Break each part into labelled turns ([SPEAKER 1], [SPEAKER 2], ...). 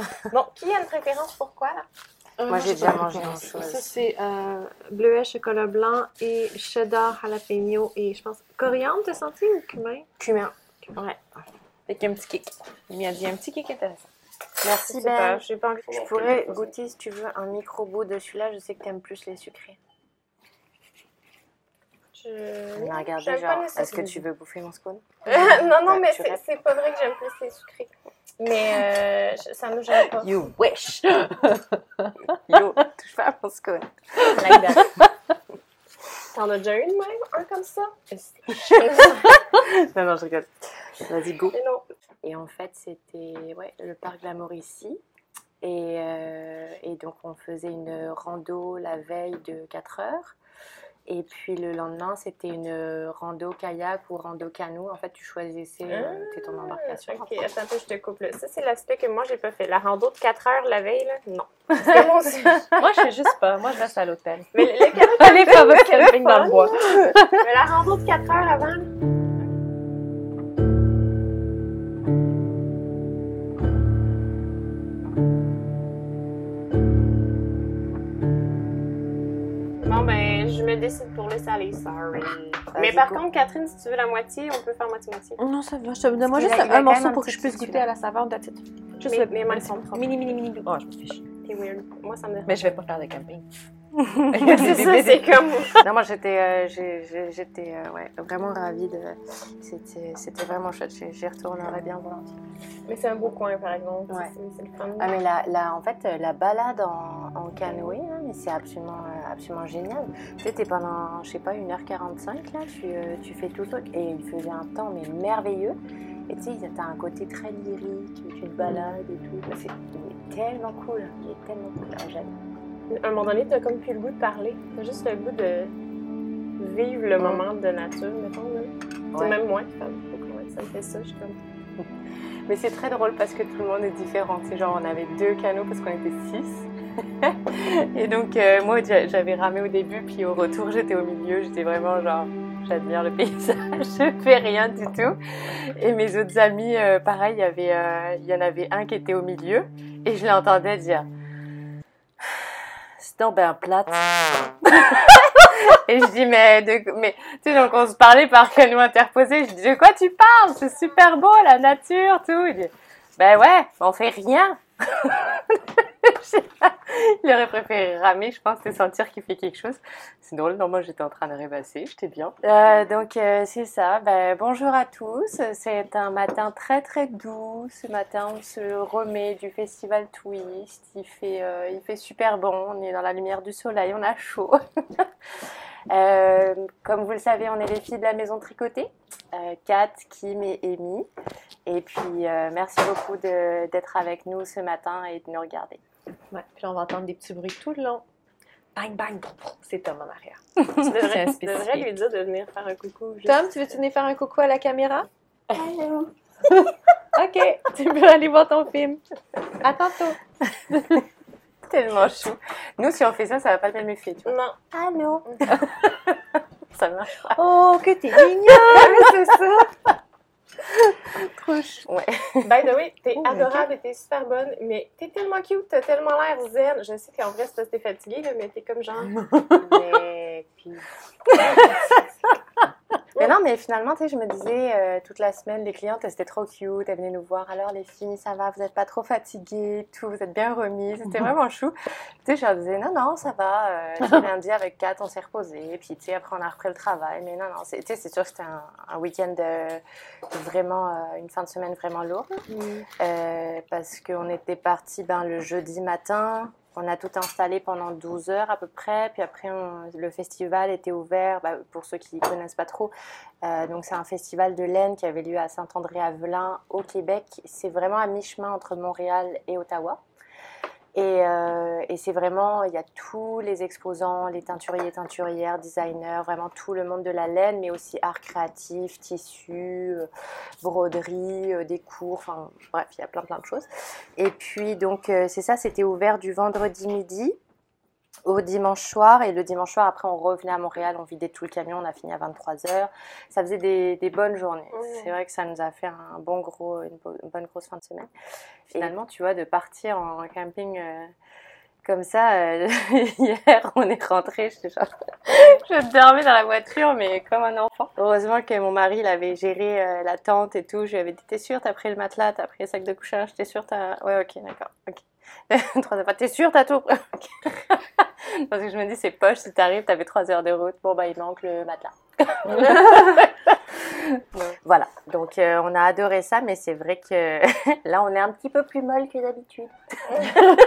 [SPEAKER 1] Bon, qui a une préférence pour quoi, là?
[SPEAKER 2] Euh,
[SPEAKER 3] Moi, j'ai déjà mangé une
[SPEAKER 2] Ça,
[SPEAKER 3] chose.
[SPEAKER 2] c'est euh, bleuet, chocolat blanc et cheddar, jalapeno et je pense coriandre, t'as senti ou cumin?
[SPEAKER 3] Cumin.
[SPEAKER 1] Ouais. Avec un petit kick. Il m'a dit un petit kick intéressant.
[SPEAKER 3] Merci,
[SPEAKER 1] Je sais pas,
[SPEAKER 3] Ben.
[SPEAKER 1] j'ai pas envie
[SPEAKER 3] Je pourrais goûter, si tu veux, un micro-bout de celui-là. Je sais que t'aimes plus les sucrés.
[SPEAKER 1] Je...
[SPEAKER 3] On a regardé, genre, est-ce que tu veux bouffer mon scone
[SPEAKER 1] non, non,
[SPEAKER 3] Ouais,
[SPEAKER 1] mais c'est pas vrai que j'aime plus les sucrés. Mais euh, ça nous gêne pas.
[SPEAKER 3] You wish Yo, touche pas à mon scone.
[SPEAKER 1] Like that. T'en as déjà une, même, un comme ça?
[SPEAKER 3] Non, non, je rigole. Vas-y, go. Et en fait, c'était ouais, le parc de la Mauricie. Et, euh, et donc, on faisait une rando la veille de 4 heures. Et puis le lendemain, c'était une rando kayak ou rando canot. En fait, tu choisissais euh, ton embarcation.
[SPEAKER 1] Ok, attends un peu, je te coupe là. Ça, c'est l'aspect que moi, j'ai pas fait. La rando de 4 heures la veille, là, non. Moi aussi.
[SPEAKER 4] Moi, je fais juste pas. Moi, je reste à l'hôtel.
[SPEAKER 1] Mais le, le canot-
[SPEAKER 4] Allez faire votre camping dans le bois.
[SPEAKER 1] mais la rando de 4 heures avant, le salé, sorry. Mais par contre, Catherine, si tu veux la moitié, on peut faire moitié-moitié.
[SPEAKER 4] Non, ça va. Je te donne-moi
[SPEAKER 3] Parce
[SPEAKER 4] juste un morceau pour que je puisse goûter à la saveur de titre. Juste
[SPEAKER 1] Mais-
[SPEAKER 4] le
[SPEAKER 1] mais
[SPEAKER 4] mini, mini, mini. Oh, je me fiche.
[SPEAKER 1] C'est weird. Moi, ça me dérange.
[SPEAKER 4] Mais je vais pas faire de camping.
[SPEAKER 1] c'est comme.
[SPEAKER 3] Non, moi j'étais euh, j'étais euh, ouais, vraiment ravie de. C'était c'était vraiment chouette. J'y retournerais bien volontiers.
[SPEAKER 1] Mais c'est un beau coin, par exemple.
[SPEAKER 3] Ouais.
[SPEAKER 1] C'est c'est le.
[SPEAKER 3] Ah, mais la, la- en fait, euh, la balade en, en canoë, là, mais c'est absolument, absolument génial. Tu sais, t'es pendant, je sais pas, 1h45, là, tu, tu fais tout le truc. Et il faisait un temps, mais merveilleux. Et tu sais, t'as un côté très lyrique, tu te balades et tout. C'est tellement cool. Il est tellement cool. Ah, j'aime.
[SPEAKER 1] À un moment donné, t'as comme plus le goût de parler. T'as juste le goût de vivre le moment de nature, mettons. C'est
[SPEAKER 3] Ouais.
[SPEAKER 1] même moi qui parle beaucoup. ouais, Ça me fait ça. Je suis comme.
[SPEAKER 3] Mais c'est très drôle parce que tout le monde est différent. C'est genre, on avait deux canots parce qu'on était six. et donc, euh, moi, j'a- j'avais ramé au début, puis au retour, j'étais au milieu. J'étais vraiment genre, j'admire le paysage, je fais rien du tout. Et mes autres amis, euh, pareil, il y avait, euh, il y en avait un qui était au milieu, et je l'entendais dire. Donc ben plate. Et je dis, mais, de, mais, tu sais, donc on se parlait par canot interposé. Je dis, de quoi tu parles? C'est super beau, la nature, tout. Ben ouais, on fait rien. Il aurait préféré ramer, je pense, et sentir qu'il fait quelque chose. C'est drôle, non, moi j'étais en train de rêvasser, j'étais bien. Euh, donc euh, c'est ça, ben, bonjour à tous. C'est un matin très très doux. Ce matin, on se remet du festival Twist. Il fait, euh, super bon, on est dans la lumière du soleil, on a chaud. Comme vous le savez, on est les filles de la maison tricotée, euh, Kat, Kim et Amy. Et puis, merci beaucoup d'être avec nous ce matin et de nous regarder.
[SPEAKER 4] Ouais. Puis là, on va entendre des petits bruits tout le long. Bang, bang. C'est Tom en arrière.
[SPEAKER 1] Tu devrais, tu lui dire de venir faire un coucou. juste.
[SPEAKER 4] Tom, tu veux-tu venir faire un coucou à la caméra? ok, tu peux aller voir ton film. À tantôt.
[SPEAKER 3] Tellement chou. Nous, si on fait ça, ça va pas bien effet. Tu vois.
[SPEAKER 1] Non.
[SPEAKER 3] Allô Ça marche pas.
[SPEAKER 4] Oh, que t'es mignonne!
[SPEAKER 1] c'est ça.
[SPEAKER 3] Trop chou. Ouais.
[SPEAKER 1] By the way, t'es
[SPEAKER 3] Oh,
[SPEAKER 1] adorable et t'es super bonne, mais t'es tellement cute, t'as tellement l'air zen. Je sais qu'en vrai, c'est parce que t'es fatiguée, là, mais t'es comme genre.
[SPEAKER 3] Mais puis. Mais non, mais finalement, tu sais, je me disais euh, toute la semaine, les clientes, étaient trop cute, elles venaient nous voir. Alors, les filles, ça va, vous n'êtes pas trop fatiguées, tout, vous êtes bien remises. C'était vraiment chou. Tu sais, je leur disais, non, non, ça va. Euh, lundi avec Kat, on s'est reposé. Puis, tu sais, après, on a repris le travail. Mais non, non, c'est- tu sais, c'est sûr que c'était un, un week-end euh, vraiment, euh, une fin de semaine vraiment lourde. Euh, parce qu'on était parti ben, le jeudi matin. On a tout installé pendant 12 heures à peu près. Puis après, le festival était ouvert, bah, pour ceux qui ne connaissent pas trop. Euh, donc, c'est un festival de laine qui avait lieu à Saint-André-Avelin, au Québec. C'est vraiment à mi-chemin entre Montréal et Ottawa. Et, euh, et c'est vraiment, il y a tous les exposants, les teinturiers, teinturières, designers, vraiment tout le monde de la laine, mais aussi art créatif, tissu, euh, broderie, euh, des cours, enfin bref, il y a plein plein de choses. Et puis donc euh, c'est ça, c'était ouvert du vendredi midi au dimanche soir. Et le dimanche soir, après, on revenait à Montréal, on vidait tout le camion, on a fini à 23h. Ça faisait des, des bonnes journées. C'est vrai que ça nous a fait un bon gros, une, bo- une bonne grosse fin de semaine. Finalement, tu vois, de partir en camping euh, comme ça, euh, hier, on est rentré, je, je dormais dans la voiture, mais comme un enfant. Heureusement que mon mari, il avait géré euh, la tente et tout. Je lui avais dit, t'es sûre, t'as pris le matelas, t'as pris le sac de couchage, t'es sûre, t'as... Ouais, ok, d'accord, ok. T'es sûre, t'as tout. Parce que je me dis, c'est poche, si t'arrives, t'avais trois heures de route, bon, bah, il manque le matelas. Voilà, donc euh, on a adoré ça, mais c'est vrai que là, on est un petit peu plus molle que d'habitude.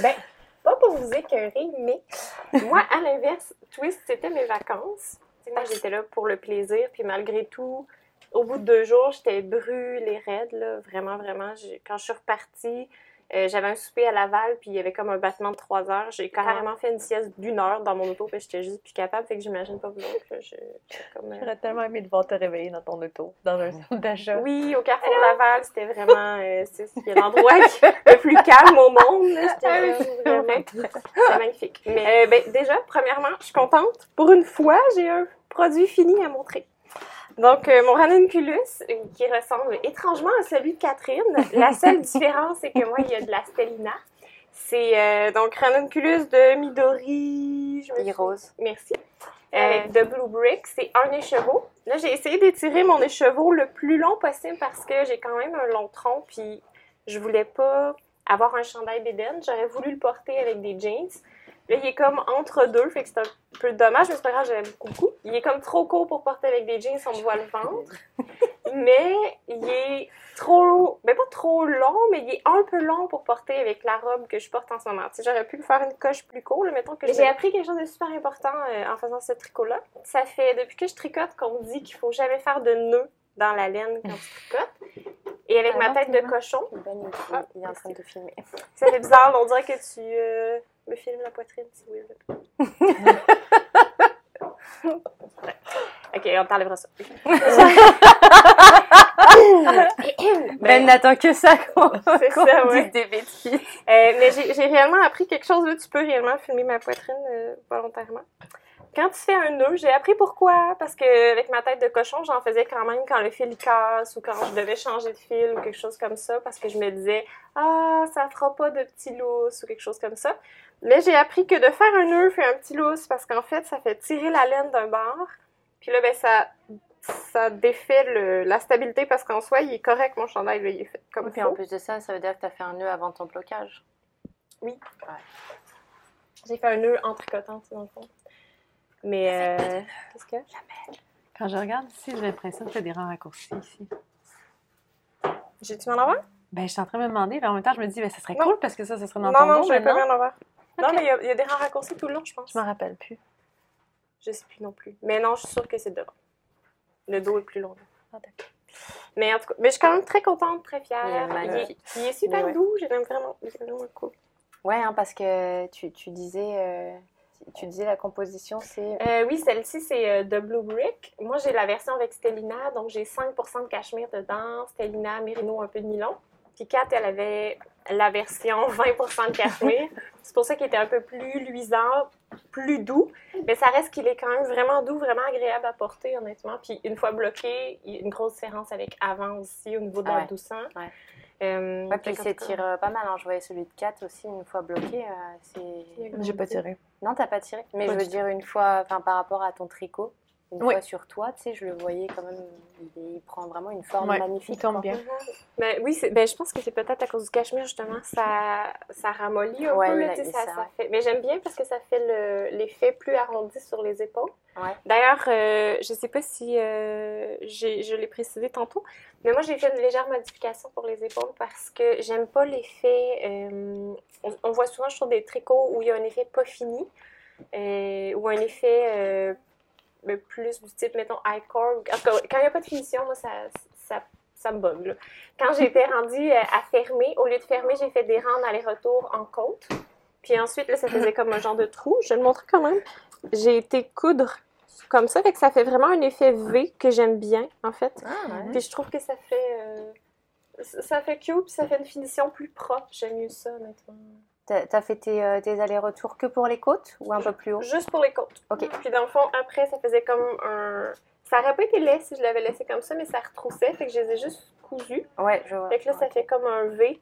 [SPEAKER 1] Ben, pas pour vous écœurer, mais moi, à l'inverse, Twist, c'était mes vacances. Moi, j'étais là pour le plaisir, puis malgré tout, au bout de deux jours, j'étais brûlée raide, là, vraiment, vraiment. Quand je suis repartie, euh, j'avais un souper à Laval, puis il y avait comme un battement de trois heures. J'ai carrément fait une sieste d'une heure dans mon auto, puis j'étais juste plus capable, fait que j'imagine pas vous autres, euh,
[SPEAKER 4] J'aurais tellement aimé de voir te réveiller dans ton auto, dans un centre d'achat.
[SPEAKER 1] Oui, au Carrefour Laval, c'était vraiment euh, c'est l'endroit le plus calme au monde. C'était
[SPEAKER 3] Ah
[SPEAKER 1] magnifique. Mais euh, ben, déjà, premièrement, je suis contente. Pour une fois, j'ai un produit fini à montrer. Donc, euh, mon ranunculus, euh, qui ressemble étrangement à celui de Catherine. La seule différence, c'est que moi, il y a de la stellina. C'est euh, donc ranunculus de Midori. Je me
[SPEAKER 3] rose.
[SPEAKER 1] Merci. De Blue Brick, c'est un écheveau. Là, j'ai essayé d'étirer mon écheveau le plus long possible parce que j'ai quand même un long tronc, puis je voulais pas avoir un chandail bédaine. J'aurais voulu le porter avec des jeans. Là, il est comme entre deux, fait que c'est un peu dommage, mais c'est pas grave, j'aime beaucoup. Il est comme trop court pour porter avec des jeans, on me voit le ventre. mais il est trop, ben pas trop long, mais il est un peu long pour porter avec la robe que je porte en ce moment. Tu sais, j'aurais pu faire une coche plus court, là, mettons que j'ai appris quelque chose de super important euh, en faisant ce tricot-là. Ça fait depuis que je tricote qu'on me dit qu'il faut jamais faire de nœud dans la laine quand tu tricotes. Et avec
[SPEAKER 3] Ah
[SPEAKER 1] ma tête de cochon,
[SPEAKER 3] il,
[SPEAKER 1] Ah,
[SPEAKER 3] il est en train de filmer.
[SPEAKER 1] ça fait bizarre, on dirait que tu euh, me filmes la poitrine, c'est weird. ok, on t'enlèvera ça.
[SPEAKER 3] Ben n'attend que ça qu'on dise
[SPEAKER 1] ouais.
[SPEAKER 3] des bêtises.
[SPEAKER 1] Euh, mais j'ai réellement appris quelque chose. Là, tu peux réellement filmer ma poitrine euh, volontairement. Quand tu fais un nœud, j'ai appris pourquoi. Parce que avec ma tête de cochon, j'en faisais quand même quand le fil il casse ou quand je devais changer de fil ou quelque chose comme ça. Parce que je me disais, ah, ça fera pas de petit lousse ou quelque chose comme ça. Mais j'ai appris que de faire un nœud fait un petit lousse parce qu'en fait, ça fait tirer la laine d'un bord. Puis là, ben, ça, ça défait le- la stabilité parce qu'en soi, il est correct, mon chandail. Là, il est fait comme
[SPEAKER 3] Puis
[SPEAKER 1] faut.
[SPEAKER 3] en plus de ça, ça veut dire que tu as fait un nœud avant ton blocage.
[SPEAKER 1] J'ai fait un nœud en tricotant, tu sais, dans le fond. Mais, euh, qu'est-ce que?
[SPEAKER 4] Quand je regarde ici, j'ai l'impression que tu as des rangs raccourcis ici.
[SPEAKER 1] J'ai-tu m'en avoir?
[SPEAKER 4] Ben, je suis en train de me demander, mais en même temps, je me dis, ben, ça serait
[SPEAKER 1] Non.
[SPEAKER 4] cool parce que ça, ça serait dans
[SPEAKER 1] Non,
[SPEAKER 4] ton
[SPEAKER 1] non,
[SPEAKER 4] dos
[SPEAKER 1] je vais pas m'en avoir. Non, mais il y a- il y, a des rangs raccourcis tout le long, je pense.
[SPEAKER 4] Je m'en rappelle plus.
[SPEAKER 1] Je sais plus non plus. Mais non, je suis sûre que c'est devant. Le dos est plus long.
[SPEAKER 4] Ah, d'accord.
[SPEAKER 1] Mais en tout cas, mais je suis quand même très contente, très fière.
[SPEAKER 3] Il est
[SPEAKER 1] Il est,
[SPEAKER 3] magnifique.
[SPEAKER 1] il est super
[SPEAKER 3] Mais ouais.
[SPEAKER 1] doux, je l'aime vraiment. Il est vraiment cool.
[SPEAKER 3] Ouais, hein, parce que tu, tu disais, euh, tu disais la composition, c'est.
[SPEAKER 1] Euh, oui, celle-ci, c'est euh, de Blue Brick. Moi, j'ai la version avec Stellina, donc j'ai 5% de cachemire dedans, Stellina, Merino, un peu de nylon. Puis Kat, elle avait la version 20% de cachemire. c'est pour ça qu'il était un peu plus luisant, plus doux. Mais ça reste qu'il est quand même vraiment doux, vraiment agréable à porter, honnêtement. Puis une fois bloqué, il y a une grosse différence avec avant aussi, au niveau de
[SPEAKER 3] Ah
[SPEAKER 1] la
[SPEAKER 3] ouais.
[SPEAKER 1] douceur.
[SPEAKER 3] Ouais.
[SPEAKER 1] Euh,
[SPEAKER 3] Ouais, puis il s'étire
[SPEAKER 1] cas,
[SPEAKER 3] euh, pas mal. hein. Je voyais celui de 4 aussi, une fois bloqué. euh.
[SPEAKER 4] J'ai pas tiré.
[SPEAKER 3] Non, t'as pas tiré. Mais
[SPEAKER 4] Pas
[SPEAKER 3] je veux dire, une fois, enfin, par rapport à ton tricot, une
[SPEAKER 4] Oui.
[SPEAKER 3] fois sur toi, tu sais, je le voyais quand même, il, prend vraiment une forme
[SPEAKER 4] Ouais,
[SPEAKER 3] magnifique.
[SPEAKER 4] il tombe bien.
[SPEAKER 1] Ben, oui, ben, je pense que c'est peut-être à cause du cachemire, justement, ça, ça ramollit un
[SPEAKER 3] Ouais,
[SPEAKER 1] peu. là, ça,
[SPEAKER 3] ça,
[SPEAKER 1] ça
[SPEAKER 3] ouais.
[SPEAKER 1] fait... Mais j'aime bien parce que ça fait le- l'effet plus arrondi sur les épaules.
[SPEAKER 3] Ouais.
[SPEAKER 1] D'ailleurs, euh, je sais pas si euh, j'ai- je l'ai précisé tantôt, mais moi j'ai fait une légère modification pour les épaules parce que j'aime pas l'effet. euh, on, on voit souvent, je trouve, des tricots où il y a un effet pas fini euh, ou un effet ben, plus du type, mettons, high core. En tout cas, quand il n'y a pas de finition, moi ça, ça, ça me bug. là. Quand j'étais rendue euh, à fermer, au lieu de fermer, j'ai fait des rangs aller-retour en côte. Puis ensuite, là, ça faisait comme un genre de trou. Je vais le montrer quand même. J'ai été coudre comme ça, fait que ça fait vraiment un effet V que j'aime bien, en fait.
[SPEAKER 3] Ah, ouais.
[SPEAKER 1] Puis je trouve que ça fait... euh, ça fait cute, puis ça fait une finition plus propre. J'aime mieux ça, honnêtement.
[SPEAKER 3] T'as fait tes, euh, tes allers-retours que pour les côtes ou un peu plus haut?
[SPEAKER 1] Juste pour les côtes.
[SPEAKER 3] Ok.
[SPEAKER 1] Puis dans le fond, après, ça faisait comme un. Ça aurait pas été laid si je l'avais laissé comme ça, mais ça retroussait. Fait que je les ai juste cousus.
[SPEAKER 3] Ouais, je vois.
[SPEAKER 1] Fait que là, ça fait comme un V.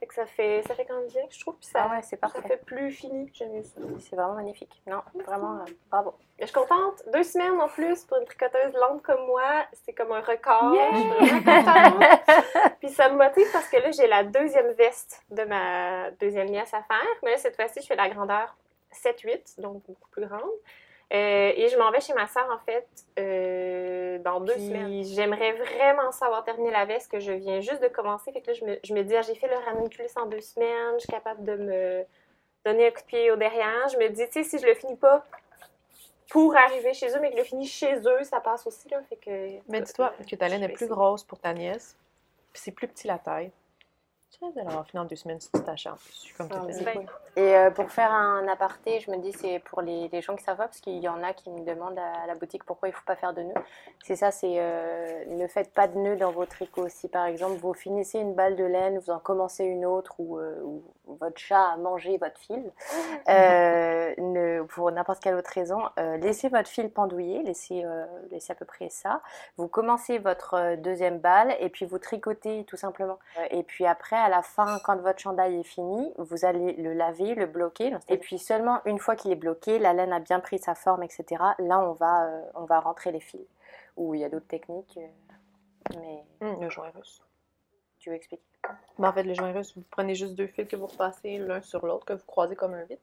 [SPEAKER 1] Fait que ça fait, ça fait quand même je trouve. Puis ça,
[SPEAKER 3] Ah ouais, c'est
[SPEAKER 1] ça
[SPEAKER 3] parfait.
[SPEAKER 1] fait plus fini. J'aime mieux ça.
[SPEAKER 3] C'est vraiment magnifique. Non, vraiment, euh, bravo.
[SPEAKER 1] Je suis contente. Deux semaines en plus pour une tricoteuse lente comme moi. C'est comme un record.
[SPEAKER 3] Yeah!
[SPEAKER 1] Je suis vraiment contente. Puis ça me motive parce que là, j'ai la deuxième veste de ma deuxième nièce à faire. Mais là, cette fois-ci, je fais la grandeur 7-8, donc beaucoup plus grande. Euh, et je m'en vais chez ma soeur, en fait, euh, dans deux
[SPEAKER 3] Puis-
[SPEAKER 1] semaines. J'aimerais vraiment savoir terminer la veste que je viens juste de commencer. Fait que là, je me, je me dis, ah, j'ai fait le ranunculus en deux semaines. Je suis capable de me donner un coup de pied au derrière. Je me dis, tu sais, si je le finis pas pour arriver chez eux, mais que je le finis chez eux, ça passe aussi, là. Fait que...
[SPEAKER 4] Mais dis-toi que ta laine est plus grosse pour ta nièce, puis c'est plus petit la taille. L'avoir fini en deux semaines t'acharnes. Je suis comme
[SPEAKER 3] Ah, c'est cool. Et euh, pour faire un aparté, je me dis c'est pour les, les gens qui savent pas, parce qu'il y en a qui me demandent à la boutique pourquoi il faut pas faire de nœuds. C'est ça, c'est euh, ne faites pas de nœuds dans vos tricots. Si par exemple vous finissez une balle de laine, vous en commencez une autre, ou, euh, ou votre chat a mangé votre fil, euh, ne- pour n'importe quelle autre raison, euh, laissez votre fil pendouiller, laissez, euh, laissez à peu près ça. Vous commencez votre deuxième balle et puis vous tricotez tout simplement. Et puis après, à la fin, quand votre chandail est fini, vous allez le laver, le bloquer. Et puis seulement une fois qu'il est bloqué, la laine a bien pris sa forme, etc. Là, on va, on va rentrer les fils. Ou il y a d'autres techniques, mais
[SPEAKER 4] Hum, le joint russe.
[SPEAKER 3] Tu veux expliquer?
[SPEAKER 4] Mais en fait, le joint russe, vous prenez juste deux fils que vous repassez l'un sur l'autre, que vous croisez comme un 8,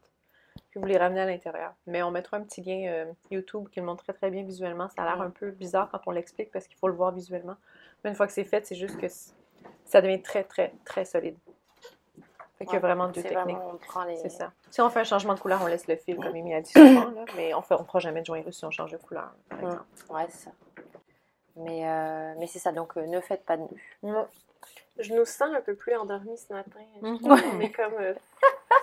[SPEAKER 4] puis vous les ramenez à l'intérieur. Mais on mettra un petit lien euh, YouTube qui le montre très très bien visuellement. Ça a l'air
[SPEAKER 3] Mm.
[SPEAKER 4] un peu bizarre quand on l'explique parce qu'il faut le voir visuellement. Mais une fois que c'est fait, c'est juste que ça devient très très très solide. Fait qu'il y a vraiment deux techniques.
[SPEAKER 3] vraiment, on prend les...
[SPEAKER 4] C'est ça. Si on fait un changement de couleur, on laisse le fil comme Amy a dit souvent, là, mais on ne fera jamais de joint russe si on change de couleur, par
[SPEAKER 3] Mm.
[SPEAKER 4] exemple.
[SPEAKER 3] Ouais, c'est ça. Mais, euh, mais c'est ça, donc euh, ne faites pas de nœuds.
[SPEAKER 1] Je nous sens un peu plus endormis ce matin.
[SPEAKER 4] Mhm.
[SPEAKER 1] On est comme... euh,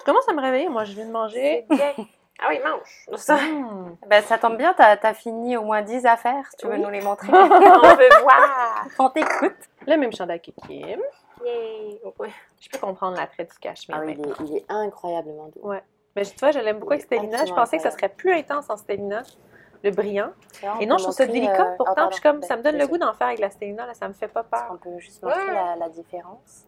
[SPEAKER 4] Je commence à me réveiller, moi je viens de manger.
[SPEAKER 1] c'est bien. Ah oui, mange. Ça,
[SPEAKER 4] Mmh.
[SPEAKER 3] Ben, ça tombe bien, t'as as fini au moins 10 affaires, si tu veux nous les montrer.
[SPEAKER 1] on veut voir.
[SPEAKER 3] on t'écoute.
[SPEAKER 4] Le même chandail que Kim.
[SPEAKER 1] Yay. Ouais.
[SPEAKER 4] Je peux comprendre l'attrait du cachemire.
[SPEAKER 3] Ah oui,
[SPEAKER 4] mais-
[SPEAKER 3] il est, il est incroyablement doux.
[SPEAKER 4] Mais tu vois, je l'aime beaucoup avec Stelina. Je pensais que ça serait plus intense en Stelina, le brillant.
[SPEAKER 3] Là,
[SPEAKER 4] Et non, je trouve ça délicat
[SPEAKER 3] euh,
[SPEAKER 4] pourtant.
[SPEAKER 3] ah, pardon.
[SPEAKER 4] puis je suis comme,
[SPEAKER 3] Ben,
[SPEAKER 4] ça me donne le goût d'en faire avec la Stelina, là, ça me fait pas peur.
[SPEAKER 3] On peut juste montrer
[SPEAKER 1] Ouais.
[SPEAKER 3] la, la différence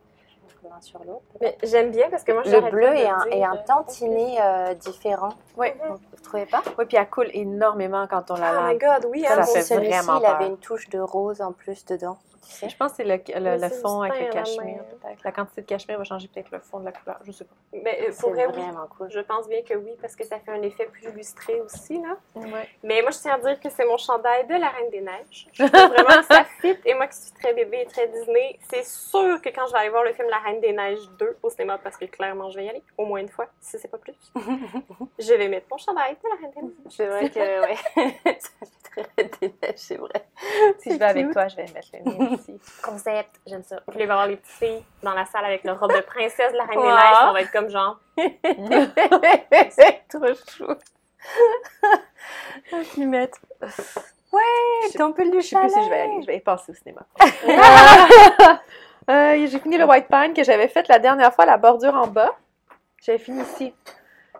[SPEAKER 3] l'un sur l'autre?
[SPEAKER 1] Mais j'aime bien parce que moi,
[SPEAKER 3] Le
[SPEAKER 1] j'arrête
[SPEAKER 3] bleu est un, est un tantinet euh, différent.
[SPEAKER 4] Oui.
[SPEAKER 3] Vous trouvez pas?
[SPEAKER 4] Oui, puis elle coule énormément quand on la
[SPEAKER 1] Oh my
[SPEAKER 4] lave.
[SPEAKER 1] god, oui,
[SPEAKER 4] Ça,
[SPEAKER 1] hein,
[SPEAKER 4] ça fait
[SPEAKER 3] Celui-ci,
[SPEAKER 4] vraiment
[SPEAKER 3] il avait
[SPEAKER 4] peur.
[SPEAKER 3] une touche de rose en plus dedans.
[SPEAKER 4] Je pense que c'est le, le, fond avec le cachemire, peut-être. La quantité de cachemire va changer peut-être le fond de la couleur, je sais pas.
[SPEAKER 1] Mais euh,
[SPEAKER 3] C'est
[SPEAKER 1] pour vrai, oui.
[SPEAKER 3] vraiment cool.
[SPEAKER 1] Je pense bien que oui, parce que ça fait un effet plus lustré aussi, là.
[SPEAKER 4] Ouais.
[SPEAKER 1] Mais moi, je tiens à dire que c'est mon chandail de la Reine des Neiges. Je trouve vraiment que ça fit. Et moi qui suis très bébé et très Disney, c'est sûr que quand je vais aller voir le film La Reine des Neiges 2 au cinéma, parce que clairement, je vais y aller, au moins une fois, si c'est pas plus, je vais mettre mon chandail de la Reine des Neiges.
[SPEAKER 3] C'est vrai que, ouais. ça fait très des neiges, c'est vrai.
[SPEAKER 4] Si je vais avec toi, je vais mettre le mien
[SPEAKER 1] Concept, j'aime ça. Je vais voir les petites filles dans la salle avec leur robe de princesse de la Reine des. Neiges. On va être comme genre,
[SPEAKER 3] c'est trop chou. Tu mettre. Ouais,
[SPEAKER 4] Je-
[SPEAKER 3] ton pull du
[SPEAKER 4] Je sais plus
[SPEAKER 3] chalet.
[SPEAKER 4] si je vais aller. Je vais y passer au cinéma. Euh, j'ai fini le white pine que j'avais fait la dernière fois, la bordure en bas. J'avais fini ici.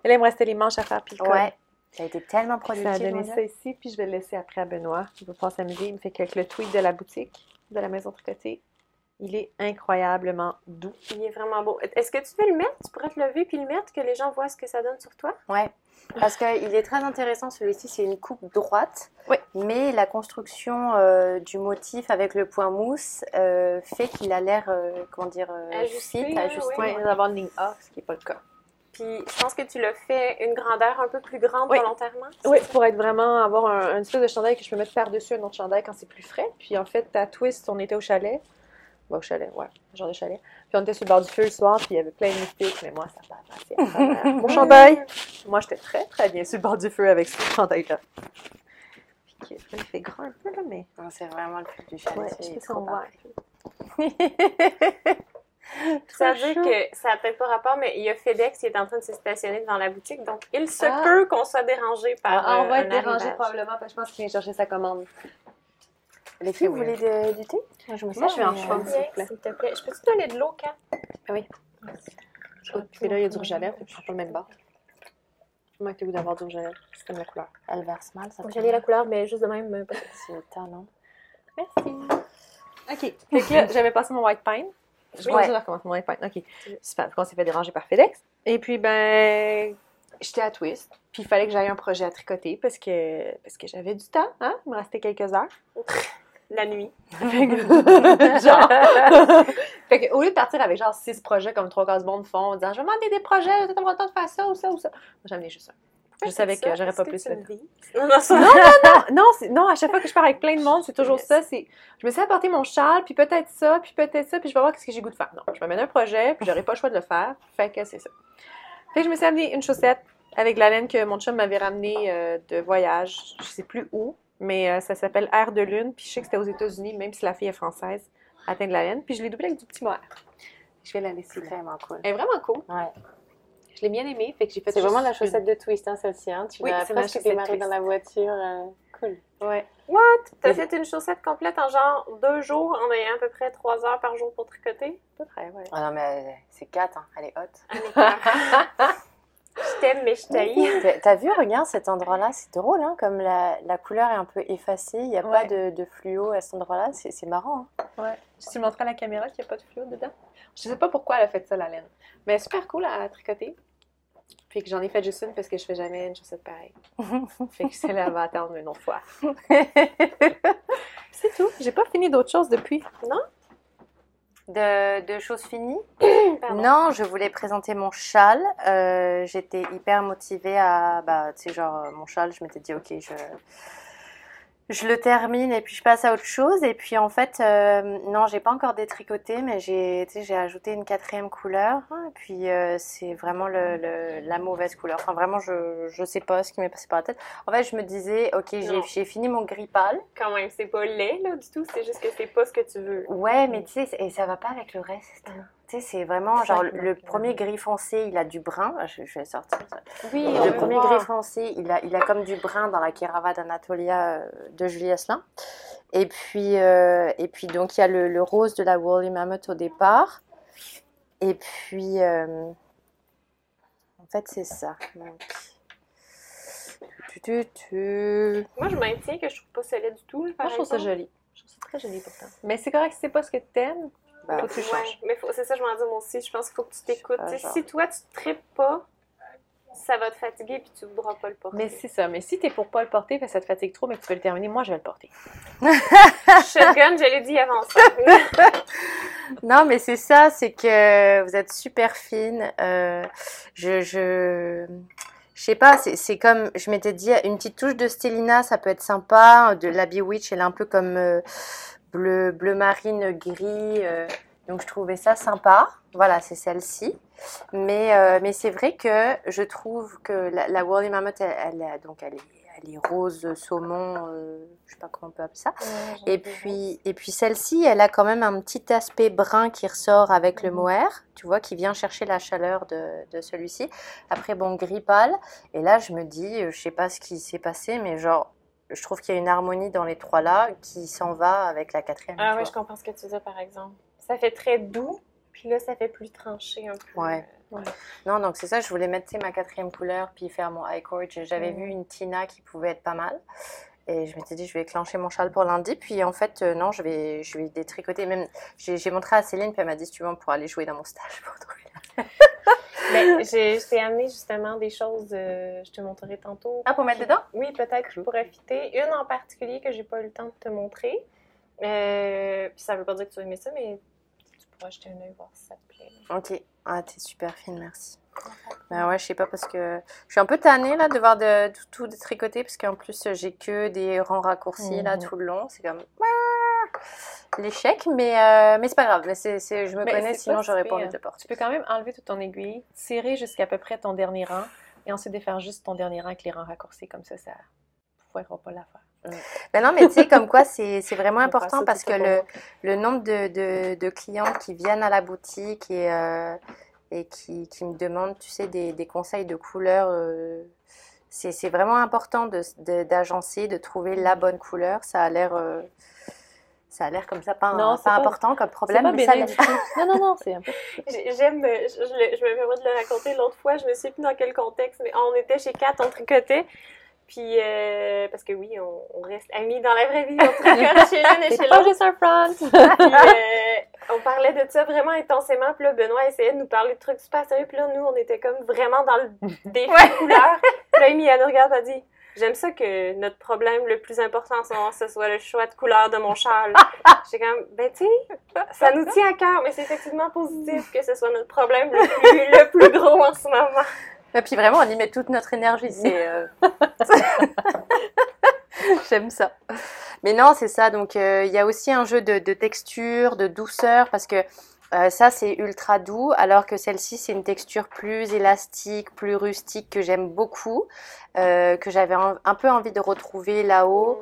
[SPEAKER 4] Et là, il me restait les manches à faire puis le col.
[SPEAKER 3] Ouais, ça a été tellement
[SPEAKER 4] Ça a
[SPEAKER 3] productif.
[SPEAKER 4] donné
[SPEAKER 3] mon Dieu.
[SPEAKER 4] ça ici, puis je vais le laisser après à Benoît. Il va pouvoir s'amuser. Il me fait qu'avec le tweet de la boutique, de la maison tricotée, il est incroyablement doux.
[SPEAKER 1] il est vraiment beau. Est-ce que tu veux le mettre? Tu pourrais te lever puis le mettre, que les gens voient ce que ça donne sur toi?
[SPEAKER 3] Ouais, parce qu'il est très intéressant celui-ci, c'est une coupe droite,
[SPEAKER 4] Oui.
[SPEAKER 3] mais la construction euh, du motif avec le point mousse euh, fait qu'il a l'air, euh, comment dire, euh,
[SPEAKER 1] Ajusté,
[SPEAKER 3] fit, ajusté.
[SPEAKER 1] oui.
[SPEAKER 4] Ouais, il va avoir une ligne A, ce qui n'est pas le cas.
[SPEAKER 1] Puis je pense que tu l'as fait une grandeur un peu plus grande
[SPEAKER 4] Oui.
[SPEAKER 1] volontairement.
[SPEAKER 4] Oui, pour être vraiment avoir un, un espèce de chandail que je peux mettre par-dessus un autre chandail quand c'est plus frais. Puis en fait, à Twist, on était au chalet. Ouais, au chalet, ouais, un genre de chalet. Puis on était sur le bord du feu le soir, puis il y avait plein de mystiques, mais moi, ça pas passé mon chandail. Moi, j'étais très, très bien sur le bord du feu avec ce chandail-là. Puis il fait grand un peu, là, mais.
[SPEAKER 3] Non, C'est vraiment le plus du chalet,
[SPEAKER 4] Ouais, je sais voit.
[SPEAKER 1] Ça veut dire que ça n'a peut-être pas rapport, mais il y a FedEx qui est en train de se stationner devant la boutique, donc il se
[SPEAKER 4] Ah.
[SPEAKER 1] peut qu'on soit dérangé par
[SPEAKER 4] Ah, on
[SPEAKER 1] euh,
[SPEAKER 4] va
[SPEAKER 1] un
[SPEAKER 4] être dérangé probablement, parce que je pense qu'il vient chercher sa commande.
[SPEAKER 3] Les filles, vous
[SPEAKER 4] oui.
[SPEAKER 3] voulez de- du thé? Moi, je me
[SPEAKER 4] Moi, je vais en prendre.
[SPEAKER 3] euh,
[SPEAKER 1] s'il te plaît. Je peux te donner de l'eau, Kat?
[SPEAKER 4] Je Puis là, il y a du rouge à lèvres, puis je prends pas le même bord. Comment tu goût d'avoir du rouge à lèvres? C'est comme la couleur.
[SPEAKER 3] Elle verse mal, ça.
[SPEAKER 1] J'allais la couleur, mais juste de même. euh, que-
[SPEAKER 3] C'est le temps, non?
[SPEAKER 4] Merci. OK. Fait que là, j'avais passé mon white pine. Je vais déjà recommencer mon pine. OK. Super. On s'est fait déranger par FedEx. Et puis, ben, j'étais à Twist. Puis il fallait que j'aille un projet à tricoter parce que, parce que j'avais du temps. Hein? Il me restait quelques heures.
[SPEAKER 1] La nuit.
[SPEAKER 4] Fait que- genre. fait que, au lieu de partir avec genre six projets comme trois cases bonnes font, en disant je vais demander des projets, vous avoir le temps de faire ça ou ça ou ça. Moi, j'en ai juste un. Je savais que j'aurais pas plus
[SPEAKER 1] le
[SPEAKER 4] temps.
[SPEAKER 1] Non, non.
[SPEAKER 4] Non, non, c'est- non, à chaque fois que je pars avec plein de monde, c'est toujours ça. C'est, je me suis apporté mon châle, puis peut-être ça, puis peut-être ça, puis je vais voir ce que j'ai goût de faire. Non, je mets un projet, puis j'aurai pas le choix de le faire. Fait que c'est ça. Fait que je me suis amené une chaussette avec la laine que mon chum m'avait ramenée euh, de voyage. Je sais plus où, mais euh, ça s'appelle Air de Lune, puis je sais que c'était aux États-Unis, même si la fille est française, atteint de la laine. Puis je l'ai doublée avec du petit mohair. Je vais la laisser là.
[SPEAKER 3] Vraiment cool.
[SPEAKER 4] Elle est vraiment cool.
[SPEAKER 3] Ouais.
[SPEAKER 4] Je l'ai bien aimée, fait que j'ai fait
[SPEAKER 3] C'est vraiment la
[SPEAKER 4] une-
[SPEAKER 3] chaussette de twist, hein, celle-ci. Hein. Tu
[SPEAKER 4] Oui,
[SPEAKER 3] l'as
[SPEAKER 4] c'est ma
[SPEAKER 3] presque
[SPEAKER 4] chaussette
[SPEAKER 3] démarré
[SPEAKER 4] twist.
[SPEAKER 3] dans la voiture. euh, Cool.
[SPEAKER 4] Ouais.
[SPEAKER 1] T'as fait une chaussette complète en genre deux jours en ayant à peu près trois heures par jour pour tricoter?
[SPEAKER 4] À peu près, ouais.
[SPEAKER 3] Ah non, mais euh, c'est 4, hein. elle est haute.
[SPEAKER 1] Je t'aime, mais je t'haïs.
[SPEAKER 3] T'as- vu, regarde cet endroit-là, c'est drôle, hein, comme la, la couleur est un peu effacée, il n'y a pas de, de fluo à cet endroit-là, c'est marrant. hein.
[SPEAKER 4] Ouais. Je te montrer à la caméra qu'il n'y a pas de fluo dedans. Je sais pas pourquoi elle a fait ça, la laine. Mais super cool à tricoter. Puis que j'en ai fait juste une parce que je fais jamais une chaussette pareille. fait que celle-là elle va attendre une autre fois. C'est tout. J'ai pas fini d'autres choses depuis.
[SPEAKER 3] De, de choses finies? Non, je voulais présenter mon châle. Euh, J'étais hyper motivée à, bah, tu sais, genre, euh, mon châle, je m'étais dit, ok, je, je le termine et puis je passe à autre chose. Et puis en fait, euh, non, j'ai pas encore détricoté, mais j'ai, j'ai ajouté une quatrième couleur. Et puis euh, c'est vraiment le, le- la mauvaise couleur. Enfin, vraiment, je, je sais pas ce qui m'est passé par la tête. En fait, je me disais, ok, j'ai j'ai fini mon gris pâle.
[SPEAKER 1] Quand même, c'est pas laid, là, du tout. C'est juste que c'est pas ce que tu veux.
[SPEAKER 3] Ouais, mais tu sais, et ça va pas avec le reste. Tu sais, c'est vraiment genre le premier gris foncé, il a du brun. Ah, Je, je vais sortir ça.
[SPEAKER 4] Oui,
[SPEAKER 3] Le premier gris foncé, il a, il a comme du brun dans la Keravade Anatolia euh, de Julie Asselin. Et puis, euh, et puis donc il y a le, le rose de la Woolly Mammoth au départ. Et puis, euh, en fait, c'est ça. Donc, tu, tu, tu.
[SPEAKER 1] Moi, je maintiens que je trouve pas ça laid du tout. là,
[SPEAKER 4] Moi, je trouve ça joli. Je trouve ça très joli pourtant. Mais c'est correct si c'est pas ce que t'aimes.
[SPEAKER 3] Bah,
[SPEAKER 4] Faut que tu
[SPEAKER 1] Ouais,
[SPEAKER 4] changes.
[SPEAKER 1] mais faut- c'est ça, je m'en dis moi aussi. Je pense qu'il faut que tu t'écoutes. Tu. Si toi, tu te tripes pas, ça va te fatiguer puis tu voudras pas le porter.
[SPEAKER 4] Mais c'est ça. Mais si t'es pour pas le porter, parce que ça te fatigue trop, mais que tu peux le terminer, moi, je vais le porter.
[SPEAKER 1] Shotgun, je l'ai dit avant ça.
[SPEAKER 3] Non, mais c'est ça, c'est que vous êtes super fine. Euh, je, je, je sais pas, c'est c'est comme, je m'étais dit, une petite touche de Stelina, ça peut être sympa. De la Bewitch, elle est un peu comme euh, bleu, bleu marine, gris. euh, donc je trouvais ça sympa. Voilà, c'est celle-ci. Mais, euh, mais c'est vrai que je trouve que la, la Mammoth, elle, donc elle est, elle est rose saumon, euh, je sais pas comment on peut appeler ça. Et puis, et puis celle-ci, elle a quand même un petit aspect brun qui ressort avec le mohair, tu vois, qui vient chercher la chaleur de, de celui-ci. Après, bon, gris pâle. Et là, je me dis, je sais pas ce qui s'est passé, mais genre, je trouve qu'il y a une harmonie dans les trois là qui s'en va avec la quatrième.
[SPEAKER 1] Ah ouais, je comprends ce que tu dire, par exemple. Ça fait très doux, puis là, ça fait plus tranché un peu.
[SPEAKER 3] Ouais. Non, donc c'est ça, je voulais mettre ma quatrième couleur puis faire mon high cord. J'avais
[SPEAKER 1] Mhm.
[SPEAKER 3] vu une Tina qui pouvait être pas mal. Et je m'étais dit, je vais clencher mon châle pour lundi. Puis en fait, euh, non, je vais, je vais détricoter. Même, j'ai j'ai montré à Céline, puis elle m'a dit, si tu veux, on pourra aller jouer dans mon stage pour trouver.
[SPEAKER 1] J'ai- je t'ai amené justement des choses, euh, je te montrerai tantôt.
[SPEAKER 3] Ah, pour mettre dedans?
[SPEAKER 1] Oui, peut-être je pourrais fitter. Une en particulier que j'ai pas eu le temps de te montrer. Euh, puis ça veut pas dire que tu as aimé ça, mais tu pourras jeter un œil voir si ça te plaît.
[SPEAKER 3] Ok. Ah, t'es super fine, merci. Ben ouais, je sais pas, parce que je suis un peu tannée là de voir de, tout, tout détricoter, parce qu'en plus, j'ai que des rangs raccourcis là
[SPEAKER 4] Mhm.
[SPEAKER 3] tout le long. C'est comme. L'échec, mais, euh, mais c'est pas grave. Mais c'est, c'est- je me
[SPEAKER 4] Mais
[SPEAKER 3] connais, sinon j'aurais pas envie
[SPEAKER 4] pire.
[SPEAKER 3] de le porter.
[SPEAKER 4] Tu peux quand même enlever toute ton aiguille, tirer jusqu'à peu près ton dernier rang, et ensuite défaire juste ton dernier rang avec les rangs raccourcis. Comme ça, ça ne pourra pas la faire.
[SPEAKER 3] Ben non, mais tu sais, comme quoi, c'est vraiment important parce que le, le nombre de, de, de clientes qui viennent à la boutique et, euh, et qui, qui me demandent, tu sais, des, des conseils de couleurs, euh, c'est vraiment important de- de- d'agencer, de, trouver la bonne couleur. Ça a l'air... euh, Ça a l'air comme ça, pas,
[SPEAKER 4] Non,
[SPEAKER 3] un-
[SPEAKER 4] c'est
[SPEAKER 3] pas
[SPEAKER 4] pas-
[SPEAKER 3] important comme problème,
[SPEAKER 4] pas
[SPEAKER 3] mais ça
[SPEAKER 4] du tout. Non, non, non, c'est un peu.
[SPEAKER 1] J'ai- J'aime, je, je, me permets de le raconter l'autre fois, je me sais plus dans quel contexte, mais on était chez Kat, on tricotait. Puis, euh, parce que oui, on, on reste amis dans la vraie vie, on tricote chez l'un et chez
[SPEAKER 4] C'est pas
[SPEAKER 1] l'autre.
[SPEAKER 4] juste un front.
[SPEAKER 1] Puis, euh, on parlait de ça vraiment intensément. Puis là, Benoît essayait de nous parler de trucs super sérieux. Puis là, nous, on était comme vraiment dans le défi de couleurs. Puis là, Amy, elle nous regarde, elle dit J'aime ça que notre problème le plus important en ce moment, ce soit le choix de couleur de mon châle. J'étais comme, ben, tu sais, ça nous tient à cœur, mais c'est effectivement positif que ce soit notre problème le plus, le plus gros en ce moment.
[SPEAKER 3] Et puis vraiment, on y met toute notre énergie. C'est. euh, J'aime ça. Mais non, c'est ça. Donc, euh, il y a aussi un jeu de, de texture, de douceur, parce que euh, ça, c'est ultra doux, alors que celle-ci, c'est une texture plus élastique, plus rustique, que j'aime beaucoup, euh, que j'avais un, un peu envie de retrouver là-haut.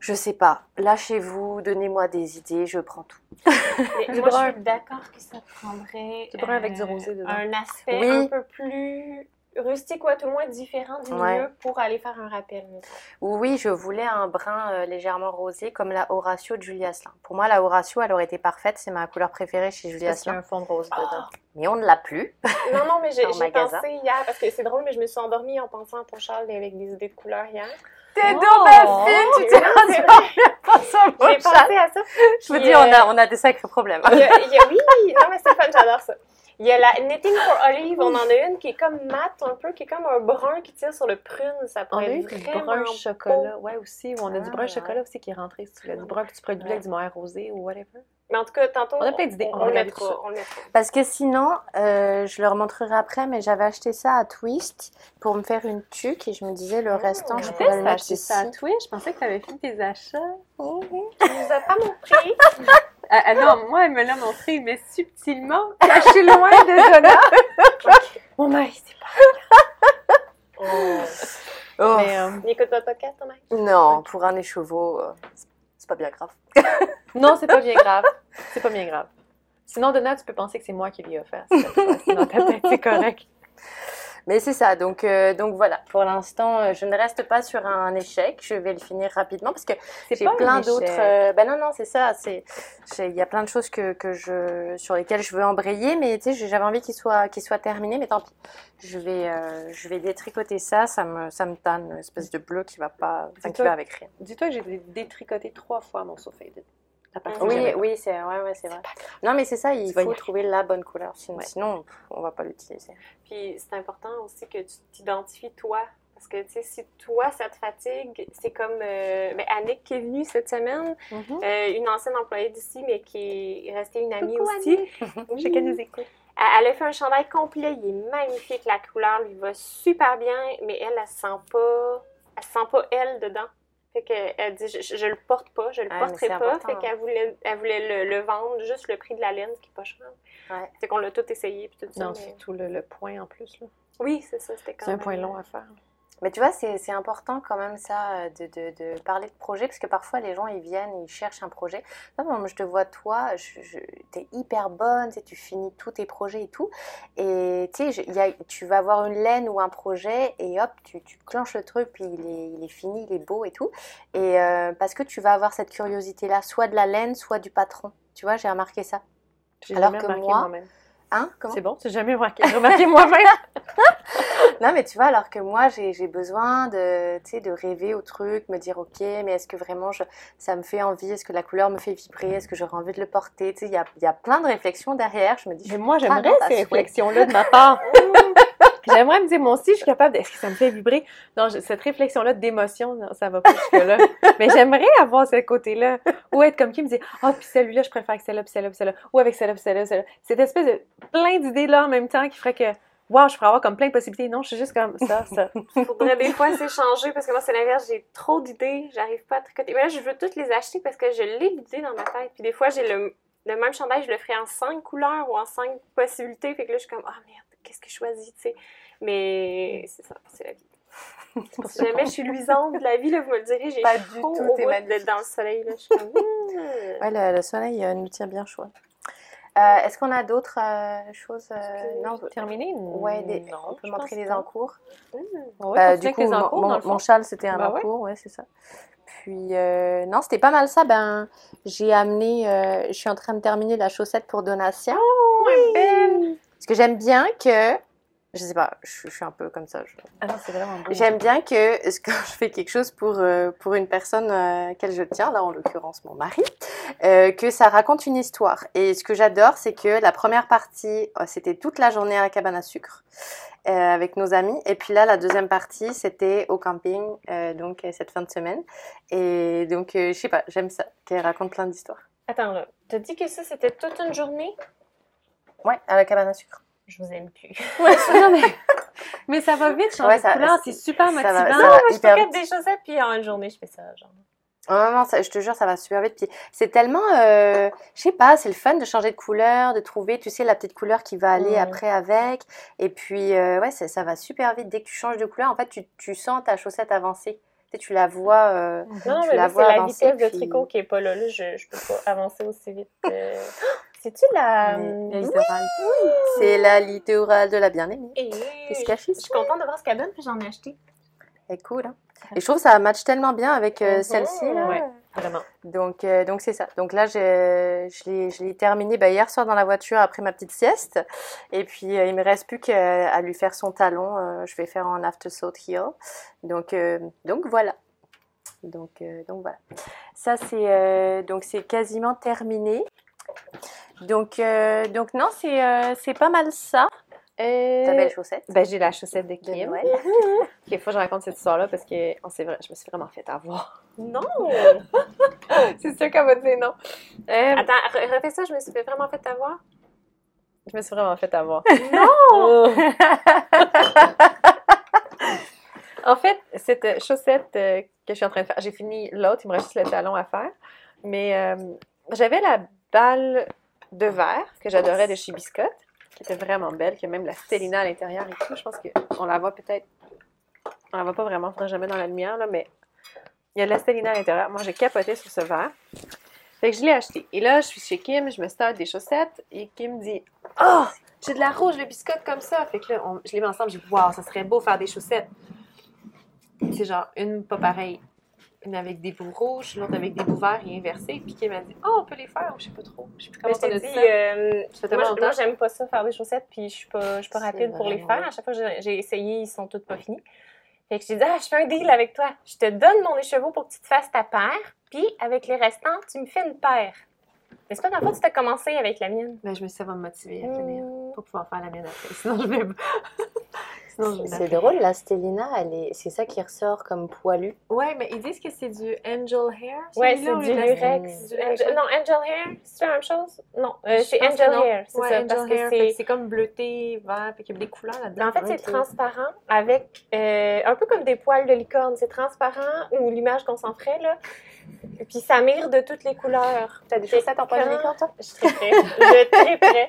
[SPEAKER 3] Je sais pas. Lâchez-vous, donnez-moi des idées, je prends tout.
[SPEAKER 1] Moi,
[SPEAKER 4] brun.
[SPEAKER 1] je suis d'accord que ça prendrait
[SPEAKER 4] avec du rosé dedans.
[SPEAKER 1] un aspect
[SPEAKER 3] Oui.
[SPEAKER 1] un peu plus rustique ou à tout le moins différent du
[SPEAKER 3] Ouais.
[SPEAKER 1] milieu pour aller faire un rappel.
[SPEAKER 3] Oui, je voulais un brun euh, légèrement rosé, comme la Horatio de Julie Asselin. Pour moi, la Horatio, elle aurait été parfaite. C'est ma couleur préférée chez Julie
[SPEAKER 4] Parce qu'il y a
[SPEAKER 3] Asselin.
[SPEAKER 4] un fond de rose dedans.
[SPEAKER 1] Ah!
[SPEAKER 3] Mais on ne l'a plus.
[SPEAKER 1] Non, non, mais j'ai pensé hier, parce que c'est drôle, mais je me suis endormie en pensant à ton et avec des idées de couleurs hier.
[SPEAKER 3] T'es
[SPEAKER 4] Oh.
[SPEAKER 3] donc belle fille, tu t'es
[SPEAKER 1] J'ai pensé à ça.
[SPEAKER 3] Je me dis,
[SPEAKER 1] euh,
[SPEAKER 3] on a, on a des sacrés problèmes.
[SPEAKER 1] Il y a, il y a- oui, non, mais c'est fun, j'adore ça. Il y a la Knitting for Olive, on en a une qui est comme mat un peu, qui est comme un brun qui tire sur le prune. Ça
[SPEAKER 4] On
[SPEAKER 1] pourrait
[SPEAKER 4] a eu
[SPEAKER 1] être
[SPEAKER 4] du
[SPEAKER 1] vraiment
[SPEAKER 4] brun
[SPEAKER 1] beau.
[SPEAKER 4] chocolat, ouais, aussi. On a du
[SPEAKER 3] Ah,
[SPEAKER 4] brun
[SPEAKER 3] ouais.
[SPEAKER 4] chocolat aussi qui est rentré. Si tu veux, du brun que tu doubler avec du mohair rosé ou whatever.
[SPEAKER 1] Mais en tout cas, tantôt,
[SPEAKER 4] On a plein d'idées, on
[SPEAKER 1] On, on le mettra.
[SPEAKER 3] Parce que sinon, euh, je leur montrerai après, mais j'avais acheté ça à Twist pour me faire une tuque et je me disais, le restant, je pourrais le mettre ici.
[SPEAKER 4] ça à Twitch? Je pensais que tu avais fait tes achats.
[SPEAKER 1] Tu nous as pas montré.
[SPEAKER 4] Ah, ah non, moi, elle me l'a montré, mais subtilement, caché loin de Jonah. Mon mari, c'est pas.
[SPEAKER 3] Oh,
[SPEAKER 4] Mais, euh,
[SPEAKER 1] N'écoute pas podcast, ton mec.
[SPEAKER 3] Non, pour un écheveau, euh, c'est bien grave.
[SPEAKER 4] non, c'est pas bien grave. C'est pas bien grave. Sinon, Donna, tu peux penser que c'est moi qui lui ai offert. c'est correct.
[SPEAKER 3] Mais c'est ça, donc, euh, donc voilà. Pour l'instant, euh, je ne reste pas sur un échec. Je vais le finir rapidement parce que j'ai plein d'autres. euh, ben non, non, c'est ça. C'est, il y a plein de choses que, que je, sur lesquelles je veux embrayer, mais tu sais, j'avais envie qu'il soit, qu'il soit terminé, mais tant pis. Je vais, euh, je vais détricoter ça. Ça me, ça me tanne, une espèce de bleu qui va pas, qui va avec rien.
[SPEAKER 4] Dis-toi que j'ai détricoté trois fois mon sofa.
[SPEAKER 3] Oui, oui, c'est, ouais, ouais, c'est vrai. Non, mais c'est ça. Il
[SPEAKER 4] Tu
[SPEAKER 3] faut trouver la bonne couleur. Sinon,
[SPEAKER 4] Ouais.
[SPEAKER 3] sinon, on va pas l'utiliser.
[SPEAKER 1] Puis c'est important aussi que tu t'identifies toi. Parce que, tu sais, si toi, ça te fatigue, c'est comme euh, ben, Annick qui est venue cette semaine,
[SPEAKER 4] Mhm.
[SPEAKER 1] euh, une ancienne employée d'ici, mais qui est restée une amie
[SPEAKER 4] Coucou,
[SPEAKER 1] aussi.
[SPEAKER 4] Je sais qu'elle nous écoute.
[SPEAKER 1] Elle, a fait un chandail complet, il est magnifique, la couleur lui va super bien, mais elle, elle sent pas, elle sent pas elle dedans. Fait que elle dit, je, je le porte pas, je le
[SPEAKER 3] Ah,
[SPEAKER 1] porterai pas.
[SPEAKER 3] important,
[SPEAKER 1] Fait qu'elle voulait, elle voulait le, le vendre juste le prix de la laine, ce qui est pas cher.
[SPEAKER 3] Ouais.
[SPEAKER 1] Fait qu'on l'a tout essayé puis tout ça.
[SPEAKER 4] Non,
[SPEAKER 1] mais-
[SPEAKER 4] c'est tout le, le point en plus. là.
[SPEAKER 1] Oui, c'est ça, c'était quand
[SPEAKER 4] C'est un
[SPEAKER 1] même-
[SPEAKER 4] point long à faire.
[SPEAKER 3] Mais tu vois, c'est important quand même ça, euh, de, de, de parler de projet, parce que parfois les gens ils viennent, ils cherchent un projet. Non, moi je te vois, toi, je, je, t'es hyper bonne, tu, finis tous tes projets et tout. Et tu sais, y a- tu vas avoir une laine ou un projet et hop, tu, tu clenches le truc, puis il est, il est fini, il est beau et tout. Et euh, parce que tu vas avoir cette curiosité-là, soit de la laine, soit du patron. Tu vois, j'ai remarqué ça. Alors que moi-. Hein Comment?
[SPEAKER 4] C'est bon, j'ai jamais remarqué, remarqué moi-même.
[SPEAKER 3] Non, mais tu vois, alors que moi, j'ai besoin de, tu sais, de rêver au truc, me dire, ok, mais est-ce que vraiment je, ça me fait envie? Est-ce que la couleur me fait vibrer? Est-ce que j'aurais envie de le porter? Tu sais, il y a, y a plein de réflexions derrière. Je me dis,
[SPEAKER 4] Mais moi, j'aimerais ces réflexions-là de ma part. J'aimerais me dire, moi aussi, je suis capable. de- Est-ce que ça me fait vibrer? Non, cette réflexion-là d'émotion, ça va pas jusque-là. Mais j'aimerais avoir ce côté-là. Ou être comme qui me dit, ah, puis celui-là, je préfère avec celle-là, puis celle-là, puis celle-là. Ou avec celle-là, puis celle-là, celle-là. Cette espèce de plein d'idées-là en même temps qui ferait que, waouh, je pourrais avoir comme plein de possibilités. Non, je suis juste comme ça, ça.
[SPEAKER 1] faudrait des fois s'échanger parce que moi c'est l'inverse, j'ai trop d'idées, j'arrive pas à tricoter. Mais là je veux toutes les acheter parce que je l'ai l'idée dans ma tête. Puis des fois j'ai le, le même chandail, je le ferai en cinq couleurs ou en cinq possibilités. Fait que là je suis comme ah merde, qu'est-ce que je choisis, tu sais. Mais c'est ça, c'est la vie. Si jamais je suis luisante de la vie, là, vous me le direz, j'ai
[SPEAKER 3] Pas du tout,
[SPEAKER 1] au d'être dans le soleil. Là. Je suis comme, hmm.
[SPEAKER 3] Ouais, le, le soleil euh, nous tire bien chaud. Euh, Est-ce qu'on a d'autres euh, choses euh, Non,
[SPEAKER 4] Terminé?
[SPEAKER 3] Ouais, des-
[SPEAKER 4] non,
[SPEAKER 3] on peut montrer les encours.
[SPEAKER 4] Ouais,
[SPEAKER 3] Euh,
[SPEAKER 4] continue
[SPEAKER 3] du coup,
[SPEAKER 4] les
[SPEAKER 3] mon, châle, c'était un
[SPEAKER 4] Bah
[SPEAKER 3] encours, ouais, c'est ça. Puis, euh, non, c'était pas mal ça. Ben, j'ai amené, euh, je suis en train de terminer la chaussette pour Donatien. Parce que j'aime bien que, je sais pas, je, je suis un peu comme ça. je-
[SPEAKER 4] Ah non, c'est vraiment beau.
[SPEAKER 3] J'aime bien que quand je fais quelque chose pour, euh, pour une personne euh, à laquelle je tiens, là en l'occurrence mon mari, euh, que ça raconte une histoire. Et ce que j'adore, c'est que la première partie, euh, c'était toute la journée à la cabane à sucre euh, avec nos amis. Et puis là, la deuxième partie, c'était au camping, euh, donc euh, cette fin de semaine. Et donc, euh, je sais pas, j'aime ça, qu'elle raconte plein d'histoires.
[SPEAKER 1] Attends, là. T'as dit que ça, c'était toute une journée?
[SPEAKER 3] Ouais, à la cabane à sucre.
[SPEAKER 1] Je vous aime plus.
[SPEAKER 4] Non, mais... mais ça va vite changer
[SPEAKER 3] Ouais, ça-
[SPEAKER 4] de couleur, c'est super
[SPEAKER 3] va-
[SPEAKER 4] motivant.
[SPEAKER 3] ça va
[SPEAKER 1] Moi, je
[SPEAKER 3] hyper
[SPEAKER 1] paquette des chaussettes, puis en une journée, je fais ça, genre.
[SPEAKER 3] Non, non, ça- je te jure, ça va super vite. Puis c'est tellement, euh, je sais pas, c'est le fun de changer de couleur, de trouver, tu sais, la petite couleur qui va aller
[SPEAKER 1] Ouais.
[SPEAKER 3] après avec. Et puis, euh, ouais, ça, ça va super vite. Dès que tu changes de couleur, en fait, tu, tu sens ta chaussette avancer. Tu, sais, tu la vois. euh,
[SPEAKER 1] Non, non,
[SPEAKER 3] Tu
[SPEAKER 1] mais c'est la vitesse de tricot qui est pas là. Là, je, je peux pas avancer aussi vite. C'est-tu la...
[SPEAKER 3] Mais-
[SPEAKER 4] La littérale.
[SPEAKER 3] c'est la littorale de la bien-aimée.
[SPEAKER 1] Et-
[SPEAKER 3] Qu'est-ce qu'elle fait
[SPEAKER 1] Je suis contente de voir ce qu'elle donne, puis j'en ai acheté.
[SPEAKER 3] C'est cool. Hein? Et je trouve que ça match tellement bien avec euh,
[SPEAKER 1] Mhm.
[SPEAKER 3] celle-ci.
[SPEAKER 4] Ouais. Vraiment.
[SPEAKER 3] Donc, euh, donc c'est ça. Donc là, je, je l'ai, je l'ai terminé bah, hier soir dans la voiture après ma petite sieste. Et puis, euh, il me reste plus qu'à lui faire son talon. Euh, je vais faire en afterthought heel. Donc, euh, donc voilà. Donc, euh, donc voilà. Ça, c'est, euh, donc c'est quasiment terminé. Donc, euh, donc non, c'est, euh, c'est pas mal ça.
[SPEAKER 4] Euh,
[SPEAKER 3] Ta belle chaussette
[SPEAKER 4] Ben, j'ai la chaussette de
[SPEAKER 3] de
[SPEAKER 4] Kim.
[SPEAKER 3] Noël.
[SPEAKER 4] Il faut que je raconte cette histoire-là parce que on s'est vra- je me suis vraiment fait avoir.
[SPEAKER 1] Non!
[SPEAKER 4] c'est sûr qu'elle va dire non. Euh,
[SPEAKER 1] Attends, re- refais ça, je me suis vraiment fait avoir.
[SPEAKER 4] je me suis vraiment fait avoir.
[SPEAKER 1] Non!
[SPEAKER 4] En fait, cette chaussette que je suis en train de faire, j'ai fini l'autre, il me reste juste le talon à faire. Mais euh, j'avais la balle de verre que j'adorais de chez Biscotte, qui était vraiment belle, qui a même la Stellina à l'intérieur et tout. Je pense qu'on la voit peut-être. On la voit pas vraiment, faudrait jamais dans la lumière, là, mais il y a de la Stellina à l'intérieur. Moi, j'ai capoté sur ce verre. Fait que je l'ai acheté. Et là, je suis chez Kim, je me starte des chaussettes et Kim dit Oh, j'ai de la rouge de biscotte comme ça. Fait que là, on- je les mets ensemble, je dis Waouh, ça serait beau faire des chaussettes. C'est genre une pas pareille. Une avec des bouts rouges, l'autre avec des bouts verts et inversés. Puis Kim m'a dit Oh, on peut les faire. Je sais pas trop. Je sais plus
[SPEAKER 1] Mais
[SPEAKER 4] comment
[SPEAKER 1] je
[SPEAKER 4] on a
[SPEAKER 1] t'ai
[SPEAKER 4] dit
[SPEAKER 1] dit,
[SPEAKER 4] ça.
[SPEAKER 1] euh,
[SPEAKER 4] Ça fait tellement
[SPEAKER 1] moi, je- moi,
[SPEAKER 4] longtemps.
[SPEAKER 1] j'aime pas ça faire des chaussettes, puis je suis pas, je suis pas rapide pour les faire. À chaque fois que j'ai- j'ai essayé, ils sont tous pas finis. Fait que je dit, ah, je fais un deal avec toi. Je te donne mon écheveau pour que tu te fasses ta paire, puis avec les restants, tu me fais une paire. Mais c'est pas dans que tu as commencé avec la mienne.
[SPEAKER 4] Ben, je me suis dit, ça va me motiver à finir.
[SPEAKER 1] Mm.
[SPEAKER 4] Pour pouvoir faire la mienne après. Sinon, je vais.
[SPEAKER 3] C'est drôle, la Stellina, est, c'est ça qui ressort comme poilu.
[SPEAKER 4] Ouais, mais ils disent que c'est du angel hair.
[SPEAKER 1] Ouais, c'est du lurex.
[SPEAKER 4] Angel-
[SPEAKER 1] Non, Angel Hair, c'est la même chose? Non, euh, c'est Angel. Hair, c'est
[SPEAKER 4] Ouais,
[SPEAKER 1] ça.
[SPEAKER 4] Angel
[SPEAKER 1] Parce que
[SPEAKER 4] hair, fait que
[SPEAKER 1] c'est.
[SPEAKER 4] comme bleuté, vert, fait qu'il y a des couleurs là-dedans.
[SPEAKER 1] En fait, c'est transparent avec euh, un peu comme des poils de licorne. C'est transparent ou l'image qu'on s'en ferait, là. Et puis ça mire de toutes les couleurs.
[SPEAKER 3] T'as des chaussettes en poil de licorne, toi?
[SPEAKER 1] Je suis très près. Je suis très près.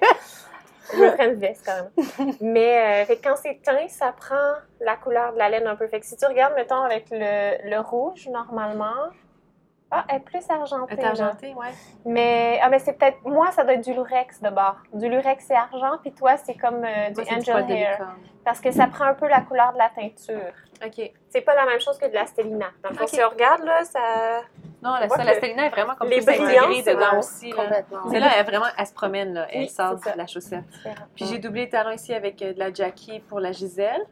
[SPEAKER 1] Je me ferais une veste quand même. Mais euh, fait quand c'est teint, ça prend la couleur de la laine un peu. Fait que si tu regardes, mettons, avec le, le rouge, normalement. Ah, elle est plus argentée.
[SPEAKER 4] Elle est argentée, ouais.
[SPEAKER 1] Mais, ah, mais c'est peut-être. Moi, ça doit être du lurex de bord. Du lurex, c'est argent, puis toi, c'est comme euh, du
[SPEAKER 4] Moi,
[SPEAKER 1] angel hair. Parce que ça prend un peu la couleur de la teinture.
[SPEAKER 4] Ok.
[SPEAKER 1] C'est pas la même chose que de la stellina. Dans le fond,
[SPEAKER 4] Ok.
[SPEAKER 1] si on regarde, là, ça.
[SPEAKER 4] Non, la, ça, Stellina est vraiment comme
[SPEAKER 1] les
[SPEAKER 4] plus intégrée
[SPEAKER 1] brillances,
[SPEAKER 4] dedans
[SPEAKER 1] ouais,
[SPEAKER 4] aussi. Celle-là, elle, vraiment, elle se promène, là. Elle
[SPEAKER 1] Oui,
[SPEAKER 4] sort de la chaussette. Puis j'ai doublé les talons ici avec euh, de la Jackie pour la Gisèle.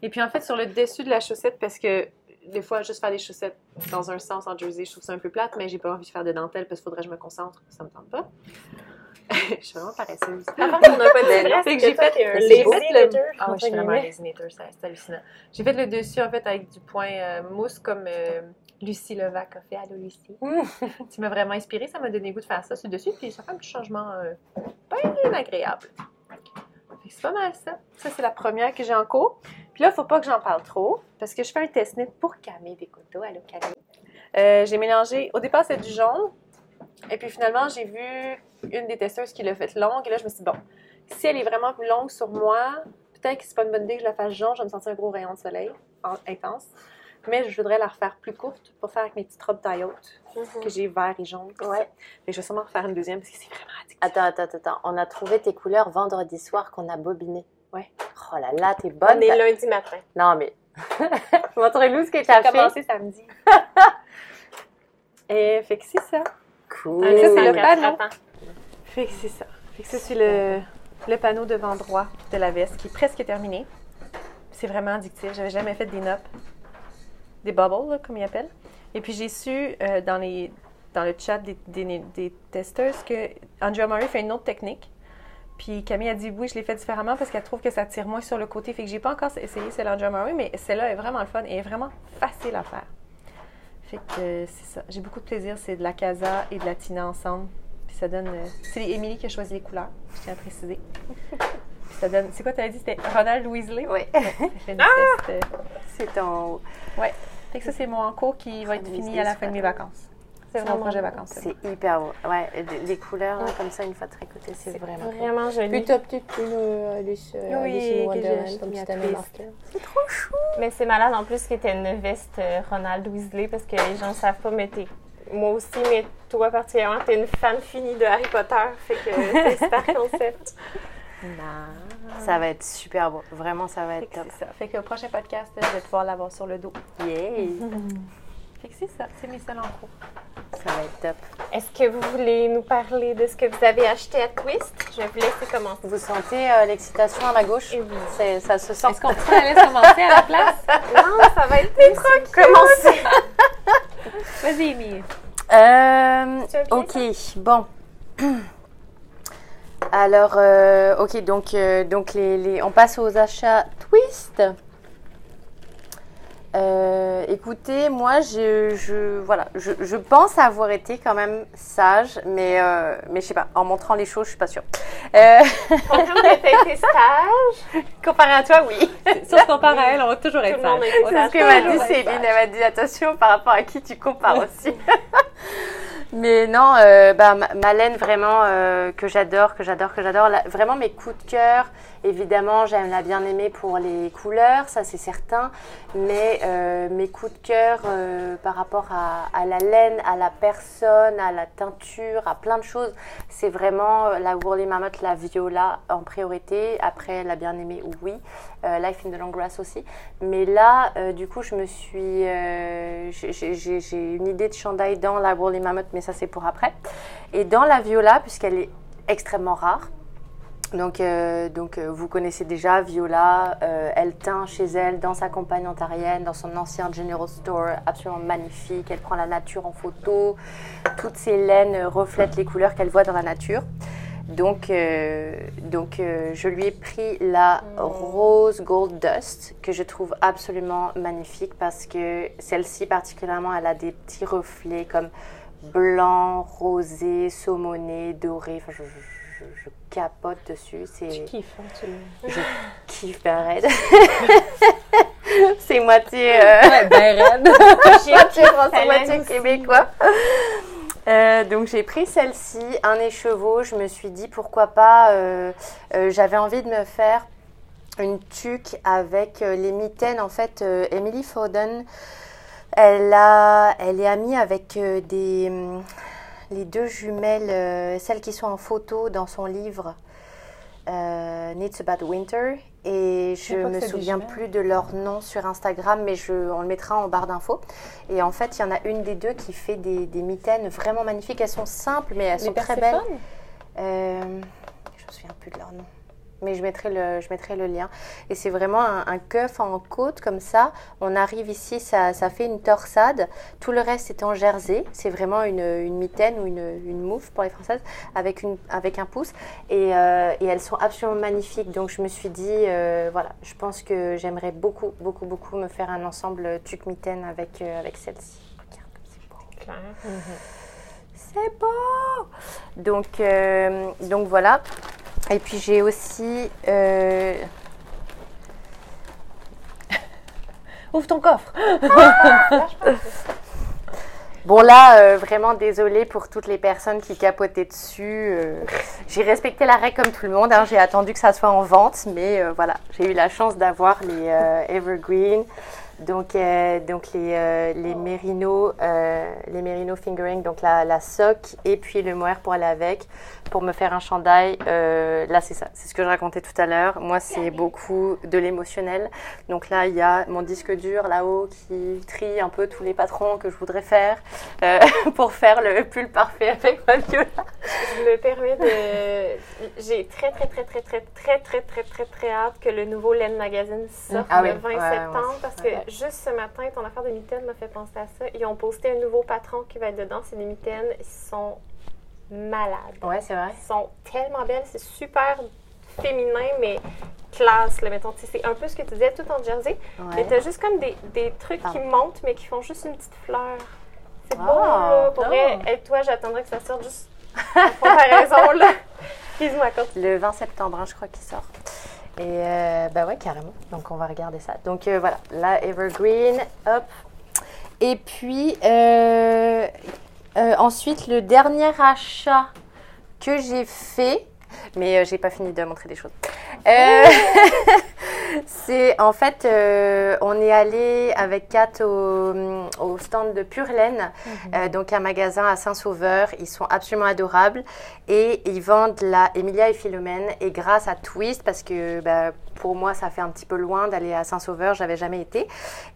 [SPEAKER 4] Et puis en fait, sur le dessus de la chaussette, parce que des fois, juste faire des chaussettes dans un sens en jersey, je trouve ça un peu plate, mais j'ai pas envie de faire de dentelle parce qu'il faudrait que je me concentre. Ça me tente pas. je suis vraiment paresseuse.
[SPEAKER 1] Par contre, on n'a pas dit vrai, c'est que
[SPEAKER 4] j'ai fait- fait le- Ah ouais, je suis vraiment ça, c'est hallucinant. J'ai fait le dessus en fait avec du point euh, mousse comme euh, Lucie Levac a fait. Allô Lucie. tu m'as vraiment inspirée, ça m'a donné le goût de faire ça sur le dessus, puis ça fait un petit changement euh, bien agréable. C'est pas mal ça. Ça, c'est la première que j'ai en cours. Puis là, il faut pas que j'en parle trop, parce que je fais un test knit pour Camille Bécoto. Allô Camille. Euh, j'ai mélangé, au départ, c'est du jaune. Et puis finalement, j'ai vu une des testeuses qui l'a fait longue. Et là, je me suis dit, bon, si elle est vraiment plus longue sur moi, peut-être que c'est pas une bonne idée que je la fasse jaune. Je vais me sentir un gros rayon de soleil en- intense. Mais je voudrais la refaire plus courte pour faire avec mes petites robes taille haute que j'ai vert et jaune.
[SPEAKER 3] Ouais.
[SPEAKER 4] Que je vais sûrement refaire une deuxième parce que c'est vraiment addictif.
[SPEAKER 3] Attends, attends, attends. On a trouvé tes couleurs vendredi soir qu'on a bobiné.
[SPEAKER 4] Ouais.
[SPEAKER 3] Oh là là, t'es
[SPEAKER 1] On
[SPEAKER 3] bonne.
[SPEAKER 1] est
[SPEAKER 3] t'as-
[SPEAKER 1] lundi matin.
[SPEAKER 3] Non, mais. Montrez-nous ce que t'as fait.
[SPEAKER 4] commencé samedi. Et fait que c'est ça.
[SPEAKER 3] Cool.
[SPEAKER 4] Ça, c'est le panneau. Fait que c'est ça. Fait que ça, c'est le, le panneau devant droit de la veste qui est presque terminé. C'est vraiment addictif. J'avais jamais fait des notes. Des bubbles, là, comme ils appellent. Et puis j'ai su euh, dans, les, dans le chat des, des, des testeurs que Andrea Murray fait une autre technique. Puis Camille a dit oui, je l'ai fait différemment parce qu'elle trouve que ça tire moins sur le côté. Fait que j'ai pas encore essayé celle d'Andrea Murray, mais celle-là est vraiment le fun et est vraiment facile à faire. Fait que euh, c'est ça. J'ai beaucoup de plaisir. C'est de la casa et de la tina ensemble. Puis ça donne. euh, c'est Émilie qui a choisi les couleurs, je tiens à préciser. Puis ça donne. C'est quoi, tu as dit? C'était Ronald Weasley?
[SPEAKER 3] Oui,
[SPEAKER 4] veste, euh,
[SPEAKER 3] c'est en haut.
[SPEAKER 4] Fait que ça, c'est mon encours qui va être fini à la fin de mes vacances.
[SPEAKER 1] C'est
[SPEAKER 4] C'est
[SPEAKER 1] vraiment
[SPEAKER 4] projet
[SPEAKER 1] beau.
[SPEAKER 4] vacances.
[SPEAKER 3] C'est hyper beau. Ouais, les couleurs, comme ça, une fois de côté, c'est vraiment cool.
[SPEAKER 1] Vraiment joli.
[SPEAKER 5] Puis t'as peut-être une euh, Alice, euh,
[SPEAKER 4] Oui,
[SPEAKER 5] Alice comme si t'avais
[SPEAKER 4] appris.
[SPEAKER 5] marqué.
[SPEAKER 1] Mais c'est malade en plus que t'aies une veste euh, Ronald Weasley parce que les gens ne savent pas, mais t'es. Moi aussi, mais toi particulièrement, t'es une fan finie de Harry Potter. Fait que c'est super concept.
[SPEAKER 3] Ça va être super beau. Vraiment, ça va être top.
[SPEAKER 4] c'est ça. Fait que le prochain podcast, je vais pouvoir l'avoir sur le dos.
[SPEAKER 3] Yay!
[SPEAKER 4] Fait que c'est ça. C'est mes seuls en cours.
[SPEAKER 3] Ça va être top.
[SPEAKER 1] Est-ce que vous voulez nous parler de ce que vous avez acheté à Twist? Je vais vous laisser commencer.
[SPEAKER 3] Vous sentez euh, l'excitation à ma gauche?
[SPEAKER 1] Et oui.
[SPEAKER 3] C'est- Ça se sent.
[SPEAKER 4] Est-ce qu'on pourrait laisser commencer à la place?
[SPEAKER 1] Non, ça va être des trucs. Commencer.
[SPEAKER 4] Vas-y, Émilie.
[SPEAKER 3] Euh,
[SPEAKER 1] Tu as bien
[SPEAKER 3] ok, bon. Alors, euh, ok, donc, euh, donc les, les- on passe aux achats Twist. Euh, écoutez, moi, je, je, voilà, je, je pense avoir été quand même sage, mais, euh, mais je sais pas, en montrant les choses, je suis pas sûre. Euh,
[SPEAKER 1] t'as été sage.
[SPEAKER 3] comparé à toi, oui.
[SPEAKER 4] Si on se compare à elle, on va toujours être sage.
[SPEAKER 3] C'est ce que m'a dit Céline. Elle m'a dit attention par rapport à qui tu compares aussi. Mais non, euh, bah, Ma- Malène, vraiment, euh, que j'adore, que j'adore, que j'adore. Vraiment mes coups de cœur. Évidemment, j'aime la bien aimée pour les couleurs, ça c'est certain. Mais euh, mes coups de cœur par rapport à, la laine, à la personne, à la teinture, à plein de choses, c'est vraiment la Woolly Mammoth, la Viola en priorité. Après, la bien aimée, oui. Life in the Long Grass aussi. Mais là, du coup, je me suis. j'ai- une idée de chandail dans la Woolly Mammoth, mais ça, c'est pour après. Et dans la Viola, puisqu'elle est extrêmement rare. Donc, euh, donc euh, vous connaissez déjà Viola, euh, elle teint chez elle dans sa campagne ontarienne, dans son ancien General Store, absolument magnifique. Elle prend la nature en photo, toutes ses laines reflètent les couleurs qu'elle voit dans la nature. Donc, donc je lui ai pris la rose gold dust que je trouve absolument magnifique parce que celle-ci particulièrement, elle a des petits reflets comme blanc, rosé, saumoné, doré. Enfin, je, je- je- je capote dessus. C'est
[SPEAKER 4] Tu kiffes, hein, tu
[SPEAKER 3] je kiffe ben. C'est moitié. euh,
[SPEAKER 4] Ouais, ben raide.
[SPEAKER 3] moitié français, moitié québécois. Euh, donc j'ai pris celle-ci, un écheveau. Je me suis dit pourquoi pas. euh, euh, J'avais envie de me faire une tuque avec les mitaines. En fait, Emily Foden, elle, a, elle est amie avec euh, des, hum, les deux jumelles, euh, celles qui sont en photo dans son livre. Euh, Needs About Winter. Et je
[SPEAKER 4] que
[SPEAKER 3] me souviens plus de leur nom sur Instagram mais je, on le mettra en barre d'infos. Et en fait il y en a une des deux qui fait des, des mitaines vraiment magnifiques. Elles sont simples mais elles
[SPEAKER 4] Les
[SPEAKER 3] sont très belles. Euh, je me souviens plus de leur nom. Mais je mettrai le, je mettrai le lien. Et c'est vraiment un, un cuff en côte comme ça. On arrive ici, ça, ça fait une torsade. Tout le reste est en jersey. C'est vraiment une, une mitaine ou une, une mouffe pour les Françaises avec, une, avec un pouce. Et, euh, et elles sont absolument magnifiques. Donc je me suis dit, euh, voilà, je pense que j'aimerais beaucoup, beaucoup, beaucoup me faire un ensemble tuque mitaine avec, euh, avec celle-ci. Regarde comme c'est beau. C'est beau Donc, donc voilà. Et puis j'ai aussi... euh,
[SPEAKER 4] Ouvre ton coffre.
[SPEAKER 3] Bon là, euh, vraiment désolée pour toutes les personnes qui capotaient dessus. euh, j'ai respecté la règle comme tout le monde. hein, j'ai attendu que ça soit en vente, mais voilà, j'ai eu la chance d'avoir les Evergreen Donc, euh, donc les, euh, les mérinos, euh, les mérinos fingering, donc la, la soque et puis le mohair pour aller avec, pour me faire un chandail. Euh, là, c'est ça, c'est ce que je racontais tout à l'heure. Moi, c'est beaucoup de l'émotionnel. Donc là, il y a mon disque dur là-haut qui trie un peu tous les patrons que je voudrais faire pour faire le pull parfait avec ma viola.
[SPEAKER 1] Je me permets de. J'ai très, très, très, très, très, très, très, très, très, très hâte que le nouveau Len Magazine sorte
[SPEAKER 3] Ah
[SPEAKER 1] le
[SPEAKER 3] oui,
[SPEAKER 1] 20
[SPEAKER 3] ouais,
[SPEAKER 1] septembre parce que juste ce matin, ton affaire de mitaines m'a fait penser à ça. Ils ont posté un nouveau patron qui va être dedans. C'est des mitaines. Ils sont malades.
[SPEAKER 3] Ouais, c'est vrai.
[SPEAKER 1] Ils sont tellement belles. C'est super féminin, mais classe, là, mettons. Tu sais, C'est un peu ce que tu disais, tout en jersey. Mais
[SPEAKER 3] Ouais.
[SPEAKER 1] t'as juste comme des, des trucs qui
[SPEAKER 3] Ah.
[SPEAKER 1] montent, mais qui font juste une petite fleur. C'est beau, là. Pour vrai, et toi, j'attendrai que ça sorte juste en comparaison, là. Excuse-moi.
[SPEAKER 3] Le 20 septembre, hein, je crois qu'il sort. Et euh, bah ouais, carrément. Donc on va regarder ça. Donc euh, voilà, là Evergreen, hop. Et puis euh, ensuite le dernier achat que j'ai fait, mais euh, j'ai pas fini de montrer des choses. Euh, c'est en fait, euh, on est allé avec Kat au, au stand de Pure Laine, euh, donc un magasin à Saint-Sauveur. Ils sont absolument adorables et ils vendent la Emilia et Philomène. Et grâce à Twist, parce que bah, pour moi ça fait un petit peu loin d'aller à Saint-Sauveur, j'avais jamais été.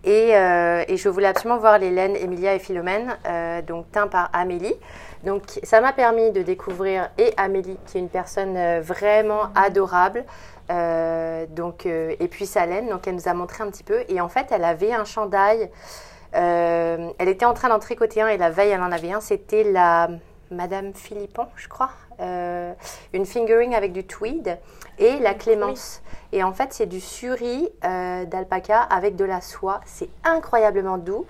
[SPEAKER 3] Et, euh, et je voulais absolument voir les laines Emilia et Philomène, donc teint par Amélie. Donc ça m'a permis de découvrir et Amélie, qui est une personne euh, vraiment adorable. Euh, donc, euh, et puis Salène, donc elle nous a montré un petit peu. Et en fait, elle avait un chandail. euh, elle était en train d'en tricoter un et la veille, elle en avait un. C'était la Madame Philippon, je crois. Une fingering avec du tweed et la clémence. Et en fait, c'est du suri d'alpaca avec de la soie. C'est incroyablement doux.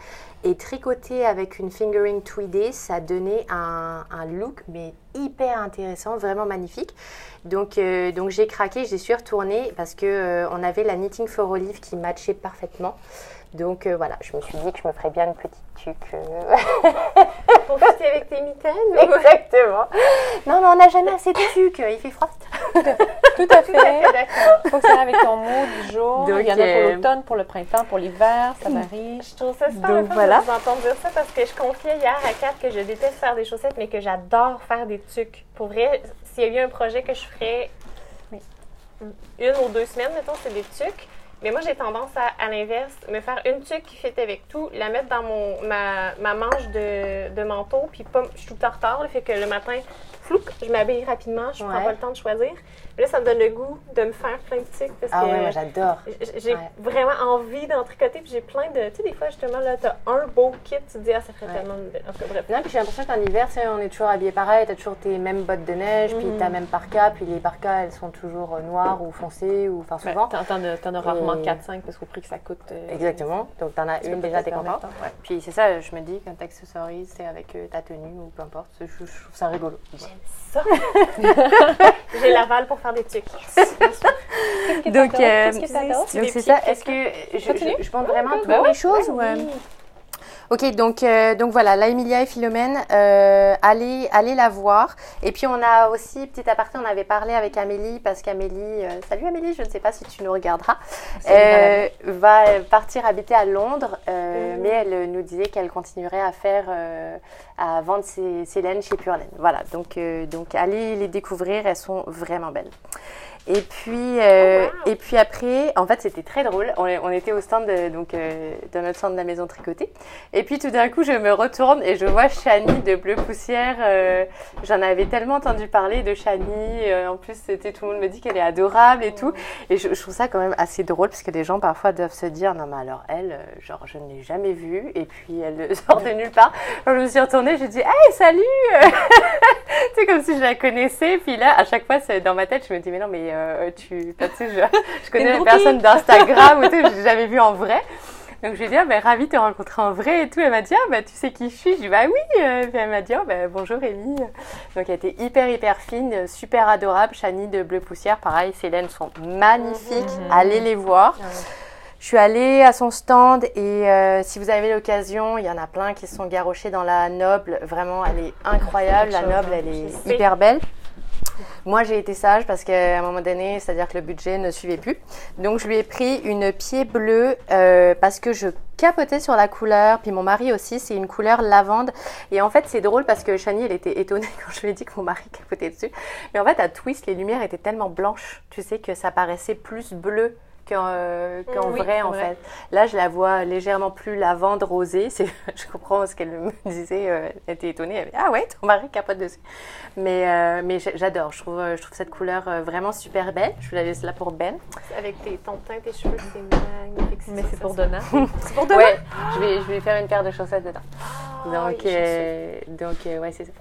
[SPEAKER 3] Et tricoté avec une fingering tweedée, ça donnait un, look mais hyper intéressant, vraiment magnifique. Donc, euh, donc j'ai craqué, j'y suis retournée parce que euh, on avait la knitting for olive qui matchait parfaitement. Donc euh, voilà, je me suis dit que je me ferais bien une petite tuque. euh,
[SPEAKER 1] Pour fitter avec tes mitaines ou...
[SPEAKER 3] Exactement. Non, mais on n'a jamais assez de tuque, il fait froid.
[SPEAKER 4] Tout à fait.
[SPEAKER 1] D'accord.
[SPEAKER 4] faut que ça aille avec ton mood du jour.
[SPEAKER 3] Donc,
[SPEAKER 4] Il y en a pour
[SPEAKER 3] euh,
[SPEAKER 4] l'automne, pour le printemps, pour l'hiver, ça varie.
[SPEAKER 1] Je trouve ça super
[SPEAKER 3] Donc, voilà.
[SPEAKER 1] de vous entendre dire ça parce que je confiais hier à Kat que je déteste faire des chaussettes, mais que j'adore faire des tucs. Pour vrai, s'il y a eu un projet que je ferais une ou deux semaines, mettons, c'est des tucs. Mais moi, j'ai tendance à, à l'inverse, me faire une tuque qui fait avec tout, la mettre dans mon, ma, ma manche de, de manteau, puis pas, je suis tout en retard, le fait que le matin, flouc, je m'habille rapidement, je prends pas le temps de choisir. Là, ça me donne le goût de me faire plein de tucs parce
[SPEAKER 3] Ah
[SPEAKER 1] que
[SPEAKER 3] ouais, moi j'adore.
[SPEAKER 1] J'ai
[SPEAKER 3] Ouais.
[SPEAKER 1] vraiment envie d'en tricoter, puis j'ai plein de. Tu sais, des fois, justement, là, t'as un beau kit, tu te dis, ah, ça ferait
[SPEAKER 3] Ouais.
[SPEAKER 1] tellement de. En tout cas, bref.
[SPEAKER 3] Non, puis j'ai l'impression qu'en hiver, tu sais, on est toujours habillé pareil, t'as toujours tes mêmes bottes de neige, puis
[SPEAKER 1] Mhm.
[SPEAKER 3] t'as même parka, puis les parkas, elles sont toujours euh, noires ou foncées, ou enfin souvent.
[SPEAKER 4] T'en as, rarement
[SPEAKER 3] Et-
[SPEAKER 4] 4-5 parce qu'au prix que ça coûte. euh,
[SPEAKER 3] Exactement. Donc t'en as une déjà,
[SPEAKER 4] te
[SPEAKER 3] t'es
[SPEAKER 4] ouais.
[SPEAKER 3] Puis c'est ça, je me dis, quand t'accessorises, c'est avec euh, ta tenue ou peu importe, je, je trouve ça rigolo.
[SPEAKER 1] Ça. j'ai l'aval pour faire des tucs.
[SPEAKER 3] Donc, euh,
[SPEAKER 4] Qu'est-ce que ça t'offre?
[SPEAKER 3] donc
[SPEAKER 1] des
[SPEAKER 3] c'est ça. Est-ce que je, je, je montre vraiment toutes les choses ou euh. Ok, donc, euh, donc voilà, la Emilia et Philomène, euh, allez, allez la voir. Et puis on a aussi, petit aparté, on avait parlé avec Amélie, parce qu'Amélie, euh, salut Amélie, je ne sais pas si tu nous regarderas, euh, va partir habiter à Londres, euh, mais elle nous disait qu'elle continuerait à faire, à vendre ses, ses laines chez Pure Laine. Voilà, donc, donc allez les découvrir, elles sont vraiment belles. Et puis, euh,
[SPEAKER 1] Oh, wow.
[SPEAKER 3] et puis après, en fait, c'était très drôle. On, on était au stand, de, donc, euh, dans notre stand de la maison tricotée. Et puis tout d'un coup, je me retourne et je vois Chani de Bleu Poussière. euh, J'en avais tellement entendu parler de Chani. euh, en plus, c'était tout le monde me dit qu'elle est adorable et tout. Et je, je trouve ça quand même assez drôle parce que les gens parfois doivent se dire non mais alors elle, euh, genre je ne l'ai jamais vue et puis elle sort de nulle part. Alors, je me suis retournée, j'ai dit hey salut. C'est comme si je la connaissais. Puis là, à chaque fois, dans ma tête, je me dis mais non mais euh, tu, tu sais, je, je connais les personnes d'Instagram ou tout, je l'ai jamais vue en vrai. Donc je lui ai dit, ah, ben, ravie de te rencontrer en vrai et tout. Elle m'a dit, ah, bah, tu sais qui je suis? Je lui ai dit, bah oui. Euh, Puis elle m'a dit, oh, bah, bonjour Ellie. Donc elle était hyper, hyper fine, super adorable. Chani de Bleu Poussière, pareil, ses laines sont magnifiques. Allez les voir. Je suis allée à son stand et euh, si vous avez l'occasion, il y en a plein qui sont garochés dans la Noble. Vraiment, elle est incroyable. La Noble, elle est
[SPEAKER 1] sais.
[SPEAKER 3] hyper belle. Moi, j'ai été sage parce qu'à un moment donné, c'est-à-dire que le budget ne suivait plus. Donc, je lui ai pris une pied bleue euh, parce que je capotais sur la couleur. Puis mon mari aussi, c'est une couleur lavande. Et en fait, c'est drôle parce que Shani, elle était étonnée quand je lui ai dit que mon mari capotait dessus. Mais en fait, à Twist, les lumières étaient tellement blanches, tu sais, que ça paraissait plus bleu qu'en euh,
[SPEAKER 1] Oui,
[SPEAKER 3] vrai, en
[SPEAKER 1] vrai.
[SPEAKER 3] fait. Là, je la vois légèrement plus lavande rosée. Je comprends ce qu'elle me disait. euh, elle était étonnée. Elle avait, ah ouais, ton mari capote dessus. Mais, euh, mais j'a- j'adore. Je trouve, je trouve cette couleur vraiment super belle. Je vous la laisse là pour Ben.
[SPEAKER 1] Avec tes, ton teint, tes cheveux, c'est magnifique.
[SPEAKER 4] Mais c'est pour. Donna.
[SPEAKER 1] C'est pour demain?
[SPEAKER 3] Ouais, je vais, je vais faire une paire de chaussettes dedans.
[SPEAKER 1] Ah,
[SPEAKER 3] Donc,
[SPEAKER 1] il
[SPEAKER 3] euh, donc euh, ouais, c'est ça.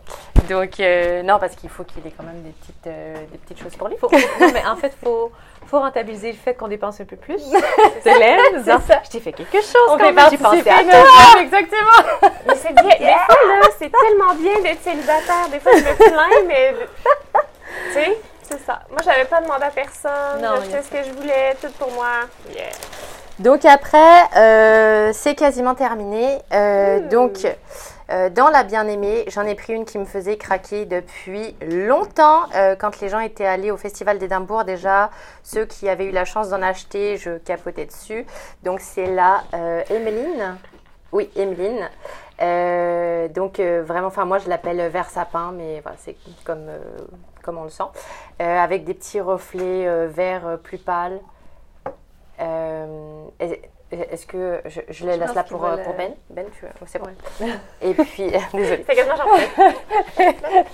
[SPEAKER 3] Donc, euh, non, parce qu'il faut qu'il ait quand même des petites, des petites choses pour lui.
[SPEAKER 4] Faut- non, mais en fait, faut, faut rentabiliser le fait qu'on dépense un peu plus. C'est disant, je t'ai fait quelque chose
[SPEAKER 3] On
[SPEAKER 4] quand même, j'ai pensé à toi.
[SPEAKER 3] exactement.
[SPEAKER 1] Mais c'est bien. Des fois, là, c'est tellement bien d'être célibataire. Des fois, je me plains, mais. Tu sais, c'est ça. Moi, j'avais pas demandé à personne.
[SPEAKER 4] Non,
[SPEAKER 1] je
[SPEAKER 4] il y a
[SPEAKER 1] sais ce que je voulais, tout pour moi. Yeah.
[SPEAKER 3] Donc après, euh, c'est quasiment terminé. Euh,
[SPEAKER 1] Hmm.
[SPEAKER 3] Donc, euh, dans la bien-aimée, j'en ai pris une qui me faisait craquer depuis longtemps. Quand les gens étaient allés au Festival d'Édimbourg, déjà, ceux qui avaient eu la chance d'en acheter, je capotais dessus. Donc, c'est la Emeline. Oui, Emeline. Euh, donc, euh, vraiment, enfin, moi, je l'appelle vert sapin, mais voilà, c'est comme, euh, comme on le sent. Avec des petits reflets verts plus pâles. Euh, est- Est-ce que je, je les
[SPEAKER 4] Je
[SPEAKER 3] laisse là pour, euh, pour
[SPEAKER 4] euh,
[SPEAKER 3] Ben? Ben, tu veux oh, C'est bon. Et puis, désolée,
[SPEAKER 1] C'est quasiment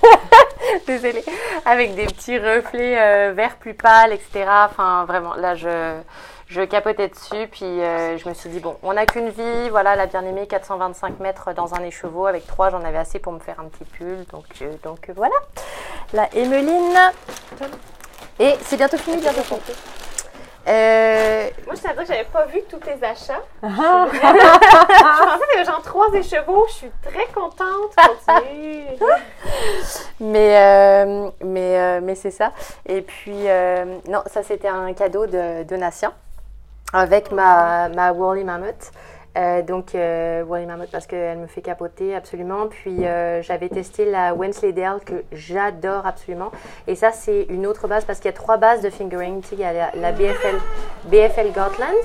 [SPEAKER 3] désolée. Avec des petits reflets euh, verts plus pâles, etc. Enfin, vraiment, là, je, je capotais dessus. Puis, euh, je me suis dit, bon, on n'a qu'une vie. Voilà, la bien-aimée, 425 mètres dans un écheveau. Avec trois, j'en avais assez pour me faire un petit pull. Donc, euh, donc euh, voilà. La Emeline. Et c'est bientôt fini, bientôt fini. Euh,
[SPEAKER 1] Moi, je t'avoue que j'avais pas vu tous tes achats. je pensais qu'il y avait genre trois écheveaux. Je suis très contente. Continue.
[SPEAKER 3] Mais, euh, mais, euh, mais c'est ça. Et puis, euh, non, ça c'était un cadeau de donation avec ma, ma Wally Mammoth. Euh, donc, euh, Wally Mammoth parce qu'elle me fait capoter absolument. Puis, euh, j'avais testé la Wensleydale que j'adore absolument. Et ça, c'est une autre base parce qu'il y a trois bases de fingering. Il y a la, la BFL, BFL Gotland.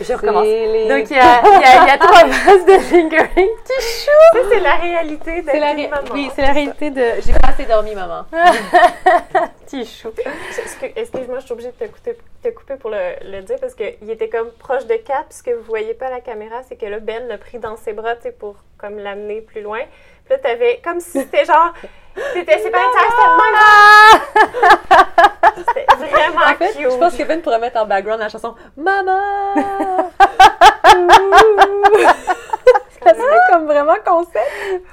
[SPEAKER 3] Je recommence.
[SPEAKER 4] les-
[SPEAKER 3] Donc, il y a, il y a- il y a trois bases de fingering.
[SPEAKER 1] Ça, c'est la réalité d'être
[SPEAKER 4] la, ré-
[SPEAKER 1] maman.
[SPEAKER 4] oui, c'est la réalité de. J'ai pas assez dormi, maman.
[SPEAKER 3] Petit chou.
[SPEAKER 1] Excuse- Excuse-moi, je suis obligée de te couper, te couper pour le, le dire parce qu'il était comme proche de Cap. Ce que vous voyez pas à la caméra, c'est que là, Ben l'a pris dans ses bras, tu sais, pour comme l'amener plus loin. Puis là, t'avais comme si c'était genre. C'était pas intéressant, c'était vraiment
[SPEAKER 4] En fait,
[SPEAKER 1] cute.
[SPEAKER 4] je pense que Ben pourrait mettre en background la chanson Maman! Ça serait comme vraiment concept.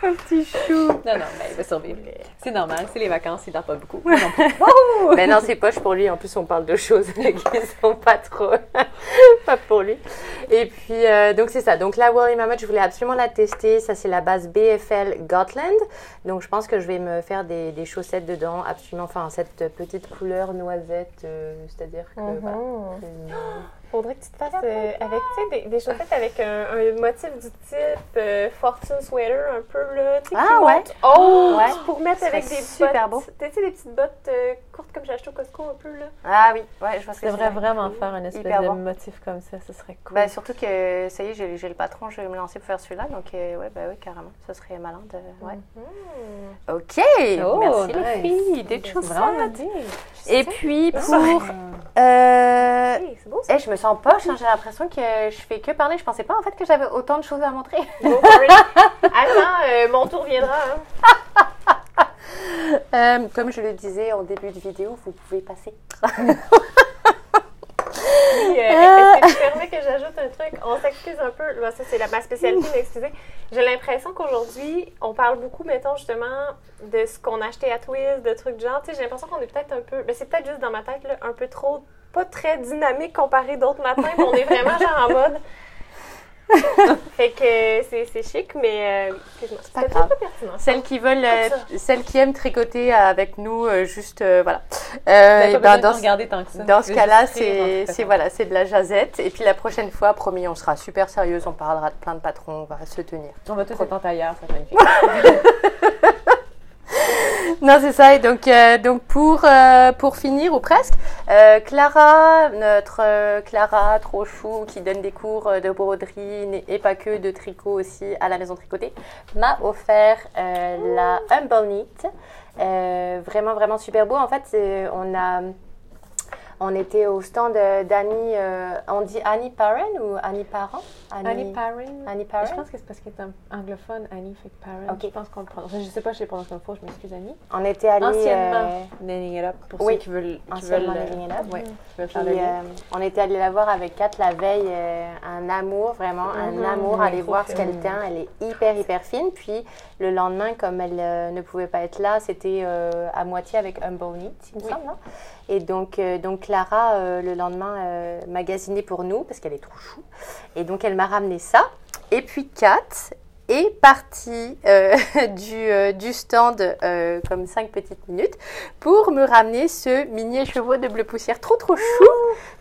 [SPEAKER 3] Un petit chou.
[SPEAKER 4] Non, non, mais il va survivre. C'est normal, c'est les vacances, il dort pas beaucoup. Non.
[SPEAKER 3] Mais non, c'est poche pour lui. En plus, on parle de choses qui sont pas trop. pas pour lui. Et puis, euh, donc c'est ça. Donc la Wally Mammoth, je voulais absolument la tester. Ça, c'est la base BFL Gotland. Donc je pense que je vais me faire des, des chaussettes dedans. Absolument. Enfin, cette petite couleur noisette. euh, C'est-à-dire que. voilà, une-
[SPEAKER 1] Faudrait que tu te fasses euh, avec, tu sais, des, des chaussettes avec un, un motif du type euh, Fortune Sweater, un peu là, tu sais,
[SPEAKER 3] Ah, ouais.
[SPEAKER 1] haut,
[SPEAKER 3] Ouais.
[SPEAKER 1] pour mettre avec des
[SPEAKER 3] super
[SPEAKER 1] bottes, tu sais, des petites bottes euh, courtes comme j'ai acheté au Costco un peu là.
[SPEAKER 3] Ah oui, ouais, je vois ce
[SPEAKER 4] Je
[SPEAKER 3] que
[SPEAKER 4] devrais
[SPEAKER 3] c'est.
[SPEAKER 4] vraiment faire un espèce
[SPEAKER 3] Hyper
[SPEAKER 4] de
[SPEAKER 3] bon.
[SPEAKER 4] motif comme ça, ce serait cool.
[SPEAKER 3] Bah, surtout que ça y est, j'ai j'ai le patron, je vais me lancer pour faire celui-là. Donc, euh, ouais, bah oui, carrément. Ça serait malin de. Ouais. Ok,
[SPEAKER 4] Oh,
[SPEAKER 3] merci
[SPEAKER 4] nice.
[SPEAKER 3] les filles, des chaussettes. Et puis pour. Euh,
[SPEAKER 1] Hey, c'est beau ça.
[SPEAKER 3] eh, je me sens poche, hein, j'ai l'impression que je fais que parler. Je pensais pas en fait que j'avais autant de choses à montrer.
[SPEAKER 1] Attends, euh, mon tour viendra. Hein.
[SPEAKER 3] Euh, comme je le disais en début de vidéo, vous pouvez passer.
[SPEAKER 1] Puis, euh, Est-ce que tu permets que j'ajoute un truc? On s'excuse un peu. Bon, ça, c'est ma spécialité, m'excuser. J'ai l'impression qu'aujourd'hui, on parle beaucoup, mettons, justement, de ce qu'on a acheté à Twist, de trucs de genre. Tu sais, j'ai l'impression qu'on est peut-être un peu. Ben, c'est peut-être juste dans ma tête, là, un peu trop. Pas très dynamique comparé d'autres matins, mais on est vraiment genre en mode. fait que c'est c'est chic, mais. Euh, excuse-moi,
[SPEAKER 3] pas grave.
[SPEAKER 1] pertinent.
[SPEAKER 3] Celles qui veulent, euh, celles qui aiment tricoter avec nous, euh, juste euh, voilà. Ben, dans,
[SPEAKER 4] nous regarder tant que ça.
[SPEAKER 3] dans ce
[SPEAKER 4] C'est
[SPEAKER 3] cas-là, c'est c'est voilà, c'est de la jazette. Et puis la prochaine fois, promis, on sera super sérieuse, on parlera de plein de patrons, on va se tenir.
[SPEAKER 4] On va tous être en tailleur, ça va être magnifique.
[SPEAKER 3] non, c'est ça. Et donc, euh, donc pour, euh, pour finir, ou presque, euh, Clara, notre Clara trop chou, qui donne des cours de broderie et pas que de tricot aussi à la maison tricotée, m'a offert la Humble Knit. Vraiment, vraiment super beau. En fait, on a... On était au stand euh, d'Annie, euh, on dit Annie Parent ou Annie Parent?
[SPEAKER 4] Annie Parent.
[SPEAKER 3] Annie
[SPEAKER 4] Je
[SPEAKER 3] Parent.
[SPEAKER 4] pense que c'est parce qu'elle est anglophone, Annie fait Parent.
[SPEAKER 3] Ok.
[SPEAKER 4] Je pense qu'on le prononce. Je sais pas, je les prononce comme faux, je m'excuse Annie.
[SPEAKER 3] On était allés...
[SPEAKER 4] Anciennement,
[SPEAKER 3] euh,
[SPEAKER 4] Nanning It Up, pour
[SPEAKER 3] oui,
[SPEAKER 4] ceux qui veulent, qui veulent,
[SPEAKER 3] Nanning It Up.
[SPEAKER 4] Qui veulent faire le lien.
[SPEAKER 3] euh, on était allé la voir avec Kat la veille, euh, un amour, vraiment un amour, aller voir ce qu'elle tient. Elle est hyper, hyper fine. Puis le lendemain, comme elle euh, ne pouvait pas être là, c'était euh, à moitié avec Humble Knit, il me semble. hein. Et donc, euh, donc Clara, le lendemain, magasiné pour nous, parce qu'elle est trop chou. Et donc, elle m'a ramené ça. Et puis Kat est partie euh, du, euh, du stand euh, comme cinq petites minutes pour me ramener ce mini écheveau de bleu poussière trop trop chou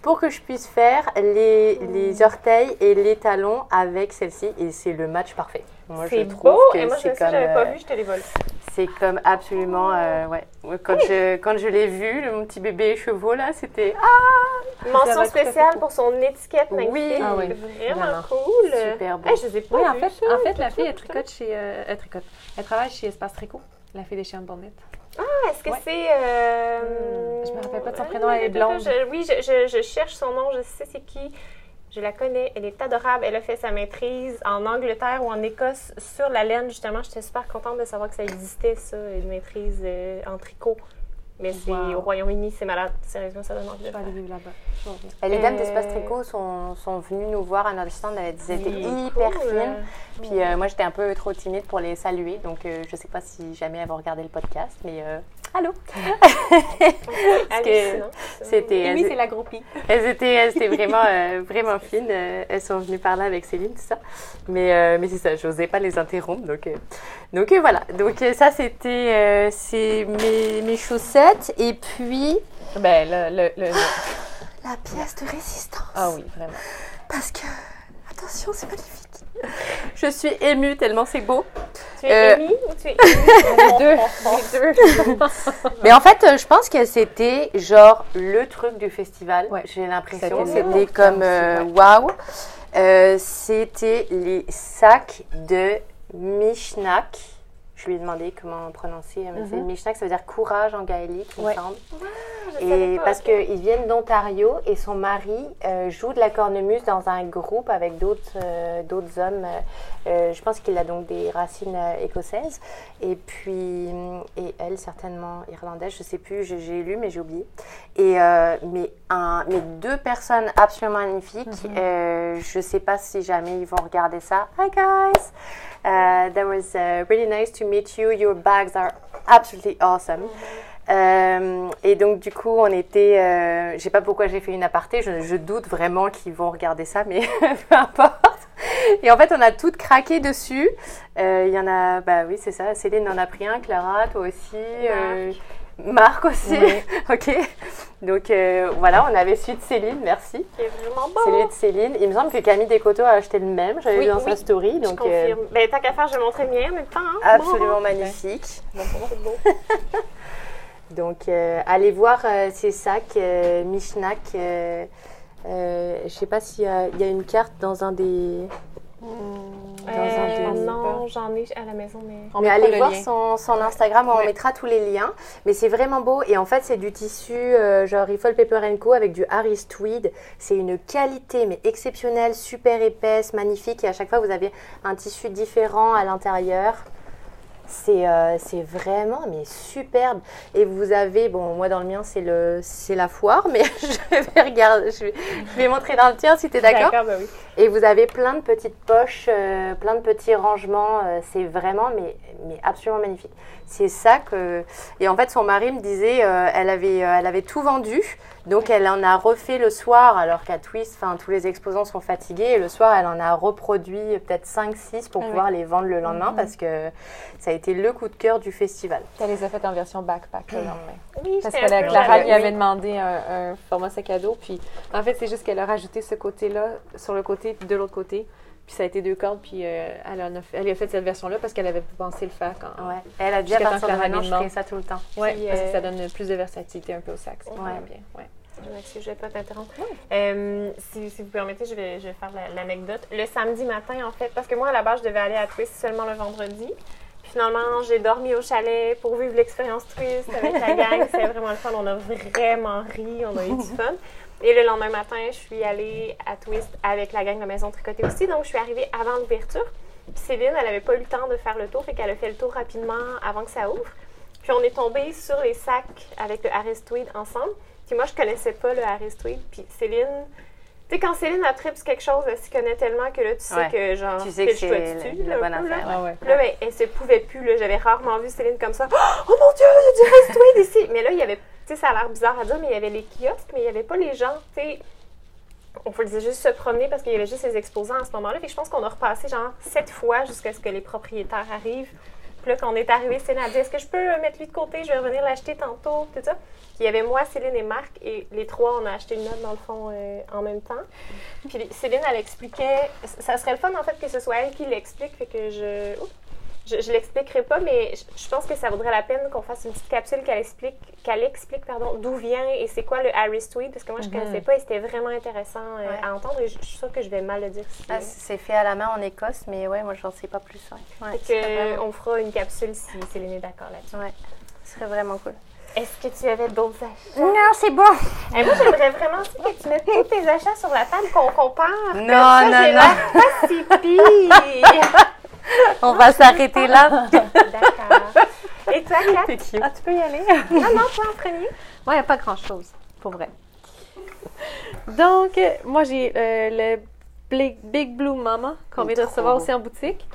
[SPEAKER 3] pour que je puisse faire les, les orteils et les talons avec celle-ci et c'est le match parfait. Moi je
[SPEAKER 1] C'est
[SPEAKER 3] trouve
[SPEAKER 1] beau.
[SPEAKER 3] que
[SPEAKER 1] Et moi, je
[SPEAKER 3] c'est
[SPEAKER 1] sais,
[SPEAKER 3] comme,
[SPEAKER 1] j'avais pas vu, je te les vole.
[SPEAKER 3] C'est comme absolument euh, ouais. Quand je quand je l'ai vu le mon petit bébé écheveau là c'était ah
[SPEAKER 1] Mention spéciale pour son étiquette
[SPEAKER 3] Oui.
[SPEAKER 4] Ah oui,
[SPEAKER 1] Vraiment
[SPEAKER 4] vraiment.
[SPEAKER 1] cool.
[SPEAKER 3] super beau.
[SPEAKER 1] Hey, je pas
[SPEAKER 4] Oui, en fait,
[SPEAKER 1] ça.
[SPEAKER 4] en fait, la fille, elle tricote chez. euh, elle tricote. Elle travaille chez Espace Tricot, la fille des chiens de Bonnet.
[SPEAKER 1] Ah, Est-ce que
[SPEAKER 4] Ouais.
[SPEAKER 1] c'est. euh,
[SPEAKER 4] Hmm, je me rappelle pas de son
[SPEAKER 1] euh,
[SPEAKER 4] prénom, elle est blonde.
[SPEAKER 1] je- oui, je, je- je cherche son nom, je sais c'est qui. Je la connais, elle est adorable. Elle a fait sa maîtrise en Angleterre ou en Écosse sur la laine, justement. J'étais super contente de savoir que ça existait, ça, une maîtrise euh, en tricot. Mais c'est au Royaume-Uni, c'est malade. Sérieusement, ça donne envie de
[SPEAKER 4] Je aller vivre là-bas. Je.
[SPEAKER 3] Et les dames
[SPEAKER 1] Euh,
[SPEAKER 3] d'Espace Tricot sont, sont venues nous voir à notre stand, elles étaient
[SPEAKER 1] Oui,
[SPEAKER 3] hyper
[SPEAKER 1] cool.
[SPEAKER 3] fines. Puis euh, moi j'étais un peu trop timide pour les saluer, donc euh, je sais pas si jamais elles vont regarder le podcast, mais euh, allô?
[SPEAKER 1] Ça.
[SPEAKER 3] C'était
[SPEAKER 4] oui, c'est la groupie.
[SPEAKER 3] Elles étaient, elles étaient vraiment, euh, vraiment fines. euh, elles sont venues parler avec Céline, tout ça. Mais, euh, mais c'est ça, j'osais pas les interrompre. Donc, euh, donc euh, voilà. Donc euh, ça, c'était euh, c'est mes, mes chaussettes. Et puis,
[SPEAKER 4] Ben, le. le, le-
[SPEAKER 3] la pièce de résistance.
[SPEAKER 4] Ah oui, vraiment.
[SPEAKER 3] Parce que, attention, c'est magnifique. Je suis émue tellement c'est beau.
[SPEAKER 1] Tu es
[SPEAKER 3] Euh,
[SPEAKER 1] émue ou tu es émue?
[SPEAKER 4] Deux. Les deux.
[SPEAKER 3] Mais en fait, euh, je pense que c'était genre le truc du festival.
[SPEAKER 4] Ouais.
[SPEAKER 3] J'ai l'impression.
[SPEAKER 4] C'était
[SPEAKER 3] comme euh,
[SPEAKER 4] ouais.
[SPEAKER 3] waouh. Euh, c'était les sacs de Mishnak. Je lui ai demandé comment prononcer. Elle m'a dit, Mishnak, ça veut dire courage en gaélique, il me
[SPEAKER 4] Ouais.
[SPEAKER 3] semble.
[SPEAKER 1] Je savais
[SPEAKER 3] Et
[SPEAKER 1] pas,
[SPEAKER 3] parce
[SPEAKER 1] ok.
[SPEAKER 3] qu'ils viennent d'Ontario et son mari euh, joue de la cornemuse dans un groupe avec d'autres euh, d'autres hommes. euh, je pense qu'il a donc des racines euh, écossaises. Et puis, hum, et elle certainement irlandaise, je sais plus, j'ai lu mais j'ai oublié. Et euh, mais, un, mais deux personnes absolument magnifiques. Euh, je sais pas si jamais ils vont regarder ça. Hi guys! Uh, that was uh, really nice to meet you. Your bags are absolutely awesome. Euh, et donc du coup, on était, euh, je sais pas pourquoi j'ai fait une aparté, je, je doute vraiment qu'ils vont regarder ça, mais peu importe. Et en fait, on a toutes craqué dessus. Euh, Il y en a, bah oui, c'est ça. Céline en a pris un, Clara, toi aussi, Marc aussi. ok. Donc euh, voilà, on avait celui de Céline, merci.
[SPEAKER 1] C'est vraiment.
[SPEAKER 3] Celui de Céline. Il me semble que Camille Descoteaux a acheté le même. J'avais
[SPEAKER 1] Oui,
[SPEAKER 3] vu dans
[SPEAKER 1] oui.
[SPEAKER 3] sa story,
[SPEAKER 1] Je
[SPEAKER 3] donc euh.
[SPEAKER 1] Ben, tant qu'à faire, je vais montrer le mien en même temps. hein.
[SPEAKER 3] absolument magnifique. Donc, euh, allez voir ces sacs Mishnak. Je sais pas s'il y a une carte dans un des.
[SPEAKER 1] Euh, non, j'en ai à la maison, mais.
[SPEAKER 4] On
[SPEAKER 3] mais
[SPEAKER 4] mettra
[SPEAKER 3] allez
[SPEAKER 4] le
[SPEAKER 3] voir
[SPEAKER 4] lien.
[SPEAKER 3] son, son Instagram, on
[SPEAKER 4] Ouais.
[SPEAKER 3] mettra tous les liens. Mais c'est vraiment beau. Et en fait, c'est du tissu euh, genre Riffle Paper Co avec du Harris Tweed. C'est une qualité, mais exceptionnelle, super épaisse, magnifique. Et à chaque fois, vous avez un tissu différent à l'intérieur. C'est euh, c'est vraiment mais superbe. Et vous avez, bon, moi dans le mien, c'est le c'est la foire, mais je vais regarder, je vais, je vais montrer dans le tien si tu es d'accord.
[SPEAKER 1] oui.
[SPEAKER 3] Et vous avez plein de petites poches, euh, plein de petits rangements. euh, c'est vraiment, mais, mais absolument magnifique. C'est ça que. Et en fait, son mari me disait, elle, avait, elle avait tout vendu. Donc, elle en a refait le soir, alors qu'à Twist, enfin, tous les exposants sont fatigués. Et le soir, elle en a reproduit peut-être 5-6 pour
[SPEAKER 4] Ah
[SPEAKER 3] pouvoir les vendre le lendemain parce que ça a été le coup de cœur du festival.
[SPEAKER 4] Elle les a faites en version backpack le lendemain.
[SPEAKER 1] Oui,
[SPEAKER 4] Parce que la Clara lui avait demandé un, un format sac à dos. Puis en fait, c'est juste qu'elle a rajouté ce côté-là sur le côté de l'autre côté. Puis ça a été deux cordes, puis euh, elle, en a fait, elle a fait cette version-là parce qu'elle avait pensé le faire quand.
[SPEAKER 3] Ouais. Elle a dit à partir de maintenant, je ça tout le temps.
[SPEAKER 4] Ouais,
[SPEAKER 1] Puis,
[SPEAKER 4] parce que
[SPEAKER 1] euh,
[SPEAKER 4] ça donne plus de versatilité un peu au sax. c'est
[SPEAKER 1] Ouais.
[SPEAKER 4] bien. Ouais.
[SPEAKER 1] Je m'excuse, je vais pas t'interrompre. Euh, si, si vous permettez, je vais, je vais faire la- l'anecdote. Le samedi matin, en fait, parce que moi, à la base, je devais aller à Twist seulement le vendredi. Puis finalement, j'ai dormi au chalet pour vivre l'expérience Twist avec la gang. C'était vraiment le fun. On a vraiment ri, on a eu du fun. Et le lendemain matin, je suis allée à Twist avec la gang de Maison Tricotée aussi. Donc, je suis arrivée avant l'ouverture. Puis Céline, elle avait pas eu le temps de faire le tour, fait qu'elle a fait le tour rapidement avant que ça ouvre. Puis on est tombé sur les sacs avec le Harris Tweed ensemble. Puis moi, je connaissais pas le Harris Tweed. Puis Céline, tu sais, quand Céline a sur quelque chose, elle s'y connaît tellement que là, tu sais
[SPEAKER 3] Ouais.
[SPEAKER 1] que genre,
[SPEAKER 3] Tu sais que c'est
[SPEAKER 1] dessus,
[SPEAKER 3] la-
[SPEAKER 1] là,
[SPEAKER 3] bonne
[SPEAKER 1] là.
[SPEAKER 3] affaire.
[SPEAKER 4] Ah ouais.
[SPEAKER 1] Là, ben, elle se pouvait plus. là. J'avais rarement vu Céline comme ça. Oh mon Dieu, il y a du Harris Tweed ici! Mais là, il y avait, ça a l'air bizarre à dire, mais il y avait les kiosques, mais il y avait pas les gens, tu sais. On faisait juste se promener parce qu'il y avait juste les exposants à ce moment-là. Puis je pense qu'on a repassé genre sept fois jusqu'à ce que les propriétaires arrivent. Puis là, quand on est arrivé, Céline a dit Est-ce que je peux euh, mettre lui de côté? Je vais revenir l'acheter tantôt. Tout ça. Puis il y avait moi, Céline et Marc. Et les trois, on a acheté une note dans le fond euh, en même temps. Puis Céline, elle expliquait. Ça serait le fun en fait que ce soit elle qui l'explique. Fait que je. Oups. Je, je l'expliquerai pas, mais je, je pense que ça vaudrait la peine qu'on fasse une petite capsule qu'elle explique, qu'elle explique pardon, d'où vient et c'est quoi le Harris Tweed, parce que moi je connaissais pas et c'était vraiment intéressant euh,
[SPEAKER 3] Ouais.
[SPEAKER 1] à entendre et je, je suis sûre que je vais mal le dire. ici.
[SPEAKER 3] Ah, c'est fait à la main en Écosse, mais ouais, moi, j'en sais pas plus. Ouais. Vraiment-
[SPEAKER 1] on fera une capsule si Céline est d'accord là-dessus.
[SPEAKER 3] ouais, ce serait vraiment cool.
[SPEAKER 1] Est-ce que tu avais d'autres achats?
[SPEAKER 3] Non, c'est bon.
[SPEAKER 1] Eh, moi, j'aimerais vraiment que tu mettes tous tes achats sur la table, qu'on compare.
[SPEAKER 3] Non,
[SPEAKER 1] ça,
[SPEAKER 3] non, non.
[SPEAKER 1] pas si pire.
[SPEAKER 3] On va s'arrêter là.
[SPEAKER 1] D'accord. Et toi, Kat?
[SPEAKER 4] Ah, tu peux y aller?
[SPEAKER 1] Non, non, toi en premier.
[SPEAKER 4] Moi, il n'y a pas grand-chose, pour vrai. Donc, euh, moi, j'ai euh, le Big, Big Blue Mama qu'on vient de recevoir aussi en boutique.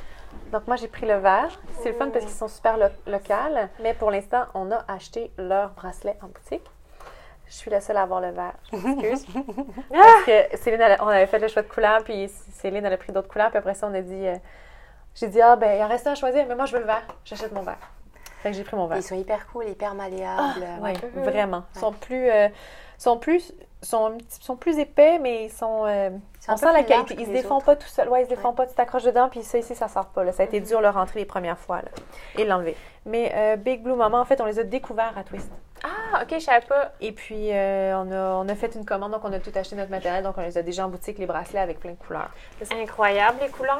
[SPEAKER 4] Donc, moi, j'ai pris le vert. C'est le fun parce qu'ils sont super lo- locales. Mais pour l'instant, on a acheté leur bracelet en boutique. Je suis la seule à avoir le vert. Je m'excuse. parce que Céline, on avait fait le choix de couleur, puis Céline, elle a pris d'autres couleurs. Puis après ça, on a dit... euh, j'ai dit, ah, ben, il en reste un à choisir, mais moi, je veux le vert. J'achète mon vert. Fait que j'ai pris mon vert.
[SPEAKER 3] Ils sont hyper cool, hyper malléables.
[SPEAKER 4] Oui,
[SPEAKER 3] Ouais.
[SPEAKER 4] vraiment. Ils sont plus, euh, sont plus, sont, sont plus épais, mais ils sont. euh, on sent la qualité. Ils se défont
[SPEAKER 3] autres.
[SPEAKER 4] pas tout seul. Ouais, ils se défont pas. Tu t'accroches dedans, puis ça ici, ça sort pas. Là. Ça a été dur le rentrer les premières fois là, et l'enlever. Mais euh, Big Blue Mama, en fait, on les a découverts à Twist.
[SPEAKER 1] Ah, ok, je savais pas.
[SPEAKER 4] Et puis, euh, on, a, on a fait une commande, donc on a tout acheté notre matériel, donc on les a déjà en boutique, les bracelets avec plein de couleurs.
[SPEAKER 1] C'est incroyable, les couleurs.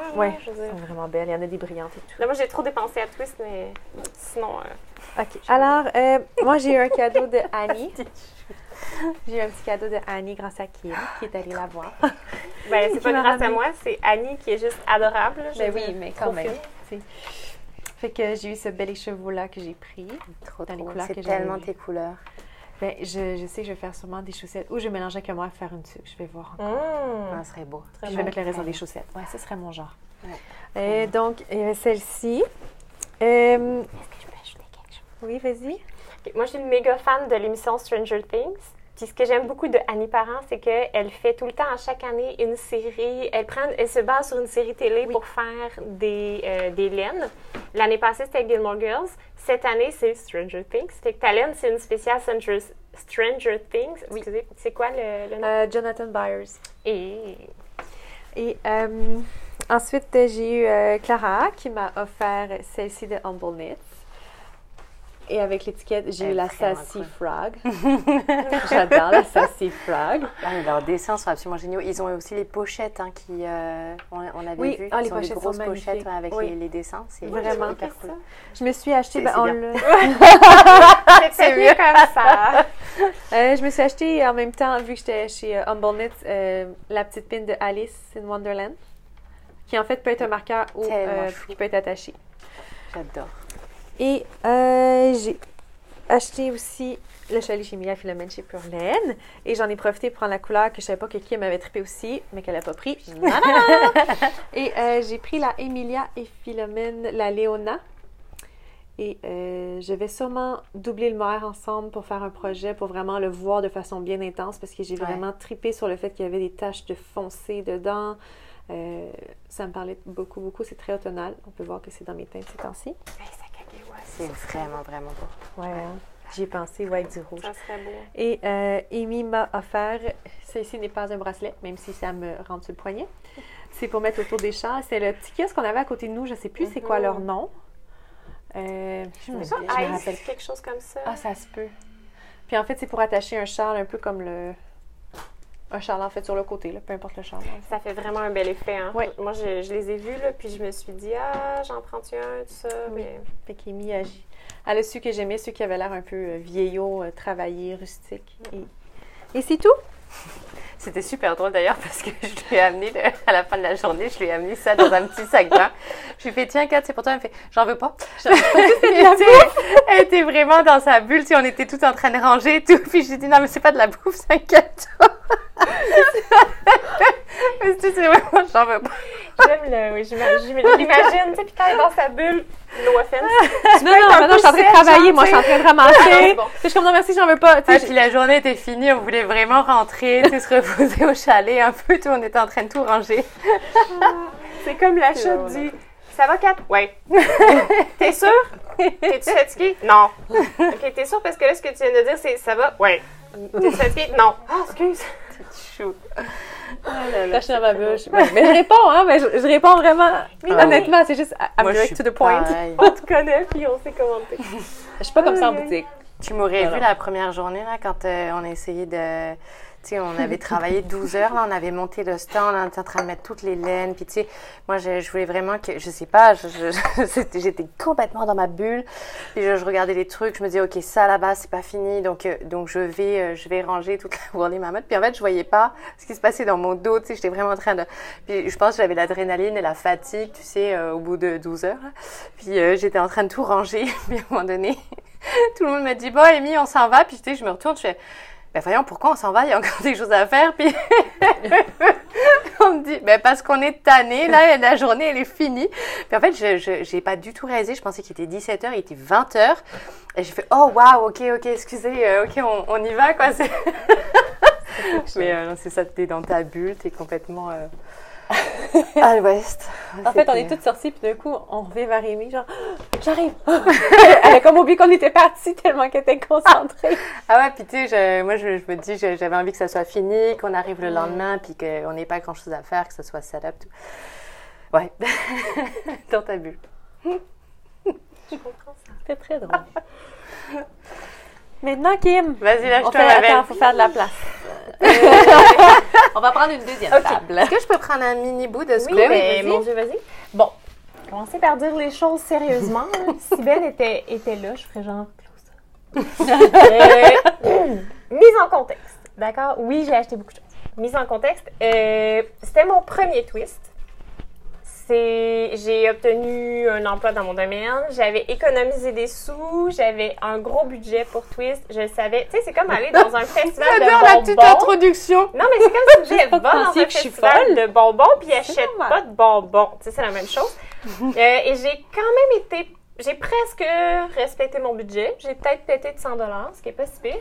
[SPEAKER 1] veux
[SPEAKER 4] Ils
[SPEAKER 1] dire.
[SPEAKER 4] sont vraiment belles. Il y en a des brillantes et tout.
[SPEAKER 1] Là, moi, j'ai trop dépensé à Twist, mais sinon... euh,
[SPEAKER 4] OK. Alors, euh, moi, j'ai eu un cadeau de Annie. J'ai eu un petit cadeau de Annie grâce à Kim, qui est allée la voir.
[SPEAKER 1] Ben, c'est pas grâce à moi, c'est Annie qui est juste adorable.
[SPEAKER 4] Ben oui, mais quand même. Fait que j'ai eu ce bel écheveau-là que j'ai pris.
[SPEAKER 3] Trop,
[SPEAKER 4] Dans les
[SPEAKER 3] trop.
[SPEAKER 4] couleurs
[SPEAKER 3] C'est
[SPEAKER 4] que j'avais
[SPEAKER 3] tellement tes couleurs.
[SPEAKER 4] Ben, je, je sais que je vais faire sûrement des chaussettes ou je vais mélanger avec moi faire une tuque. Je vais voir.
[SPEAKER 1] Mmh.
[SPEAKER 3] Ah, ce serait beau.
[SPEAKER 1] Très
[SPEAKER 4] je vais mettre le reste dans des chaussettes. Ouais, ce serait mon genre.
[SPEAKER 3] Ouais.
[SPEAKER 4] Et donc, il y avait celle-ci. Euh,
[SPEAKER 1] Est-ce que je peux ajouter quelque chose?
[SPEAKER 4] oui, vas-y.
[SPEAKER 1] Moi, je suis une méga fan de l'émission Stranger Things. Puis ce que j'aime beaucoup de Annie Parent, c'est qu'elle fait tout le temps, à chaque année, une série. Elle, prend, elle se base sur une série télé pour faire des, euh, des laines. L'année passée, c'était Gilmore Girls. Cette année, c'est Stranger Things. Fait que ta laine, c'est une spéciale Stranger, Stranger Things.
[SPEAKER 4] Oui.
[SPEAKER 1] Excusez, c'est quoi le, le nom?
[SPEAKER 4] Euh, Jonathan Byers.
[SPEAKER 1] Et...
[SPEAKER 4] Et euh, ensuite, j'ai eu Clara qui m'a offert celle-ci de Humble Knits. Et avec l'étiquette, j'ai eu la Sassy
[SPEAKER 3] cool.
[SPEAKER 4] Frog. J'adore la Sassy Frog.
[SPEAKER 3] Ah, mais leurs dessins sont absolument géniaux. Ils ont aussi les pochettes hein, qui, euh, on, on avait
[SPEAKER 4] Oui,
[SPEAKER 3] vu.
[SPEAKER 4] ah,
[SPEAKER 3] Ils
[SPEAKER 4] les
[SPEAKER 3] des
[SPEAKER 4] pochettes sont
[SPEAKER 3] grosses
[SPEAKER 4] magnifiques.
[SPEAKER 3] pochettes ouais, avec
[SPEAKER 4] Oui.
[SPEAKER 3] les, les dessins. C'est
[SPEAKER 4] Vraiment.
[SPEAKER 3] hyper cool.
[SPEAKER 4] Je me suis acheté,
[SPEAKER 3] C'est-
[SPEAKER 4] ben, l'a-
[SPEAKER 1] C'est mieux comme ça.
[SPEAKER 4] Euh, je me suis acheté en même temps, vu que j'étais chez euh, Humble Knits, euh, la petite pin de Alice in Wonderland, qui en fait peut être un marqueur ou euh, qui peut être attaché.
[SPEAKER 3] J'adore.
[SPEAKER 4] Et euh, j'ai acheté aussi le chalet chez Mia Philomène chez Pure Laine. Et j'en ai profité pour prendre la couleur que je savais pas que Kim avait trippé aussi, mais qu'elle n'a pas pris. Non, non, non! Et euh, j'ai pris la Emilia et Philomène, la Léona. Et euh, je vais sûrement doubler le moire ensemble pour faire un projet, pour vraiment le voir de façon bien intense, parce que j'ai
[SPEAKER 3] Ouais.
[SPEAKER 4] vraiment trippé sur le fait qu'il y avait des taches de foncé dedans. Euh, ça me parlait beaucoup, beaucoup. C'est très automnal. On peut voir que c'est dans mes teintes ces temps-ci.
[SPEAKER 3] C'est vraiment, vraiment beau.
[SPEAKER 4] Ouais, j'y ai pensé, ouais, avec du rouge.
[SPEAKER 1] Ça serait beau.
[SPEAKER 4] Et euh, Amy m'a offert, celle-ci n'est pas un bracelet, même si ça me rentre sur le poignet, C'est pour mettre autour des chars. C'est le petit kiosque qu'on avait à côté de nous. Je sais plus c'est quoi leur nom. Euh, je me,
[SPEAKER 1] ça,
[SPEAKER 4] je me
[SPEAKER 1] Ice,
[SPEAKER 4] rappelle.
[SPEAKER 1] quelque chose comme ça.
[SPEAKER 4] Ah, ça se peut. Puis en fait, c'est pour attacher un châle un peu comme le. Un en fait sur le côté, là, peu importe le châle.
[SPEAKER 1] Ça fait vraiment un bel effet. Hein? Moi, je, je les ai vus, là, puis je me suis dit, ah, j'en prends-tu un, tout ça.
[SPEAKER 4] Oui.
[SPEAKER 1] Mais...
[SPEAKER 4] Fait qu'Amy agit. Elle a su que j'aimais ceux qui avaient l'air un peu euh, vieillots, euh, travaillés, rustiques. Et, et c'est tout.
[SPEAKER 3] C'était super drôle d'ailleurs parce que je lui ai amené, le- à la fin de la journée, je lui ai amené ça dans un petit sac blanc. Je lui ai fait, tiens, Kat, c'est pour toi. Elle me fait, j'en veux pas. elle, était, elle était vraiment dans sa bulle. Tu sais, on était tout en train de ranger et tout. Puis je lui ai dit, non, mais c'est pas de la bouffe, c'est un gâteau. mais tu sais, vraiment, j'en veux pas.
[SPEAKER 1] J'aime le. Oui, j'ima- j'ima- je l'imagine, tu sais, puis quand elle est dans sa bulle, no offense.
[SPEAKER 4] Non, non, non, non, je suis en train de travailler, moi, je suis en train de ramasser.
[SPEAKER 1] c'est bon.
[SPEAKER 4] Je suis comme, non, merci, j'en veux pas.
[SPEAKER 3] Ah, puis la journée était finie, on voulait vraiment rentrer, tu sais, se reposer au chalet un peu. Tout, on était en train de tout ranger.
[SPEAKER 1] C'est comme la chute dit Ça va, Kat? Ouais. T'es sûre T'es-tu fatiguée? Non. Ok, t'es sûre parce que là, ce que tu viens de dire, c'est Ça va? Ouais. T'es fatiguée? Non. Ah, excuse.
[SPEAKER 3] Chou.
[SPEAKER 4] Là, je suis dans ma bouche. Mais, mais je réponds, hein, mais je, je réponds vraiment. Honnêtement, c'est juste, I'm
[SPEAKER 3] Moi,
[SPEAKER 4] direct to the point.
[SPEAKER 3] pareil.
[SPEAKER 1] On te connaît, puis on sait comment t'es.
[SPEAKER 4] Je suis pas comme ça en boutique.
[SPEAKER 3] Tu m'aurais
[SPEAKER 4] Voilà.
[SPEAKER 3] vu la première journée, là, quand euh, on a essayé de. Sais, on avait travaillé 12 heures, là, on avait monté le stand, on était en train de mettre toutes les laines. Puis, tu sais, moi, je, je voulais vraiment que. Je sais pas, j'étais complètement dans ma bulle. Puis, je, je regardais les trucs, je me disais, OK, ça là-bas, c'est pas fini. Donc, euh, donc je, vais, euh, je vais ranger toute la journée ma mode. Puis, en fait, je voyais pas ce qui se passait dans mon dos. Tu sais, j'étais vraiment en train de. Puis, je pense que j'avais l'adrénaline et la fatigue, tu sais, euh, au bout de 12 heures. là. Puis, euh, j'étais en train de tout ranger. Puis, à un moment donné, tout le monde m'a dit, bon, Amy, on s'en va. Puis, tu sais, je me retourne, je fais, ben voyons, pourquoi on s'en va? Il y a encore des choses à faire. Puis, on me dit, ben parce qu'on est tanné, là, la journée, elle est finie. Puis, en fait, je j'ai pas du tout réalisé. Je pensais qu'il était 17h, il était 20h. Et j'ai fait, oh, waouh, ok, ok, excusez, euh, ok, on, on y va, quoi. Mais euh, c'est ça, t'es dans ta bulle, t'es complètement euh, à l'ouest.
[SPEAKER 4] En fait, on est toutes sorties, puis d'un coup, on revient vers Amy, genre, j'arrive. Elle a comme oublié qu'on était partis tellement qu'elle était concentrée.
[SPEAKER 3] Ah ouais, puis tu sais, je- moi je, je me dis, je- j'avais envie que ça soit fini, qu'on arrive le lendemain, puis qu'on n'ait pas grand chose à faire, que ça soit set up. Tout. Ouais, dans ta bulle.
[SPEAKER 4] C'était très drôle. Maintenant, Kim,
[SPEAKER 3] Vas-y, je réveille.
[SPEAKER 4] attends, faut faire de la place. on va prendre une deuxième table.
[SPEAKER 3] Est-ce que je peux prendre un mini bout de ce
[SPEAKER 1] Oui, mais mon Dieu, vas-y. Bon, commencez par dire les choses sérieusement. si Ben était, était là, je ferais genre close. Euh, mise en contexte, d'accord? Oui, j'ai acheté beaucoup de choses. Mise en contexte, euh, c'était mon premier twist. J'ai obtenu un emploi dans mon domaine, j'avais économisé des sous, j'avais un gros budget pour twist, je savais. Tu sais, c'est comme aller dans un festival de
[SPEAKER 3] J'adore la petite
[SPEAKER 1] bonbons.
[SPEAKER 3] introduction.
[SPEAKER 1] Non, mais c'est comme si je dans un
[SPEAKER 4] que je suis
[SPEAKER 1] festival
[SPEAKER 4] folle?
[SPEAKER 1] de bonbons puis achète pas de bonbons. Tu sais, c'est la même chose. Euh, et j'ai quand même été... J'ai presque respecté mon budget. J'ai peut-être pété de 100 ce qui est pas si pire.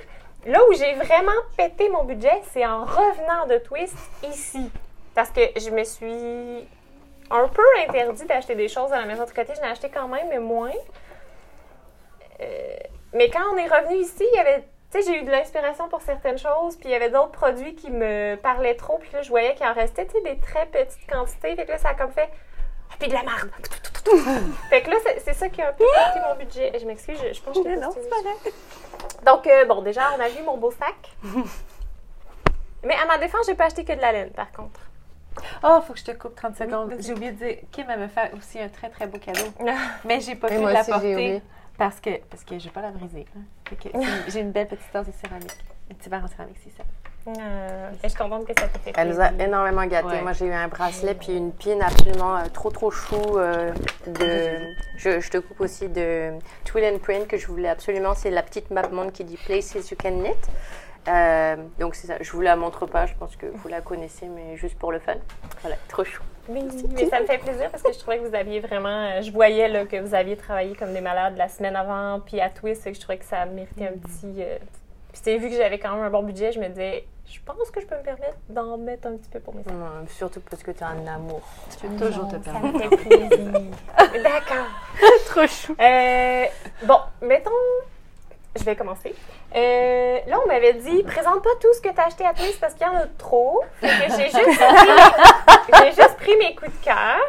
[SPEAKER 1] Là où j'ai vraiment pété mon budget, c'est en revenant de Twist ici. Parce que je me suis un peu interdit d'acheter des choses à la maison de côté. J'en ai acheté quand même, mais moins. Euh, mais quand on est revenu ici, il y avait tu sais, j'ai eu de l'inspiration pour certaines choses, puis il y avait d'autres produits qui me parlaient trop, puis là, je voyais qu'il en restait, tu sais, des très petites quantités, fait que là, ça a comme fait « Ah, puis de la marde! » Fait que là, c'est- ça qui a un peu coûté mon budget. Je m'excuse, je, je pense que je
[SPEAKER 4] Non,
[SPEAKER 1] pas. Donc, euh, bon, déjà, on a vu mon beau sac. Mais à ma défense, j'ai pas acheté que de la laine, par contre.
[SPEAKER 4] Oh, faut que je te coupe 30 secondes. J'ai oublié de dire, Kim, elle me fait aussi un très, très beau cadeau. Mais j'ai pas pu
[SPEAKER 3] moi
[SPEAKER 4] la
[SPEAKER 3] aussi, j'ai
[SPEAKER 4] porter
[SPEAKER 3] oublié.
[SPEAKER 4] parce que, parce que je vais pas la briser. hein. J'ai une belle petite tasse de céramique. Un petit verre en céramique, c'est ça.
[SPEAKER 1] Euh, et je suis contente que ça te fait
[SPEAKER 3] Elle nous a énormément gâtés.
[SPEAKER 4] Ouais.
[SPEAKER 3] Moi, j'ai eu un bracelet puis une pin absolument euh, trop, trop chou. euh, de... je, je te coupe aussi de Twill and Print que je voulais absolument. C'est la petite map monde qui dit Places You Can Knit. Euh, donc, c'est ça. Je vous la montre pas. Je pense que vous la connaissez, mais juste pour le fun. Voilà, trop chou.
[SPEAKER 1] Oui, mais ça me fait plaisir parce que je trouvais que vous aviez vraiment. euh, Je voyais là, que vous aviez travaillé comme des malades la semaine avant, puis à Twist, que je trouvais que ça méritait un petit. euh, Puis, vu que j'avais quand même un bon budget, je me disais, je pense que je peux me permettre d'en mettre un petit peu pour mes enfants.
[SPEAKER 3] Surtout parce que tu as un amour.
[SPEAKER 4] Tu peux toujours te
[SPEAKER 1] Ça
[SPEAKER 4] permettre.
[SPEAKER 1] me fait plaisir. D'accord.
[SPEAKER 3] trop chou.
[SPEAKER 1] Euh, bon, mettons. Je vais commencer. Euh, là, on m'avait dit, présente pas tout ce que tu as acheté à Twist parce qu'il y en a trop. J'ai juste, juste pris mes coups de cœur.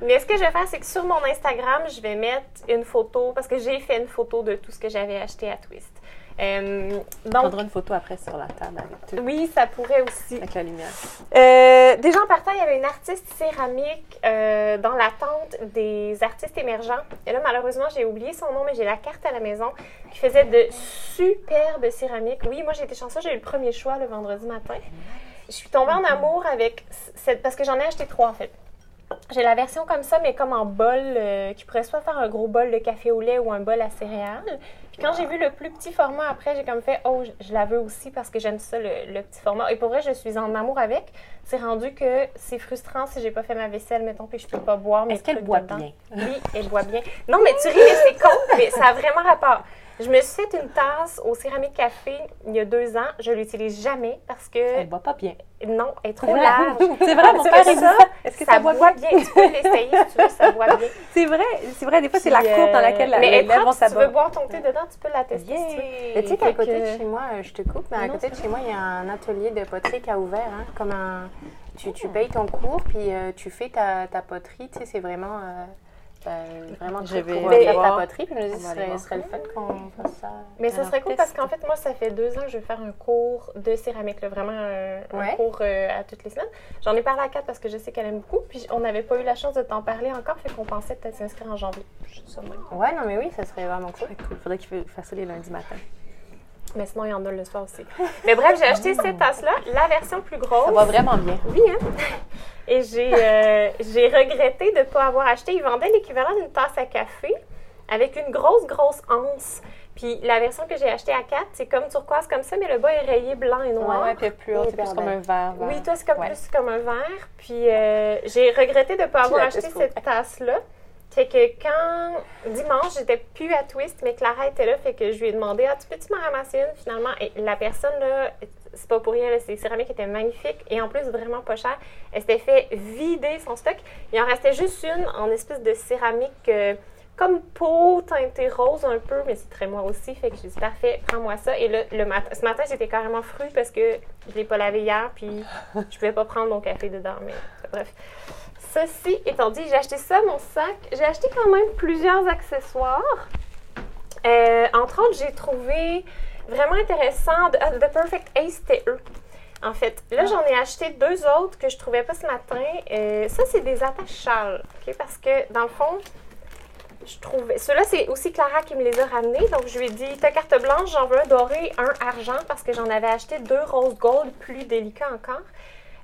[SPEAKER 1] Mais ce que je vais faire, c'est que sur mon Instagram, je vais mettre une photo parce que j'ai fait une photo de tout ce que j'avais acheté à Twist. Euh,
[SPEAKER 4] On
[SPEAKER 1] donc,
[SPEAKER 4] prendra une photo après sur la table avec tout,
[SPEAKER 1] oui, ça pourrait aussi.
[SPEAKER 4] avec la lumière.
[SPEAKER 1] Euh, déjà en partant, il y avait une artiste céramique euh, dans l'attente des artistes émergents. Et là, malheureusement, j'ai oublié son nom, mais j'ai la carte à la maison qui faisait de superbes céramiques. Oui, moi, j'ai été chanceuse, j'ai eu le premier choix le vendredi matin. Je suis tombée en amour avec cette... Parce que j'en ai acheté trois, en fait. J'ai la version comme ça, mais comme en bol, euh, qui pourrait soit faire un gros bol de café au lait ou un bol à céréales. Puis quand j'ai vu le plus petit format après, j'ai comme fait, oh, je, je la veux aussi parce que j'aime ça, le, le petit format. Et pour vrai, je suis en amour avec. C'est rendu que c'est frustrant si j'ai pas fait ma vaisselle, mettons, puis je peux pas boire
[SPEAKER 4] Est-ce qu'elle boit
[SPEAKER 1] dedans.
[SPEAKER 4] bien?
[SPEAKER 1] Oui, elle boit bien. Non, mais tu ris, mais c'est con, mais ça a vraiment rapport. Je me suis fait une tasse au céramique café il y a deux ans. Je l'utilise jamais parce que,
[SPEAKER 4] Elle boit pas bien.
[SPEAKER 1] non, elle est trop large.
[SPEAKER 4] C'est vrai, mon père,
[SPEAKER 1] ça,
[SPEAKER 4] ça. Est-ce que
[SPEAKER 1] ça
[SPEAKER 4] ça boit
[SPEAKER 1] boit
[SPEAKER 4] bien?
[SPEAKER 1] bien. Tu peux l'essayer si tu veux, ça boit bien.
[SPEAKER 4] C'est vrai, c'est vrai. Des fois, c'est la courbe dans
[SPEAKER 1] euh,
[SPEAKER 4] laquelle la,
[SPEAKER 1] mais
[SPEAKER 4] les
[SPEAKER 1] elle est
[SPEAKER 4] lèvres
[SPEAKER 1] propre,
[SPEAKER 4] vont
[SPEAKER 1] si tu veux boire ton thé dedans, tu peux la tester si tu veux.
[SPEAKER 3] Mais tu sais qu'à côté de chez moi, euh, je te coupe, mais à côté de chez moi, il y a un atelier de poterie qui a ouvert, hein, comme un... Tu, tu payes ton cours, puis euh, tu fais ta, ta poterie, tu sais, c'est vraiment... euh, ben, vraiment
[SPEAKER 4] Je
[SPEAKER 3] très faire ta
[SPEAKER 4] voir.
[SPEAKER 3] poterie, puis je me dis, ce serait, le fun qu'on fasse ça.
[SPEAKER 1] Mais ça serait cool parce qu'en fait, moi, ça fait deux ans que je vais faire un cours de céramique, là, vraiment un, cours euh, à toutes les semaines. J'en ai parlé à Kat parce que je sais qu'elle aime beaucoup, puis on n'avait pas eu la chance de t'en parler encore, fait qu'on pensait peut-être s'inscrire en janvier. Ça même.
[SPEAKER 3] Ouais, non, mais oui, ça serait vraiment cool.
[SPEAKER 4] Cool. Faudrait qu'il fasse ça les lundis matin.
[SPEAKER 1] Mais sinon, il y en a le soir aussi. Mais bref, j'ai acheté cette tasse-là, la version plus grosse.
[SPEAKER 4] Ça va vraiment bien.
[SPEAKER 1] Oui, hein? Et j'ai euh, regretté de ne pas avoir acheté. Ils vendaient l'équivalent d'une tasse à café avec une grosse, grosse anse. Puis la version que j'ai achetée à 4, c'est comme turquoise comme ça, mais le bas est rayé blanc et noir.
[SPEAKER 4] Ouais, puis plus haut, c'est plus comme un verre.
[SPEAKER 1] Oui, toi, c'est comme
[SPEAKER 4] Ouais.
[SPEAKER 1] plus comme un verre. Puis euh, j'ai regretté de ne pas avoir acheté cette tasse-là. Fait que quand dimanche, j'étais plus à Twist, mais Clara était là, fait que je lui ai demandé Ah, tu peux-tu m'en ramasser une finalement? Et la personne, là, c'est pas pour rien, ces céramiques étaient magnifiques et en plus vraiment pas chères. Elle s'était fait vider son stock. Il en restait juste une en espèce de céramique euh, comme peau teintée rose un peu, mais c'est très moi aussi. Fait que j'ai dit parfait, prends-moi ça. Et là, le matin, ce matin, j'étais carrément frue parce que je l'ai pas lavé hier, puis je pouvais pas prendre mon café dedans. Mais bref. Ceci étant dit, j'ai acheté ça, mon sac. J'ai acheté quand même plusieurs accessoires. Euh, entre autres, j'ai trouvé vraiment intéressant ah, The Perfect Ace, eux. En fait, là, j'en ai acheté deux autres que je trouvais pas ce matin. Euh, ça, c'est des attaches châles? Parce que, dans le fond, je trouvais... Ceux-là, c'est aussi Clara qui me les a ramenés. Donc, je lui ai dit, ta carte blanche, j'en veux un doré, un argent, parce que j'en avais acheté deux rose gold plus délicats encore.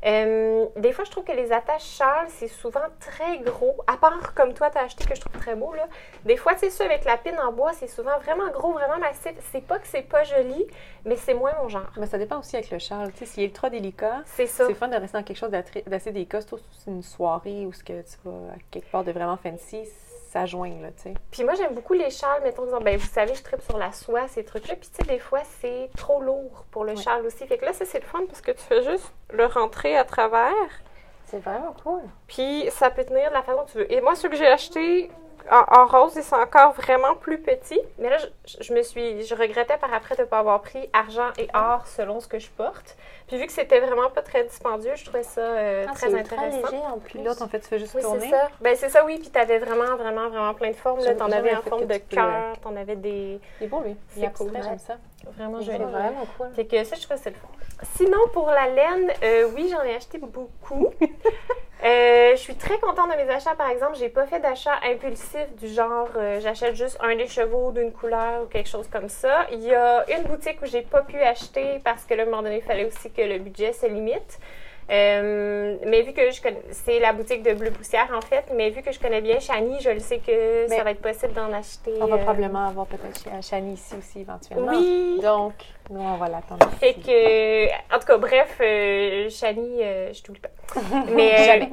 [SPEAKER 1] Euh, des fois, je trouve que les attaches châles, c'est souvent très gros. À part comme toi, tu as acheté que je trouve très beau. Là. Des fois, c'est ça avec la pine en bois, c'est souvent vraiment gros, vraiment massif. C'est pas que c'est pas joli, mais c'est moins mon genre.
[SPEAKER 4] Mais ça dépend aussi avec le châle. Tu sais, s'il est ultra délicat,
[SPEAKER 1] C'est ça.
[SPEAKER 4] c'est fun de rester dans quelque chose d'assez délicat, surtout si c'est une soirée ou ce que tu vas à quelque part de vraiment fancy, ça joigne, là, tu sais.
[SPEAKER 1] Puis moi, j'aime beaucoup les châles, mettons, disons, ben, vous savez, je tripe sur la soie, ces trucs-là. Puis tu sais, des fois, c'est trop lourd pour le châle aussi. Fait que là, ça, c'est le fun parce que tu fais juste le rentrer à travers.
[SPEAKER 3] C'est vraiment cool.
[SPEAKER 1] Puis ça peut tenir de la façon que tu veux. Et moi, ceux que j'ai achetés en, en rose, ils sont encore vraiment plus petits. Mais là, je, je me suis, je regrettais par après de ne pas avoir pris argent et or selon ce que je porte. Puis vu que c'était vraiment pas très dispendieux, je trouvais ça euh,
[SPEAKER 3] Ah,
[SPEAKER 1] très
[SPEAKER 3] c'est
[SPEAKER 1] intéressant.
[SPEAKER 3] léger en plus.
[SPEAKER 4] Puis l'autre, en fait, tu fais juste
[SPEAKER 1] Oui, c'est
[SPEAKER 4] tourner?
[SPEAKER 1] ça. Ben, c'est ça, oui. Puis t'avais vraiment, vraiment, vraiment plein de formes. T'en
[SPEAKER 4] j'aime
[SPEAKER 1] avais en forme de
[SPEAKER 4] tu peux,
[SPEAKER 1] cœur, t'en avais des
[SPEAKER 4] Il est beau, lui.
[SPEAKER 1] C'est
[SPEAKER 4] Il est abstrait,
[SPEAKER 1] cool.
[SPEAKER 4] j'aime ça.
[SPEAKER 1] vraiment
[SPEAKER 3] C'est
[SPEAKER 1] jolis.
[SPEAKER 3] vraiment cool.
[SPEAKER 1] Fait que ça, je trouvais ça le fun. Sinon, pour la laine, euh, oui, j'en ai acheté beaucoup. Euh, je suis très contente de mes achats, par exemple. J'ai pas fait d'achat impulsif du genre euh, j'achète juste un des chevaux d'une couleur ou quelque chose comme ça. Il y a une boutique où j'ai pas pu acheter parce que là, à un moment donné, il fallait aussi que le budget se limite. Euh, mais vu que je connais, c'est la boutique de Bleu Poussière en fait, mais vu que je connais bien Chani, je le sais que
[SPEAKER 4] Mais
[SPEAKER 1] ça va être possible d'en acheter.
[SPEAKER 4] On va probablement avoir peut-être Chani ici aussi, éventuellement.
[SPEAKER 1] Oui.
[SPEAKER 4] Donc, nous, on va l'attendre.
[SPEAKER 1] Fait que, en tout cas, bref, euh, Chani, euh, je t'oublie pas. Mais euh,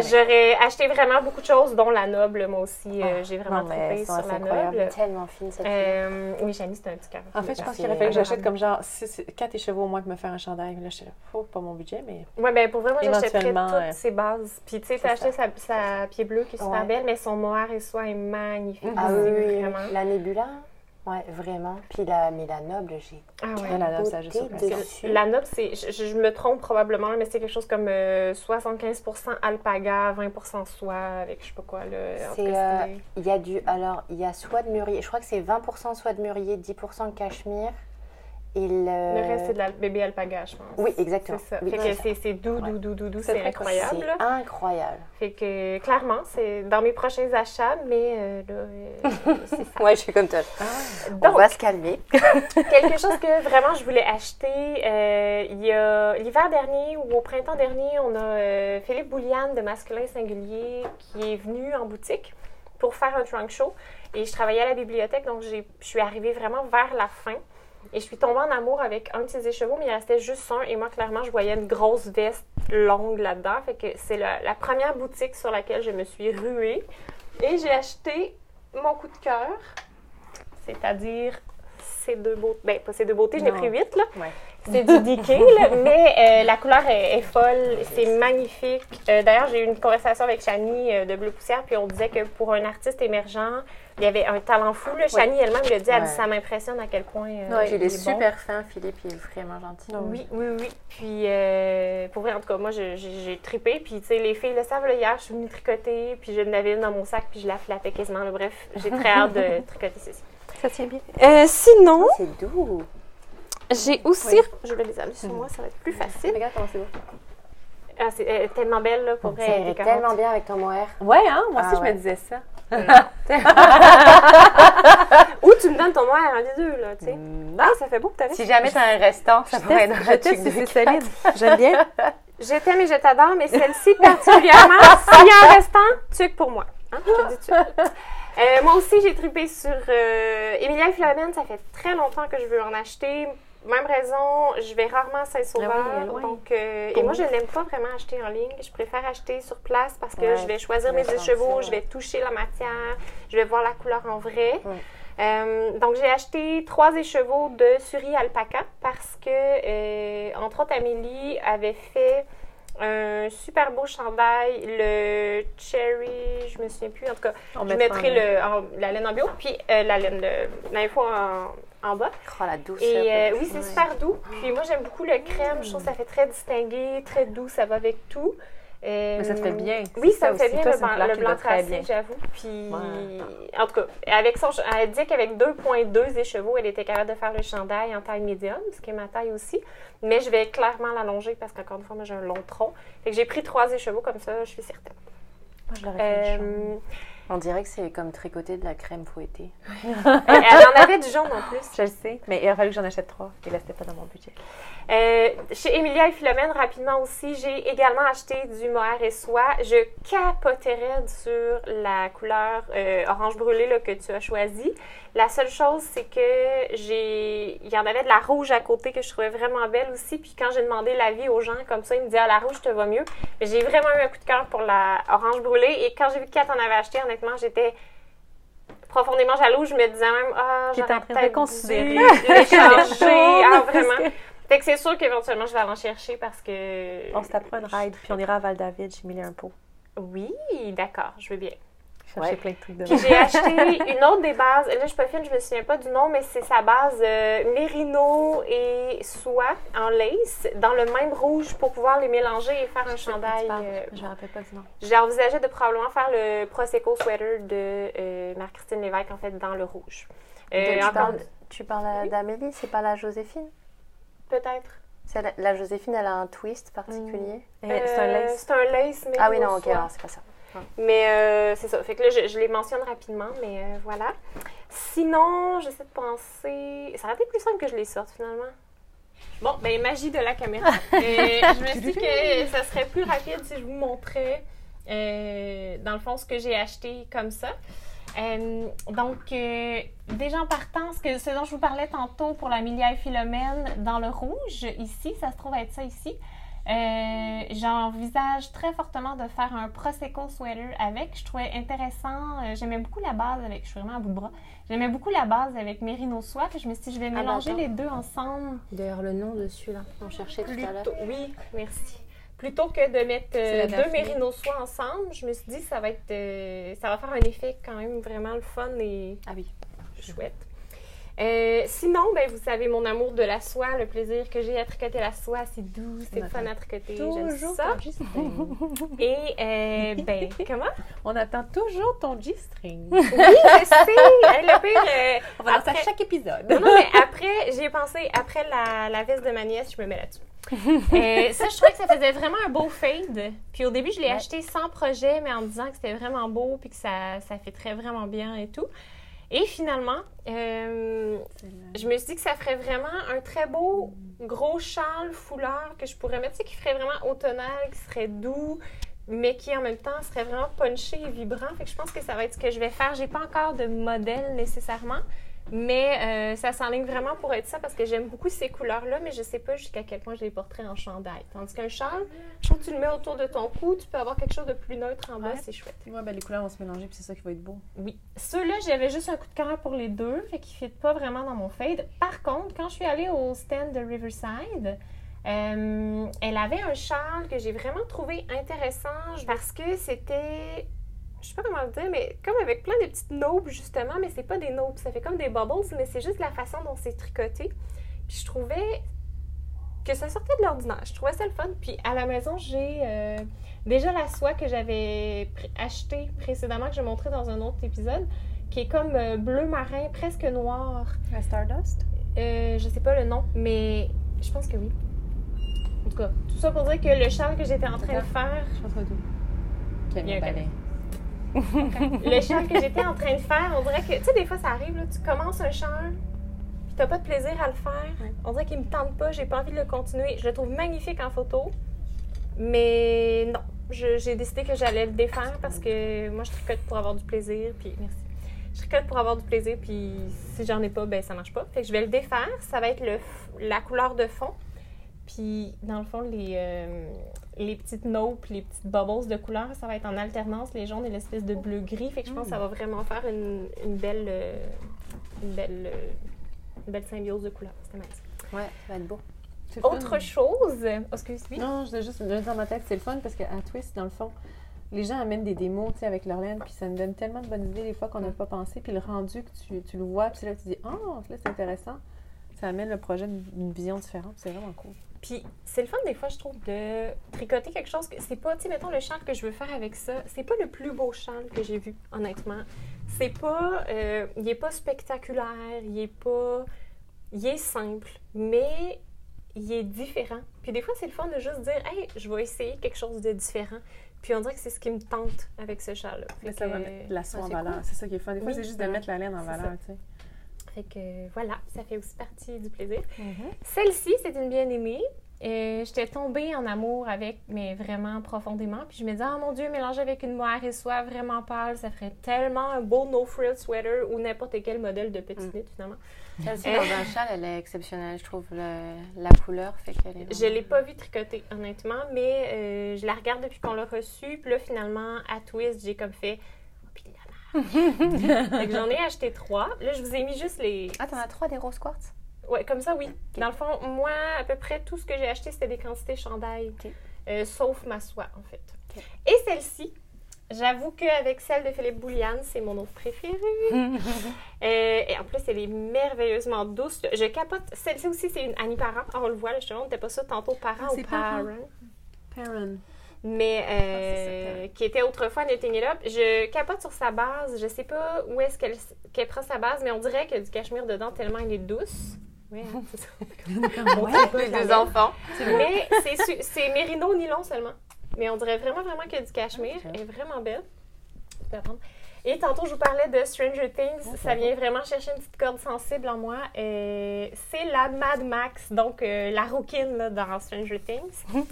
[SPEAKER 1] j'aurais acheté vraiment beaucoup de choses, dont la Noble, moi aussi. euh, J'ai vraiment
[SPEAKER 4] non,
[SPEAKER 1] trippé sur
[SPEAKER 4] c'est
[SPEAKER 1] la
[SPEAKER 4] incroyable.
[SPEAKER 1] Noble.
[SPEAKER 3] Tellement fine cette fille.
[SPEAKER 1] Euh, oui, Chani, c'est un petit cœur.
[SPEAKER 4] En fait, je pense qu'il aurait fallu que j'achète comme genre 4 chevaux au moins pour me faire un chandail. Là, je sais pas, pas mon budget, mais
[SPEAKER 1] Ouais, ben pour vrai, moi, j'achèterais
[SPEAKER 4] Éventuellement,
[SPEAKER 1] toutes
[SPEAKER 4] euh,
[SPEAKER 1] ses bases. Puis, tu sais, t'as
[SPEAKER 4] c'est
[SPEAKER 1] acheté sa, sa pied bleu qui est super
[SPEAKER 3] Ouais.
[SPEAKER 1] belle, mais son noir et soie est magnifique.
[SPEAKER 3] Ah oui, oui,
[SPEAKER 1] vraiment.
[SPEAKER 3] la nébula. Ouais, vraiment. Puis la, mais la noble, j'ai
[SPEAKER 1] Ah
[SPEAKER 4] Ouais, la noble, ça a juste.
[SPEAKER 1] La note, c'est, je, je me trompe probablement, mais c'est quelque chose comme euh, 75% alpaga, 20% soie, avec je sais pas quoi.
[SPEAKER 3] Euh, Il y a du. Alors, il y a soie de mûrier. Je crois que c'est 20% soie de mûrier, 10% cachemire. Et le.
[SPEAKER 1] Le reste, c'est de la bébé alpaga, je pense.
[SPEAKER 3] Oui, exactement.
[SPEAKER 1] C'est ça.
[SPEAKER 3] Oui,
[SPEAKER 1] fait
[SPEAKER 3] c'est
[SPEAKER 1] que doux, doux, doux, doux, doux,
[SPEAKER 4] C'est
[SPEAKER 1] incroyable.
[SPEAKER 3] C'est incroyable.
[SPEAKER 1] Fait que clairement, c'est dans mes prochains achats, mais euh, là, euh, c'est ça.
[SPEAKER 3] Ouais, je suis comme toi. On
[SPEAKER 1] Donc,
[SPEAKER 3] va se calmer.
[SPEAKER 1] quelque chose que vraiment je voulais acheter, euh, il y a l'hiver dernier ou au printemps dernier, on a euh, Philippe Bouliane de Masculin Singulier qui est venu en boutique pour faire un trunk show. Et je travaillais à la bibliothèque, donc je suis arrivée vraiment vers la fin. Et je suis tombée en amour avec un de ses écheveaux, mais il restait juste un. Et moi, clairement, je voyais une grosse veste longue là-dedans. Fait que c'est la, la première boutique sur laquelle je me suis ruée. Et j'ai acheté mon coup de cœur, c'est-à-dire ces deux beautés. Ben, pas ces deux beautés, j'en ai pris huit, là.
[SPEAKER 3] Ouais.
[SPEAKER 1] C'est du DK, là, mais euh, la couleur est, est folle, c'est magnifique. Euh, D'ailleurs, j'ai eu une conversation avec Chani euh, de Bleu Poussière, puis on disait que pour un artiste émergent, il y avait un talent fou. Là. Chani elle-même le dit, elle dit ça m'impressionne à quel point. euh,
[SPEAKER 3] Puis il est
[SPEAKER 1] bon.
[SPEAKER 3] super fin, Philippe, il est vraiment gentil.
[SPEAKER 1] Oui, oui, oui. Puis, euh, pour vrai, en tout cas, moi, je- j'ai trippé. Puis, tu sais, les filles le savent, là, hier, je suis venue tricoter, puis je n'avais une dans mon sac, puis je la flattais quasiment. là. Bref, j'ai très hâte de tricoter ceci.
[SPEAKER 4] Ça tient bien.
[SPEAKER 1] Euh, sinon,
[SPEAKER 3] C'est doux.
[SPEAKER 1] J'ai aussi. Je vais les amener sur moi, ça va être plus facile.
[SPEAKER 4] Regarde comment c'est beau.
[SPEAKER 1] Ah, c'est elle est tellement belle, là, pour vrai. Elle est
[SPEAKER 3] tellement bien avec ton mohair.
[SPEAKER 4] Ouais, hein? Moi
[SPEAKER 3] Ah
[SPEAKER 4] aussi, je
[SPEAKER 3] ouais.
[SPEAKER 4] me disais ça.
[SPEAKER 1] Ou tu me donnes ton mohair, un des deux, là, tu sais. Ah, ça fait beau que t'avais.
[SPEAKER 3] Si jamais t'as un restant, ça pourrait être dans
[SPEAKER 4] Je
[SPEAKER 3] la
[SPEAKER 4] teste
[SPEAKER 3] tuque
[SPEAKER 4] si
[SPEAKER 3] de
[SPEAKER 4] c'est solide. J'aime bien.
[SPEAKER 1] Je t'aime et je t'adore, mais celle-ci particulièrement, s'il y a un restant, tuque pour moi. Hein, je te dis. Euh, moi aussi, j'ai trippé sur euh, Emilia et Philomène. Ça fait très longtemps que je veux en acheter. Même raison, je vais rarement à Saint-Sauveur.
[SPEAKER 4] Ah oui, est loin.
[SPEAKER 1] donc, euh, et moi, je n'aime pas vraiment acheter en ligne. Je préfère acheter sur place parce que
[SPEAKER 3] Ouais,
[SPEAKER 1] je vais choisir mes écheveaux, je vais toucher la matière, je vais voir la couleur en vrai. Euh, donc, j'ai acheté trois écheveaux de Suri Alpaca parce que, euh, entre autres, Amélie avait fait un super beau chandail, le cherry, je me souviens plus, en tout cas,
[SPEAKER 4] On
[SPEAKER 1] je
[SPEAKER 4] mettra
[SPEAKER 1] mettrai le, en- la laine en bio, puis euh, la laine, l'info en, en bas.
[SPEAKER 3] Oh, la douceur.
[SPEAKER 1] Et euh, oui, c'est
[SPEAKER 3] Ouais.
[SPEAKER 1] super doux. Puis moi, j'aime beaucoup le crème. Je trouve que ça fait très distingué, très doux, ça va avec tout. Euh,
[SPEAKER 4] Mais ça te fait bien.
[SPEAKER 1] Oui, ça, me fait bien
[SPEAKER 4] Toi,
[SPEAKER 1] le, blanc- le blanc tracé, j'avoue. Puis,
[SPEAKER 4] Ouais.
[SPEAKER 1] en tout cas, avec son, elle dit qu'avec 2.2 écheveaux, elle était capable de faire le chandail en taille médium, ce qui est ma taille aussi. Mais je vais clairement l'allonger parce qu'encore une fois, moi, j'ai un long tronc. Fait que j'ai pris trois écheveaux comme ça, je suis certaine.
[SPEAKER 4] Moi, je l'aurais fait.
[SPEAKER 3] On dirait que c'est comme tricoter de la crème fouettée.
[SPEAKER 1] elle, elle en avait du jaune en plus.
[SPEAKER 4] Je le sais, mais il a fallu que j'en achète trois. Et là, c'était pas dans mon budget.
[SPEAKER 1] Euh, chez Emilia et Philomène, rapidement aussi, j'ai également acheté du mohair et soie. Je capoterais sur la couleur euh, orange brûlé là, que tu as choisi. La seule chose, c'est que j'ai, il y en avait de la rouge à côté que je trouvais vraiment belle aussi. Puis quand j'ai demandé l'avis aux gens comme ça, ils me disaient ah, la rouge te va mieux. Mais j'ai vraiment eu un coup de cœur pour la orange brûlée. Et quand j'ai vu que Kat en avait acheté, honnêtement, j'étais profondément jalouse. Je me disais même ah,
[SPEAKER 4] T'es en
[SPEAKER 1] j'aurais
[SPEAKER 4] train de
[SPEAKER 1] peut-être
[SPEAKER 4] considérer.
[SPEAKER 1] dû l'échanger. Ah, vraiment. Fait que c'est sûr qu'éventuellement, je vais aller en chercher parce que.
[SPEAKER 4] On se tapera une ride, puis on ira à Val-David, j'ai mis un pot.
[SPEAKER 1] Oui, d'accord, je veux bien.
[SPEAKER 3] Ouais.
[SPEAKER 4] plein de trucs de
[SPEAKER 1] Puis j'ai acheté une autre des bases. Là, je suis pas fine, je me souviens pas du nom, mais c'est sa base euh, mérino et soie en lace dans le même rouge pour pouvoir les mélanger et faire un chandail. euh,
[SPEAKER 4] Je me rappelle pas du nom.
[SPEAKER 1] J'ai envisagé de probablement faire le Prosecco sweater de euh, Marc-Christine Lévesque, en fait, dans le rouge. Euh,
[SPEAKER 3] tu,
[SPEAKER 1] encore-
[SPEAKER 3] parles, tu parles d'Amélie, c'est pas la Joséphine?
[SPEAKER 1] Peut-être.
[SPEAKER 3] La, la Joséphine, elle a un twist particulier.
[SPEAKER 4] Et C'est un
[SPEAKER 1] Euh,
[SPEAKER 4] lace.
[SPEAKER 1] C'est un lace, mais
[SPEAKER 3] Ah oui, non, ok, alors c'est pas ça.
[SPEAKER 1] Mais euh, c'est ça. Fait que là, je, je les mentionne rapidement, mais euh, voilà. Sinon, j'essaie de penser. Ça aurait été plus simple que je les sorte finalement. Bon, ben, magie de la caméra. Euh, je me suis dit que ça serait plus rapide si je vous montrais, euh, dans le fond, ce que j'ai acheté comme ça. Euh, donc, euh, déjà en partant, ce, que, ce dont je vous parlais tantôt pour la Milia Philomène dans le rouge, ici, ça se trouve être ça ici. Euh, J'envisage très fortement de faire un Prosecco sweater avec. Je trouvais intéressant. euh, J'aimais beaucoup la base avec. Je suis vraiment à bout de bras. J'aimais beaucoup la base avec Merino soie. puis Je me suis dit, je vais
[SPEAKER 3] bah,
[SPEAKER 1] mélanger
[SPEAKER 3] attends.
[SPEAKER 1] les deux ensemble.
[SPEAKER 3] D'ailleurs, le nom dessus, là, on cherchait tout à l'heure.
[SPEAKER 1] Oui, merci. Plutôt que de mettre euh, deux. Merino soie ensemble, je me suis dit, ça va être. euh, ça va faire un effet quand même vraiment le fun et
[SPEAKER 3] Ah oui.
[SPEAKER 1] chouette. Euh, sinon, ben, vous savez mon amour de la soie, le plaisir que j'ai à tricoter la soie, c'est doux, c'est
[SPEAKER 4] On
[SPEAKER 1] fun à tricoter, j'aime
[SPEAKER 4] Toujours
[SPEAKER 1] ça.
[SPEAKER 4] ton.
[SPEAKER 1] Et, ben, comment?
[SPEAKER 4] On attend toujours ton G-string.
[SPEAKER 1] Oui, je sais! Le pire,
[SPEAKER 4] On va lancer à
[SPEAKER 1] Après-
[SPEAKER 4] chaque épisode.
[SPEAKER 1] Non, non, mais après, j'ai pensé, après la, la veste de ma nièce, je me mets là-dessus. Euh, ça, je trouvais que ça faisait vraiment un beau fade. Puis au début, je l'ai acheté sans projet, mais en me disant que c'était vraiment beau, puis que ça, ça très vraiment bien et tout. Et finalement, euh, je me suis dit que ça ferait vraiment un très beau gros châle foulard que je pourrais mettre, tu sais, qui ferait vraiment automnal, qui serait doux, mais qui en même temps serait vraiment punché et vibrant. Fait que je pense que ça va être ce que je vais faire. J'ai pas encore de modèle nécessairement, mais euh, ça s'enligne vraiment pour être ça parce que j'aime beaucoup ces couleurs-là, mais je sais pas jusqu'à quel point je les porterai en chandail. Tandis qu'un châle, je trouve que tu le mets autour de ton cou, tu peux avoir quelque chose de plus neutre en bas,
[SPEAKER 4] Ouais.
[SPEAKER 1] c'est chouette.
[SPEAKER 4] Ouais, ben, les couleurs vont se mélanger, puis c'est ça qui va être beau.
[SPEAKER 1] Oui. Ceux-là, j'avais juste un coup de cœur pour les deux, fait qu'ils ne pas vraiment dans mon fade. Par contre, quand je suis allée au stand de Riverside, euh, elle avait un châle que j'ai vraiment trouvé intéressant parce que c'était, je sais pas comment le dire, mais comme avec plein de petites naupes justement, mais c'est pas des naupes, ça fait comme des bubbles, mais c'est juste la façon dont c'est tricoté. Puis je trouvais que ça sortait de l'ordinaire. Je trouvais ça le fun. Puis à la maison, j'ai euh, déjà la soie que j'avais pr- achetée précédemment, que j'ai montré dans un autre épisode, qui est comme euh, bleu marin, presque noir.
[SPEAKER 3] La Stardust?
[SPEAKER 1] Euh, je sais pas le nom, mais je pense que oui. En tout cas, tout ça pour dire que le châle que j'étais en train de faire,
[SPEAKER 4] Je pense que tout. Quel
[SPEAKER 1] le châle que j'étais en train de faire, on dirait que, tu sais, des fois ça arrive, là, tu commences un châle, puis t'as pas de plaisir à le faire. On dirait qu'il me tente pas, j'ai pas envie de le continuer. Je le trouve magnifique en photo, mais non, j'ai décidé que j'allais le défaire parce que moi je tricote pour avoir du plaisir, puis merci. Je tricote pour avoir du plaisir, puis si j'en ai pas, ben ça marche pas. Fait que je vais le défaire, ça va être le, la couleur de fond. Puis, dans le fond, les, euh, les petites naupes, les petites bubbles de couleur, ça va être en alternance, les jaunes et l'espèce de bleu-gris. Fait que je pense que ça va vraiment faire une, une belle, euh, une, belle, euh, une belle symbiose de couleurs. C'était nice.
[SPEAKER 3] Ouais, ça va être beau.
[SPEAKER 4] Fun.
[SPEAKER 1] Autre chose, oh, excuse-moi.
[SPEAKER 4] Non, je juste me dans ma tête, c'est le fun parce qu'à Twist, dans le fond, les gens amènent des démos tu sais, avec leur laine, puis ça me donne tellement de bonnes idées des fois qu'on n'a pas pensé. Puis le rendu que tu, tu le vois, puis c'est là que tu dis Oh, là, c'est intéressant. Ça amène le projet d'une d'une vision différente. C'est vraiment cool.
[SPEAKER 1] Puis c'est le fun des fois, je trouve, de tricoter quelque chose que c'est pas, tu sais, mettons le châle que je veux faire avec ça, c'est pas le plus beau châle que j'ai vu, honnêtement. C'est pas, euh, il est pas spectaculaire, il est pas, il est simple, mais il est différent. Puis des fois, c'est le fun de juste dire, hey, je vais essayer quelque chose de différent. Puis on dirait que c'est ce qui me tente avec ce châle-là.
[SPEAKER 4] Mais ça va mettre la soie en valeur. C'est ça qui est fun. Des fois,
[SPEAKER 1] Oui.
[SPEAKER 4] c'est juste de mettre la laine en valeur, tu sais.
[SPEAKER 1] Fait que voilà, ça fait aussi partie du plaisir.
[SPEAKER 3] Mhm.
[SPEAKER 1] Celle-ci, c'est une bien-aimée. Euh, J'étais tombée en amour avec, mais vraiment profondément. Puis je me disais, oh mon Dieu, mélanger avec une moire et soie vraiment pâle, ça ferait tellement un beau no-frill sweater ou n'importe quel modèle de petite
[SPEAKER 3] Mm.
[SPEAKER 1] finalement.
[SPEAKER 3] Celle-ci,
[SPEAKER 1] Euh.
[SPEAKER 3] dans un châle, elle est exceptionnelle, je trouve. le- la couleur fait qu'elle est.
[SPEAKER 1] Je l'ai pas vu tricoter, honnêtement, mais euh, je la regarde depuis qu'on l'a reçue. Puis là, finalement, à Twist, j'ai comme fait. Oh, puis la merde. Fait que j'en ai acheté trois. Là, je vous ai mis juste les.
[SPEAKER 3] Ah, t'en as trois des rose quartz?
[SPEAKER 1] Ouais, comme ça, oui. Dans le fond, moi, à peu près tout ce que j'ai acheté, c'était des quantités chandail, euh, sauf ma soie, en fait. Et celle-ci, j'avoue qu'avec celle de Philippe Bouliane, c'est mon autre préférée. Euh, et en plus, elle est merveilleusement douce. Je capote. Celle-ci aussi, c'est une Annie Parent. On le voit, là, je te montre, pas ça tantôt, parent
[SPEAKER 4] Ah,
[SPEAKER 1] ou
[SPEAKER 4] Parent?
[SPEAKER 1] parent. Mais euh,
[SPEAKER 3] c'est ça,
[SPEAKER 1] qui était autrefois It Up. Je capote sur sa base. Je sais pas où est-ce qu'elle prend sa base, mais on dirait qu'il y a du cachemire dedans tellement elle est douce. Oui, hein, c'est ça.
[SPEAKER 3] Les deux enfants.
[SPEAKER 1] Mais c'est mérino nylon seulement. Mais on dirait vraiment, vraiment qu'il y a du cachemire.
[SPEAKER 4] Ok.
[SPEAKER 1] Elle est vraiment belle. Et tantôt, je vous parlais de Stranger Things. Ça vient vraiment chercher une petite corde sensible en moi. Euh, c'est la Mad Max, donc euh, la rouquine là, dans Stranger Things.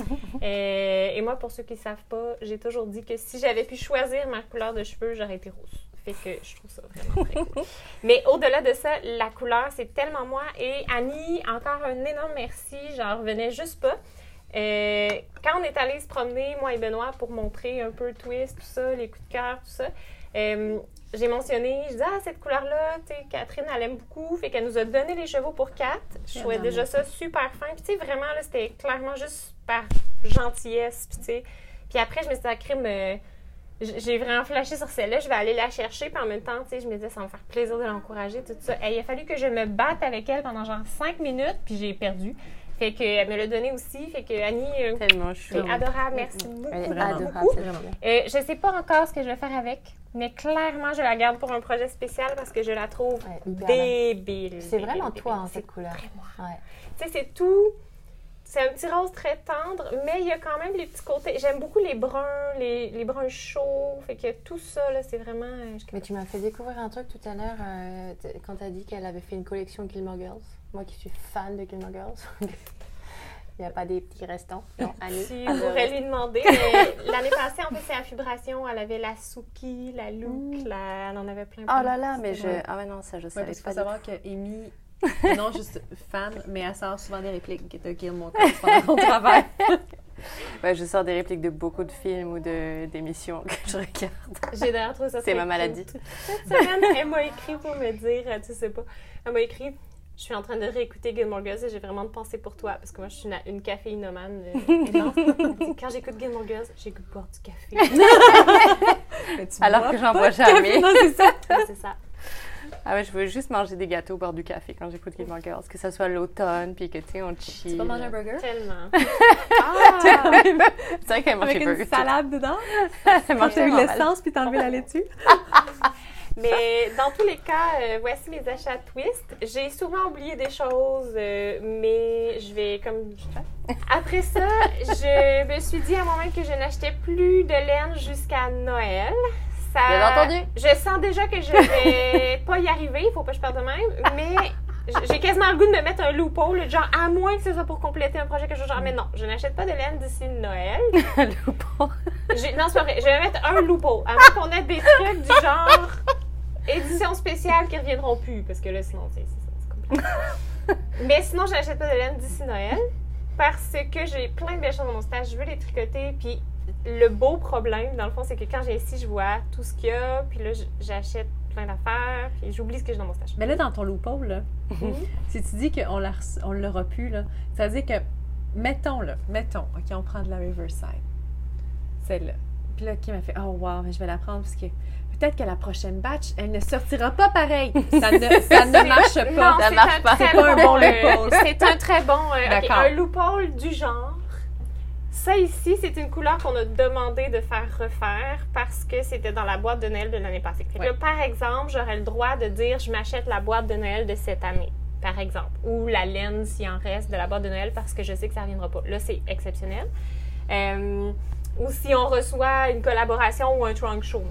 [SPEAKER 1] Euh, et moi, pour ceux qui ne savent pas, j'ai toujours dit que si j'avais pu choisir ma couleur de cheveux, j'aurais été rousse. Fait que je trouve ça vraiment très cool. Mais au-delà de ça, la couleur, c'est tellement moi. Et Annie, encore un énorme merci. J'en revenais juste pas. Euh, quand on est allé se promener, moi et Benoît, pour montrer un peu Twist, tout ça, les coups de cœur, tout ça, euh, j'ai mentionné, je disais, ah, cette couleur-là, tu sais, Catherine, elle aime beaucoup. Fait qu'elle nous a donné les chevaux pour quatre. Je trouvais déjà ça super fin. Puis, tu sais, vraiment, là, c'était clairement juste par gentillesse. Puis, tu sais, puis après, je me suis dit, ah, crime, euh, j'ai vraiment flashé sur celle-là, je vais aller la chercher, puis en même temps, tu sais, je me disais, ça va me faire plaisir de l'encourager, tout ça. Et il a fallu que je me batte avec elle pendant genre cinq minutes, puis j'ai perdu. Fait qu'elle me l'a donné aussi, fait que Annie, euh,
[SPEAKER 3] Tellement
[SPEAKER 1] c'est adorable, merci beaucoup.
[SPEAKER 3] Elle est adorable, c'est vraiment bien.
[SPEAKER 1] Euh, je sais pas encore ce que je vais faire avec, mais clairement, je la garde pour un projet spécial parce que je la trouve
[SPEAKER 6] Ouais,
[SPEAKER 1] débile.
[SPEAKER 6] C'est vraiment
[SPEAKER 1] débile.
[SPEAKER 6] toi, hein,
[SPEAKER 1] C'est
[SPEAKER 6] cette couleur. Ouais.
[SPEAKER 1] Tu sais, c'est tout. C'est un petit rose très tendre, mais il y a quand même les petits côtés. J'aime beaucoup les bruns, les, les bruns chauds. Fait que tout ça, là, c'est vraiment. euh,
[SPEAKER 6] Mais tu m'as fait découvrir un truc tout à l'heure euh, quand tu as dit qu'elle avait fait une collection Gilmore Girls. Moi qui suis fan de Gilmore Girls. Il n'y a pas des petits restants. Non, Annie.
[SPEAKER 1] Vous pourrez lui demander. L'année passée, en fait, c'est Affibration. Elle avait la Suki, la Look, la... elle en avait plein.
[SPEAKER 3] Oh là là, mais je. Ah ouais, non, ça, je
[SPEAKER 4] Ouais,
[SPEAKER 3] savais pas.
[SPEAKER 4] faut
[SPEAKER 3] du
[SPEAKER 4] savoir que Amy, non juste fan, mais elle sort souvent des répliques de Gilmore Girls pendant son travail.
[SPEAKER 3] Ouais, je sors des répliques de beaucoup de films ou de- d'émissions que je regarde.
[SPEAKER 1] J'ai d'ailleurs trouvé ça
[SPEAKER 3] C'est ma
[SPEAKER 1] cute.
[SPEAKER 3] maladie.
[SPEAKER 1] Cette semaine, elle m'a écrit pour me dire, tu sais pas, elle m'a écrit, je suis en train de réécouter Gilmore Girls et j'ai vraiment de pensée pour toi parce que moi, je suis une, une caféinomane. euh, énorme. Quand j'écoute Gilmore Girls, de boire du café.
[SPEAKER 3] Alors que j'en bois jamais.
[SPEAKER 4] Non, c'est ça.
[SPEAKER 1] Ouais, c'est ça.
[SPEAKER 3] Ah ouais, je veux juste manger des gâteaux, boire du café quand j'écoute Gilmore Girls. Que ça soit l'automne, puis que tu sais, on chill.
[SPEAKER 6] Tu vas manger un burger?
[SPEAKER 1] Tellement.
[SPEAKER 3] C'est vrai qu'elle mange
[SPEAKER 4] Avec
[SPEAKER 3] des
[SPEAKER 4] une salade dedans?
[SPEAKER 3] Elle mange
[SPEAKER 4] T'as eu l'essence puis t'as enlevé la laitue?
[SPEAKER 1] Mais dans tous les cas, euh, voici mes achats Twist. J'ai souvent oublié des choses, euh, mais je vais comme. Après ça, je me suis dit à moi-même que je n'achetais plus de laine jusqu'à Noël. Ça,
[SPEAKER 3] Bien entendu.
[SPEAKER 1] Je sens déjà que je vais pas y arriver, il faut pas que je parte de même, mais j'ai quasiment le goût de me mettre un loophole, genre à moins que ce soit pour compléter un projet que je genre, mais non, je n'achète pas de laine d'ici Noël. J'ai- Non, c'est pas vrai. Je vais mettre un loophole. À moins qu'on ait des trucs du genre édition spéciale qui reviendront plus. Parce que là, sinon, c'est ça, c'est compliqué. Mais sinon, je n'achète pas de laine d'ici Noël. Parce que j'ai plein de belles choses dans mon stage. Je veux les tricoter. Puis le beau problème, dans le fond, c'est que quand j'ai ici, je vois tout ce qu'il y a. Puis là, j'achète plein d'affaires. Puis j'oublie ce que j'ai dans mon stage.
[SPEAKER 4] Mais là, dans ton loophole, là, si tu dis qu'on l'a on l'aura pu, là, ça veut dire que, mettons, là, mettons, OK, on prend de la Riverside. Celle-là. Puis là, qui m'a fait, oh wow, mais je vais la prendre parce que peut-être que la prochaine batch, elle ne sortira pas pareil. Ça ne, ça ne marche pas.
[SPEAKER 1] Non,
[SPEAKER 3] ça marche
[SPEAKER 1] un
[SPEAKER 3] pas.
[SPEAKER 1] très
[SPEAKER 4] C'est un bon
[SPEAKER 1] euh,
[SPEAKER 4] loophole.
[SPEAKER 1] C'est un très bon. euh, un loophole du genre. Ça ici, c'est une couleur qu'on a demandé de faire refaire parce que c'était dans la boîte de Noël de l'année passée. Là, par exemple, j'aurais le droit de dire je m'achète la boîte de Noël de cette année, par exemple. Ou la laine s'il en reste de la boîte de Noël parce que je sais que ça ne reviendra pas. Là, c'est exceptionnel. Euh, ou si on reçoit une collaboration ou un trunk show.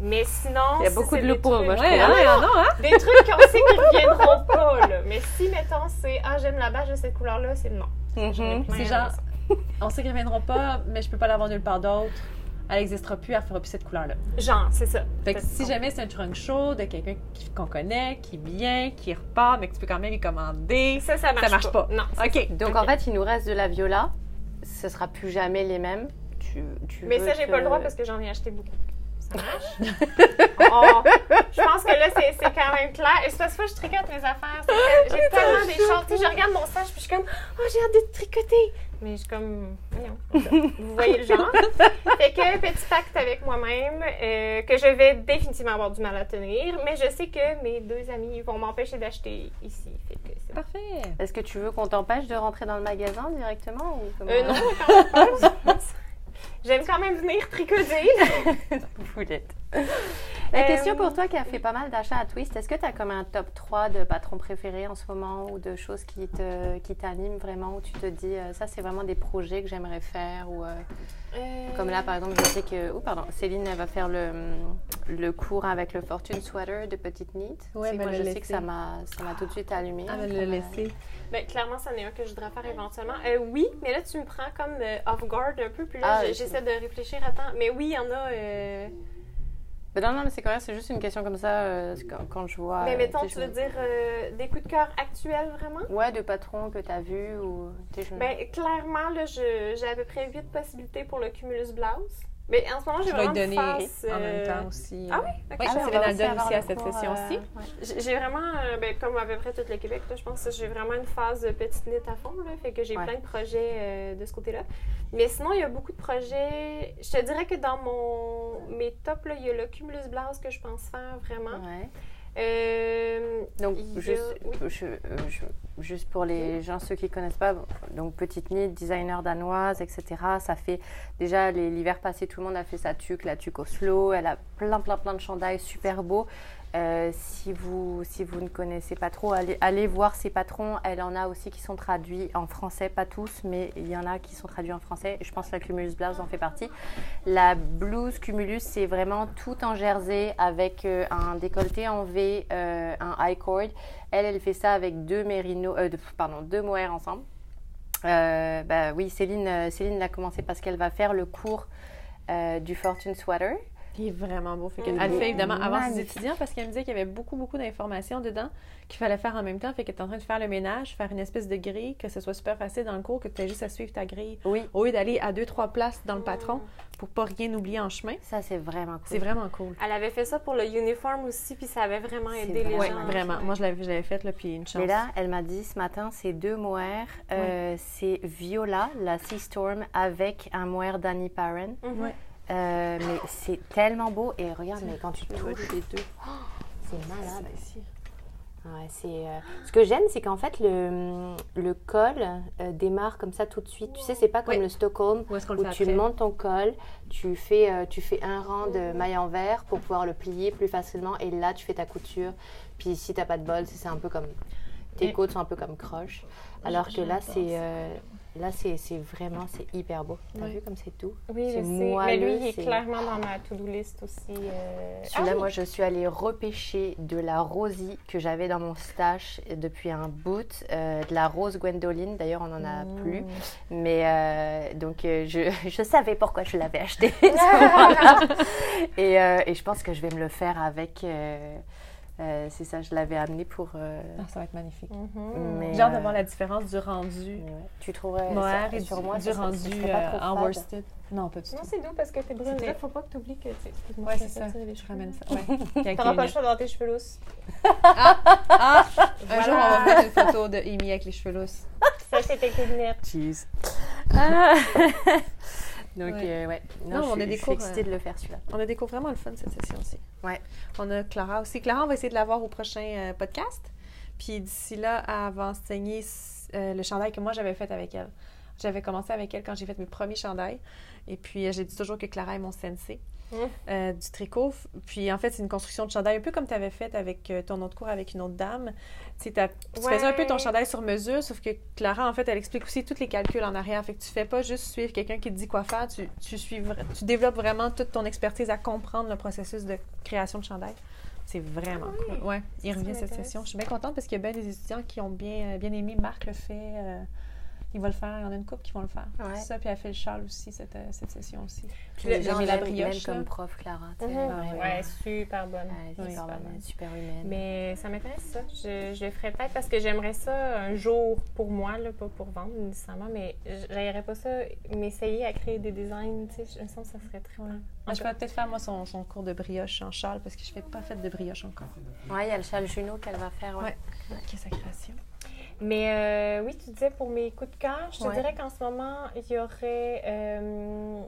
[SPEAKER 1] Mais sinon,
[SPEAKER 3] Il y a
[SPEAKER 1] si
[SPEAKER 3] beaucoup de
[SPEAKER 1] trucs-
[SPEAKER 3] moi, je
[SPEAKER 4] Ouais,
[SPEAKER 3] trouve.
[SPEAKER 4] hein, hein, non, hein?
[SPEAKER 1] des trucs qu'on sait qu'ils reviendront pas, là. Mais si, mettons, c'est Ah, j'aime la bâche de cette couleur-là, c'est non. Plein
[SPEAKER 4] C'est genre, on sait qu'elle ne viendra pas, mais je peux pas l'avoir nulle part d'autre. Elle n'existera plus, elle fera plus cette couleur-là.
[SPEAKER 1] Genre, c'est ça.
[SPEAKER 4] Fait que si jamais c'est un trunk show de quelqu'un qu'on connaît, qui vient, qui repart, mais que tu peux quand même lui commander,
[SPEAKER 1] Ça, ça marche,
[SPEAKER 4] ça marche pas.
[SPEAKER 1] Non.
[SPEAKER 4] OK.
[SPEAKER 3] Donc en fait, il nous reste de la viola. Ce sera plus jamais les mêmes. Tu, tu
[SPEAKER 1] Mais
[SPEAKER 3] veux
[SPEAKER 1] ça, j'ai
[SPEAKER 3] que-
[SPEAKER 1] pas le droit parce que j'en ai acheté beaucoup. Ça marche? Oh, je pense que là, c'est c'est quand même clair. Et c'est parce que je tricote mes affaires. J'ai tellement des choses. Tu sais, je regarde mon stage puis je suis comme, oh, j'ai hâte de tricoter. Mais je suis comme, voyons. Vous voyez le genre. Fait que petit pacte avec moi-même euh, que je vais définitivement avoir du mal à tenir. Mais je sais que mes deux amis vont m'empêcher d'acheter ici. Fait que c'est.
[SPEAKER 4] Parfait.
[SPEAKER 3] Est-ce que tu veux qu'on t'empêche de rentrer dans le magasin directement ou comment?
[SPEAKER 1] Euh, non, quand. J'aime quand même venir tricoter.
[SPEAKER 3] Foulette. La
[SPEAKER 1] Euh,
[SPEAKER 3] question pour toi qui a fait pas mal d'achats à Twist, est-ce que tu as comme un top 3 de patrons préférés en ce moment ou de choses qui te qui t'animent vraiment où tu te dis euh, ça c'est vraiment des projets que j'aimerais faire ou euh, comme là par exemple je sais que oh pardon Céline elle va faire le, le cours avec le Fortune Sweater de Petite Knit.
[SPEAKER 4] Ouais, me
[SPEAKER 3] moi je sais que ça m'a ça m'a tout de suite allumé.
[SPEAKER 4] Ah,
[SPEAKER 3] Ça
[SPEAKER 4] le laisser.
[SPEAKER 1] Ben, clairement, c'en est un que je voudrais faire éventuellement. Euh, oui, mais là, tu me prends comme euh, off-guard un peu, puis là,
[SPEAKER 3] Ah,
[SPEAKER 1] j'essaie de réfléchir. Attends, mais oui, il y en a.
[SPEAKER 3] Mais non non mais c'est correct, c'est juste une question comme ça euh, quand, quand je vois.
[SPEAKER 1] mais
[SPEAKER 3] euh,
[SPEAKER 1] mettons,
[SPEAKER 3] tu
[SPEAKER 1] veux dire euh, des coups de cœur actuels, vraiment?
[SPEAKER 3] Ouais, de patrons que tu as vu ou
[SPEAKER 1] Ben, clairement, là, je- j'ai à peu près 8 possibilités pour le Cumulus Blouse. Mais en ce moment, j'ai
[SPEAKER 4] Je vais
[SPEAKER 1] vraiment
[SPEAKER 4] donner
[SPEAKER 1] phase,
[SPEAKER 4] en même
[SPEAKER 1] euh,
[SPEAKER 4] temps aussi.
[SPEAKER 1] Ah oui? Ok.
[SPEAKER 4] Oui,
[SPEAKER 3] Ah,
[SPEAKER 4] c'est
[SPEAKER 3] on va
[SPEAKER 4] Céline
[SPEAKER 3] aussi
[SPEAKER 4] à cette session-ci.
[SPEAKER 3] euh, ouais.
[SPEAKER 1] J'ai vraiment, euh, ben, comme à peu près tout le Québec, là, je pense que j'ai vraiment une phase de petite knit à fond. Là, fait que j'ai
[SPEAKER 3] Ouais.
[SPEAKER 1] plein de projets euh, de ce côté-là. Mais sinon, il y a beaucoup de projets. Je te dirais que dans mon mes tops, là, il y a le Cumulus Blouse que je pense faire vraiment.
[SPEAKER 3] Ouais.
[SPEAKER 1] Euh,
[SPEAKER 3] Donc, juste,
[SPEAKER 1] oui.
[SPEAKER 3] je- euh, je- juste pour les gens, ceux qui ne connaissent pas, donc petite knit, designer danoise, etc. Ça fait déjà l'hiver passé, tout le monde a fait sa tuque, la tuque Oslo. Elle a plein, plein, plein de chandails super beaux. Euh, si, vous, si vous ne connaissez pas trop, allez, voir ses patrons. Elle en a aussi qui sont traduits en français, pas tous, mais il y en a qui sont traduits en français. Je pense que la Cumulus Blouse en fait partie. La blouse Cumulus, c'est vraiment tout en jersey avec euh, un décolleté en V, euh, un high cord. Elle, elle fait ça avec deux mérinos, de- pardon, deux ensemble. Bah oui, Céline, Céline l'a commencé parce qu'elle va faire le cours du Fortune Sweater.
[SPEAKER 4] Il est vraiment beau. Fait
[SPEAKER 1] Mm.
[SPEAKER 4] qu'elle le fait évidemment avant ses étudiants parce qu'elle me disait qu'il y avait beaucoup, beaucoup d'informations dedans qu'il fallait faire en même temps. Fait qu'elle est en train de faire le ménage, faire une espèce de grille, que ce soit super facile dans le cours, que tu aies juste à suivre ta grille.
[SPEAKER 3] Oui,
[SPEAKER 4] Au lieu d'aller à deux, trois places dans le patron pour pas rien oublier en chemin.
[SPEAKER 3] ça c'est vraiment cool.
[SPEAKER 4] C'est vraiment cool.
[SPEAKER 1] Elle avait fait ça pour le uniforme aussi, puis ça avait vraiment aidé les
[SPEAKER 3] vraiment
[SPEAKER 4] Oui,
[SPEAKER 1] gens.
[SPEAKER 4] vraiment. Moi, je l'avais, je l'avais faite, là, puis une chance.
[SPEAKER 3] Mais là, elle m'a dit ce matin, c'est deux mohair. Euh, C'est Viola, la Sea Storm, avec un mohair d'Annie Parent.
[SPEAKER 1] Mhm.
[SPEAKER 4] Ouais.
[SPEAKER 3] Euh, mais c'est tellement beau. Et regarde, mais quand tu touches,
[SPEAKER 4] les deux.
[SPEAKER 6] C'est malade.
[SPEAKER 4] ici.
[SPEAKER 6] Ouais, c'est, euh, Ce que j'aime, c'est qu'en fait, le, le col euh, démarre comme ça tout de suite. Tu sais, c'est pas comme le Stockholm
[SPEAKER 4] Où le
[SPEAKER 6] tu montes ton col, tu fais, euh, tu fais un rang de maille en verre pour pouvoir le plier plus facilement et là, tu fais ta couture. Puis si t'as pas de bol, c'est un peu comme... Tes côtes sont un peu comme croche. Alors que là, c'est... Là, c'est vraiment, c'est hyper beau. T'as
[SPEAKER 4] Ouais.
[SPEAKER 6] vu comme c'est doux?
[SPEAKER 1] Oui, je
[SPEAKER 6] C'est
[SPEAKER 1] sais. Mais
[SPEAKER 6] moelleux,
[SPEAKER 1] lui, il est clairement dans ma to-do list aussi. euh.
[SPEAKER 3] Celui-là,
[SPEAKER 1] Ah oui.
[SPEAKER 3] moi, je suis allée repêcher de la Rosie que j'avais dans mon stash depuis un bout, euh, de la rose Gwendoline. D'ailleurs, on n'en a plus. Mais euh, donc, je, je savais pourquoi je l'avais acheté. et, et je pense que je vais me le faire avec. Euh, c'est ça, je l'avais amené pour. euh,
[SPEAKER 4] Ah, ça va être magnifique.
[SPEAKER 1] Mhm.
[SPEAKER 3] mais,
[SPEAKER 4] J'ai hâte de
[SPEAKER 3] euh,
[SPEAKER 4] voir la différence du rendu
[SPEAKER 3] ouais. Tu trouverais
[SPEAKER 4] mohair
[SPEAKER 3] ça,
[SPEAKER 4] et
[SPEAKER 3] sur
[SPEAKER 4] du,
[SPEAKER 3] moi
[SPEAKER 4] du
[SPEAKER 3] ça
[SPEAKER 4] rendu
[SPEAKER 3] ça pas
[SPEAKER 4] euh, en worsted. Non, pas du
[SPEAKER 1] Non,
[SPEAKER 4] tout.
[SPEAKER 1] c'est doux parce que t'es brune.
[SPEAKER 4] Vrai.
[SPEAKER 1] faut pas que t'oublies que. excuse-moi,
[SPEAKER 4] Ouais, c'est ça.
[SPEAKER 1] les
[SPEAKER 4] Je
[SPEAKER 1] cheveux.
[SPEAKER 4] ramène ça. Ouais.
[SPEAKER 1] T'auras pas le choix d'avoir tes cheveux lousses.
[SPEAKER 4] Ah! Un jour, on va
[SPEAKER 1] Voilà.
[SPEAKER 4] mettre une photo de Amy avec les cheveux lousses.
[SPEAKER 1] Ça, c'était tes lunettes.
[SPEAKER 3] Cheese. Ah. Donc,
[SPEAKER 4] Ouais.
[SPEAKER 3] euh, ouais.
[SPEAKER 4] Non,
[SPEAKER 3] je,
[SPEAKER 4] on a des
[SPEAKER 3] je suis
[SPEAKER 4] cours,
[SPEAKER 3] excitée
[SPEAKER 4] euh,
[SPEAKER 3] de le faire celui-là.
[SPEAKER 4] On a des cours vraiment le fun cette session-ci.
[SPEAKER 3] Ouais.
[SPEAKER 4] On a Clara aussi. Clara, on va essayer de la voir au prochain euh, podcast. Puis d'ici là, elle va enseigner euh, le chandail que moi j'avais fait avec elle. J'avais commencé avec elle quand j'ai fait mes premiers chandails. Et puis, j'ai dit toujours que Clara est mon sensei Euh, du tricot. Puis, en fait, c'est une construction de chandail un peu comme tu avais fait avec euh, ton autre cours avec une autre dame. Tu, faisais un peu ton chandail sur mesure, sauf que Clara, en fait, elle explique aussi tous les calculs en arrière. Fait que tu fais pas juste suivre quelqu'un qui te dit quoi faire, tu, tu, suis, vra- tu développes vraiment toute ton expertise à comprendre le processus de création de chandail. C'est vraiment cool. Ouais, il revient cette session. Je suis bien contente parce qu'il y a bien des étudiants qui ont bien, euh, bien aimé. Marc le fait. euh, il va le faire. Il y en a une couple qui vont le faire.
[SPEAKER 3] Ouais.
[SPEAKER 4] Ça, puis elle fait le châle aussi, cette, euh, cette session aussi. Mais la brioche, là.
[SPEAKER 3] comme prof, Clara.
[SPEAKER 1] Mhm. Ouais, super bonne.
[SPEAKER 3] Ouais,
[SPEAKER 4] Oui,
[SPEAKER 3] super,
[SPEAKER 1] super
[SPEAKER 3] bonne,
[SPEAKER 1] bonne.
[SPEAKER 3] super humaine.
[SPEAKER 1] Mais ça m'intéresse ça. Je, je le ferais peut-être parce que j'aimerais ça un jour pour moi, là, pas pour vendre nécessairement, mais j'aimerais pas ça m'essayer à créer des designs. Tu sais, je me sens que ça serait très bon.
[SPEAKER 4] Ah, je vais peut-être faire, moi, son, son cours de brioche en châle parce que je fais pas fait de brioche encore.
[SPEAKER 3] Ouais, il y a le châle Juno qu'elle va faire. Ouais.
[SPEAKER 4] Ouais. Qui est sa création.
[SPEAKER 1] Mais euh, oui, tu disais pour mes coups de cœur, je te dirais qu'en ce moment, il y aurait euh,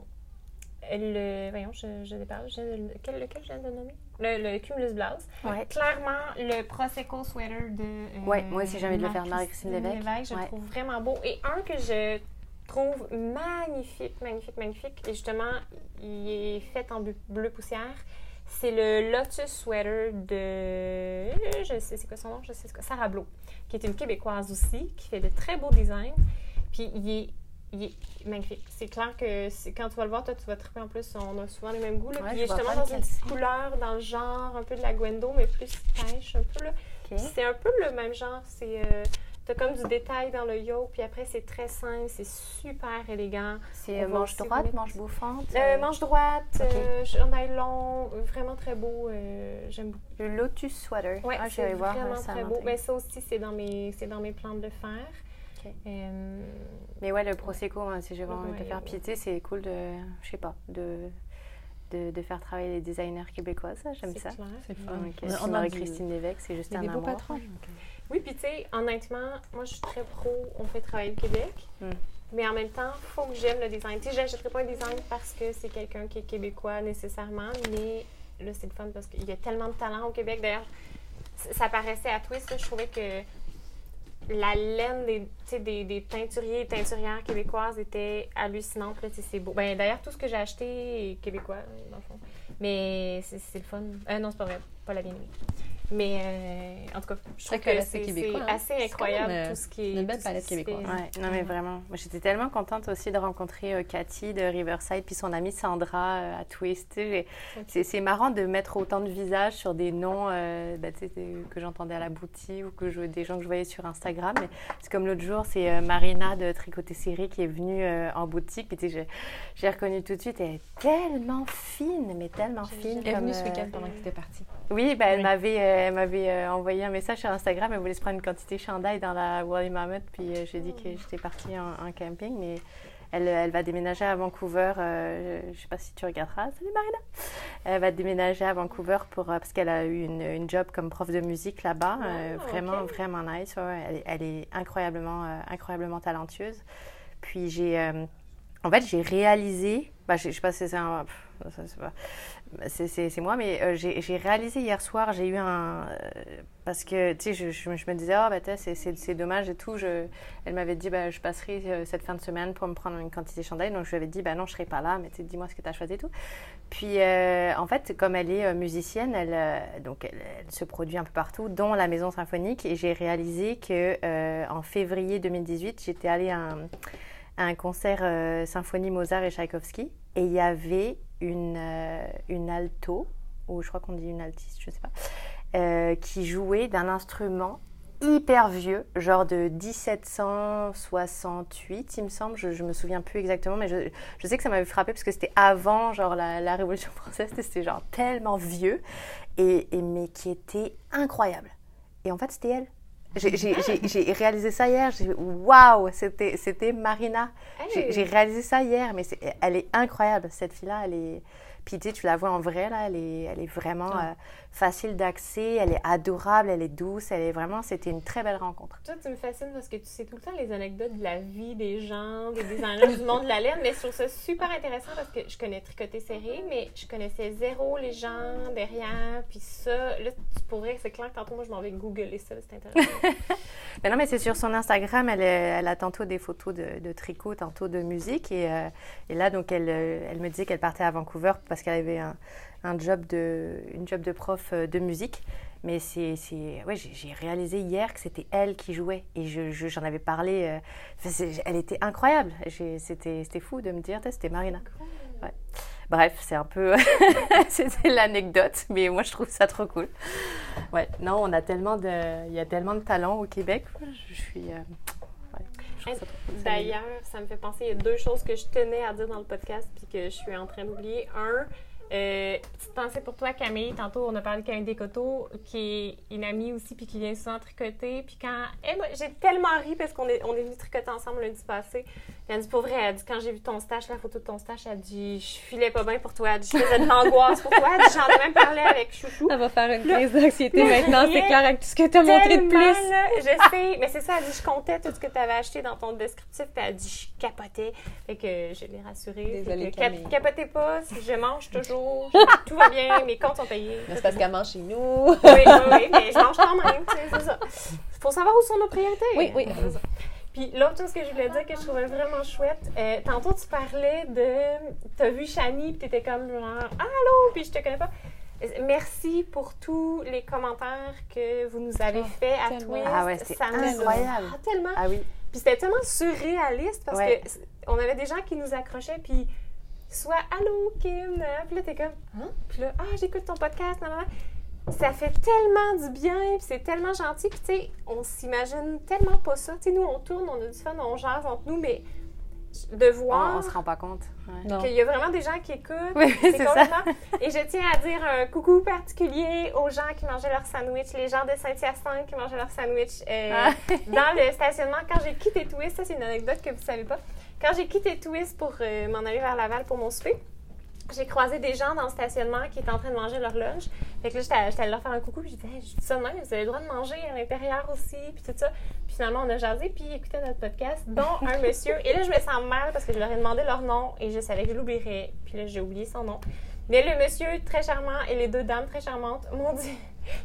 [SPEAKER 1] le. Voyons, je, je déparle. Lequel, lequel je viens de nommer? Le, le Cumulus Blouse.
[SPEAKER 3] Ouais.
[SPEAKER 1] Clairement, le Prosecco Sweater de. euh,
[SPEAKER 3] Ouais, moi aussi, j'ai envie de le faire,
[SPEAKER 1] Marie-Christine
[SPEAKER 3] Marie-Christine Lévesque.
[SPEAKER 1] Je le trouve vraiment beau. Et un que je trouve magnifique, magnifique, magnifique. Et justement, il est fait en bleu poussière. C'est le Lotus Sweater de. Je sais c'est quoi son nom, je sais c'est quoi. Sarah Blo, qui est une Québécoise aussi, qui fait de très beaux designs. Puis il est, il est magnifique. C'est clair que quand tu vas le voir, toi, tu vas triper en plus. On a souvent les mêmes goûts. Là.
[SPEAKER 3] Ouais,
[SPEAKER 1] Puis il est justement dans une petite couleur, dans le genre un peu de la Gwendo, mais plus pêche un peu. Là. C'est un peu le même genre. C'est. euh, T'as comme du détail dans le yoke, puis après c'est très simple, c'est super élégant.
[SPEAKER 3] C'est euh, manche droite,
[SPEAKER 1] mettre-
[SPEAKER 3] manche bouffante?
[SPEAKER 1] Euh,
[SPEAKER 3] euh,
[SPEAKER 1] manche droite,
[SPEAKER 3] Ok.
[SPEAKER 1] euh, long, vraiment très beau. euh, J'aime beaucoup.
[SPEAKER 3] Le Lotus Sweater.
[SPEAKER 1] Ouais,
[SPEAKER 3] ah, je
[SPEAKER 1] c'est
[SPEAKER 3] vais voir
[SPEAKER 1] vraiment
[SPEAKER 3] ça.
[SPEAKER 1] très beau.
[SPEAKER 3] Montagne.
[SPEAKER 1] Ben, ça aussi, c'est dans mes, c'est dans mes plans de le faire. Euh,
[SPEAKER 3] Mais ouais, le Prosecco, moi, si j'ai vraiment envie de
[SPEAKER 1] Ouais,
[SPEAKER 3] faire.
[SPEAKER 1] ouais.
[SPEAKER 3] Puis tu sais, c'est cool de, je sais pas, de de, de faire travailler les designers québécois, ça, j'aime ça.
[SPEAKER 6] C'est fun.
[SPEAKER 3] Donc,
[SPEAKER 6] On-
[SPEAKER 3] euh,
[SPEAKER 6] on a
[SPEAKER 3] Christine Lévesque, c'est juste un
[SPEAKER 6] des beaux
[SPEAKER 3] amour.
[SPEAKER 6] patrons.
[SPEAKER 1] Oui, puis tu sais, honnêtement, moi, je suis très pro, on fait travailler le Québec.
[SPEAKER 3] Mm.
[SPEAKER 1] Mais en même temps, il faut que j'aime le design. Tu sais, j'achèterai pas un design parce que c'est quelqu'un qui est québécois nécessairement, mais là, c'est le fun parce qu'il y a tellement de talent au Québec. D'ailleurs, ça paraissait à Twist, là, je trouvais que la laine des, des, des teinturiers et teinturières québécoises était hallucinante. C'est beau. Ben, D'ailleurs, tout ce que j'ai acheté est québécois, dans le fond. Mais c'est le fun. Euh, non, c'est pas vrai. Pas la bien aimée. Mais euh, en tout cas, je trouve que c'est
[SPEAKER 6] hein.
[SPEAKER 1] assez incroyable tout ce qui est.
[SPEAKER 6] une belle palette québécoise.
[SPEAKER 3] Ouais, non mais vraiment. Moi j'étais tellement contente aussi de rencontrer euh, Cathy de Riverside puis son amie Sandra euh, à Twist. C'est marrant de mettre autant de visages sur des noms euh, bah, que j'entendais à la boutique ou que je, des gens que je voyais sur Instagram. C'est comme l'autre jour, c'est euh, Marina de Tricoter Série qui est venue euh, en boutique. Puis j'ai- reconnu tout de suite, elle est tellement fine, mais tellement fine.
[SPEAKER 6] Elle est venue ce week-end pendant que tu étais partie.
[SPEAKER 3] oui, ben, elle
[SPEAKER 6] Oui.
[SPEAKER 3] m'avait, euh, elle m'avait euh, envoyé un message sur Instagram. Elle voulait se prendre une quantité de chandail dans la Wally Mammoth. Puis euh, j'ai dit que j'étais partie en, en camping. Mais elle, elle va déménager à Vancouver. euh, je ne sais pas si tu regarderas. Salut Marina! Elle va déménager à Vancouver pour, euh, parce qu'elle a eu une, une job comme prof de musique là-bas. euh,
[SPEAKER 1] Ah,
[SPEAKER 3] vraiment, vraiment nice. ouais, elle, est- elle est incroyablement, euh, incroyablement talentueuse. Puis j'ai. euh, en fait, j'ai réalisé. Bah, je je sais pas si c'est un. ça, c'est pas- c'est- moi, mais euh, j'ai réalisé hier soir, j'ai eu un... euh, parce que, tu sais, je, me disais, oh, bah, c'est- dommage et tout. Elle m'avait dit, bah, je passerai euh, cette fin de semaine pour me prendre une quantité de chandail. Donc, je lui avais dit, bah non, je serai pas là, mais dis-moi ce que tu as choisi et tout. Puis, en fait, comme elle est musicienne, elle, donc elle, se produit un peu partout, dont la Maison Symphonique. Et j'ai réalisé que en février 2018, j'étais allée à un, concert Symphonie Mozart et Tchaïkovski. Et il y avait une, euh, une alto, ou je crois qu'on dit une altiste, je sais pas, euh, qui jouait d'un instrument hyper vieux, genre de 1768, il me semble. Je, je me souviens plus exactement, mais je, je sais que ça m'avait frappé parce que c'était avant, genre la, la Révolution française, c'était genre tellement vieux, et, et mais qui était incroyable. Et en fait, c'était elle. J'ai- réalisé ça hier. j'ai- Waouh, c'était c'était Marina. J'ai
[SPEAKER 1] Hey!
[SPEAKER 3] j'ai réalisé ça hier, mais elle est incroyable cette fille-là. Elle est, puis tu sais, tu la vois en vrai là, elle est, elle est vraiment euh, facile d'accès, elle est adorable, elle est douce, elle est vraiment. C'était une très belle rencontre.
[SPEAKER 1] Toi, tu me fascines parce que tu sais tout le temps les anecdotes de la vie des gens, des designers du monde de la laine, mais je trouve ça super intéressant parce que je connais Tricoter Serré, mais je connaissais zéro les gens derrière, puis ça, là, tu pourrais, c'est clair que tantôt, moi, je m'en vais googler ça, c'est intéressant.
[SPEAKER 3] Mais non, mais c'est sur son Instagram, elle, est- elle a tantôt des photos de, de tricot, tantôt de musique, et, euh, et là donc elle, euh, elle me disait qu'elle partait à Vancouver parce qu'elle avait un, un job de, une job de prof euh, de musique. Mais c'est, ouais, j'ai, réalisé hier que c'était elle qui jouait et je, je- j'en avais parlé. euh, elle était incroyable. C'était, fou de me dire, c'était Marina. Ouais. Bref, c'est un peu, c'était l'anecdote, mais moi je trouve ça trop cool. Ouais, non, on a tellement de, il y a tellement de talent au Québec. Je suis, euh, ouais.
[SPEAKER 1] D'ailleurs, ça me fait penser, il y a deux choses que je tenais à dire dans le podcast puis que je suis en train d'oublier. Un, euh, petite pensée pour toi, Camille. Tantôt, on a parlé de Camille Descoteaux, qui est une amie aussi puis qui vient souvent tricoter. Puis quand... eh, moi, j'ai tellement ri parce qu'on est, on est venus tricoter ensemble lundi passé. Elle dit, pour vrai, elle dit, quand j'ai vu ton stage, la photo de ton stage, elle dit, je filais pas bien pour toi. Elle dit, je faisais de l'angoisse pour toi. Elle dit, j'en ai même parlé avec Chouchou.
[SPEAKER 6] Ça va faire une crise d'anxiété maintenant, c'est clair avec tout ce que tu as montré de plus.
[SPEAKER 1] là, je sais, mais c'est ça, elle dit, je comptais tout ce que tu avais acheté dans ton descriptif, puis elle dit, je capotais. Fait que je l'ai rassurée.
[SPEAKER 6] Désolée,
[SPEAKER 1] que
[SPEAKER 6] Camille.
[SPEAKER 1] capotez pas, je mange toujours, tout va bien, mes comptes sont payés.
[SPEAKER 6] Mais C'est parce qu'elle mange chez nous.
[SPEAKER 1] Oui, oui, oui, mais je mange quand même, tu sais, c'est ça. Faut savoir où sont nos priorités.
[SPEAKER 6] Oui, oui.
[SPEAKER 1] Puis l'autre chose que je voulais dire que je trouvais vraiment chouette, euh, tantôt tu parlais de. T'as vu Shani, puis t'étais comme genre Allô, puis je te connais pas. Merci pour tous les commentaires que vous nous avez faits à
[SPEAKER 6] tellement.
[SPEAKER 1] Twist.
[SPEAKER 3] Ah ouais, c'était incroyable.
[SPEAKER 1] Ah, tellement.
[SPEAKER 3] Ah oui.
[SPEAKER 1] Puis c'était tellement surréaliste parce
[SPEAKER 3] Ouais.
[SPEAKER 1] que on avait des gens qui nous accrochaient, puis soit Allô Kim, puis là t'es comme Hein? Puis là, ah, j'écoute ton podcast, nan. Ça fait tellement du bien, puis c'est tellement gentil, puis tu sais, on s'imagine tellement pas ça. Tu sais, nous on tourne, on a du fun, on jase entre nous, mais de
[SPEAKER 3] On,
[SPEAKER 1] voir
[SPEAKER 3] on se rend pas compte. Ouais.
[SPEAKER 1] Qu'il y a vraiment des gens qui écoutent.
[SPEAKER 3] Oui,
[SPEAKER 1] c'est complètement- Et je tiens à dire un coucou particulier aux gens qui mangeaient leur sandwich, les gens de Saint-Hyacinthe qui mangeaient leur sandwich euh,
[SPEAKER 3] Ah.
[SPEAKER 1] dans le stationnement. Quand j'ai quitté Twist, ça c'est une anecdote que vous savez pas. Quand j'ai quitté Twist pour euh, m'en aller vers Laval pour mon souper, j'ai croisé des gens dans le stationnement qui étaient en train de manger leur lunch. Fait que là, j'étais allée leur faire un coucou, puis j'ai dit, hey, je dis ça de même, vous avez le droit de manger à l'intérieur aussi, puis tout ça. Puis finalement, on a jasé, puis ils écoutaient notre podcast, dont un monsieur. Et là, je me sens mal parce que je leur ai demandé leur nom et je savais que je l'oublierais. Puis là, j'ai oublié son nom. Mais le monsieur très charmant et les deux dames très charmantes m'ont dit.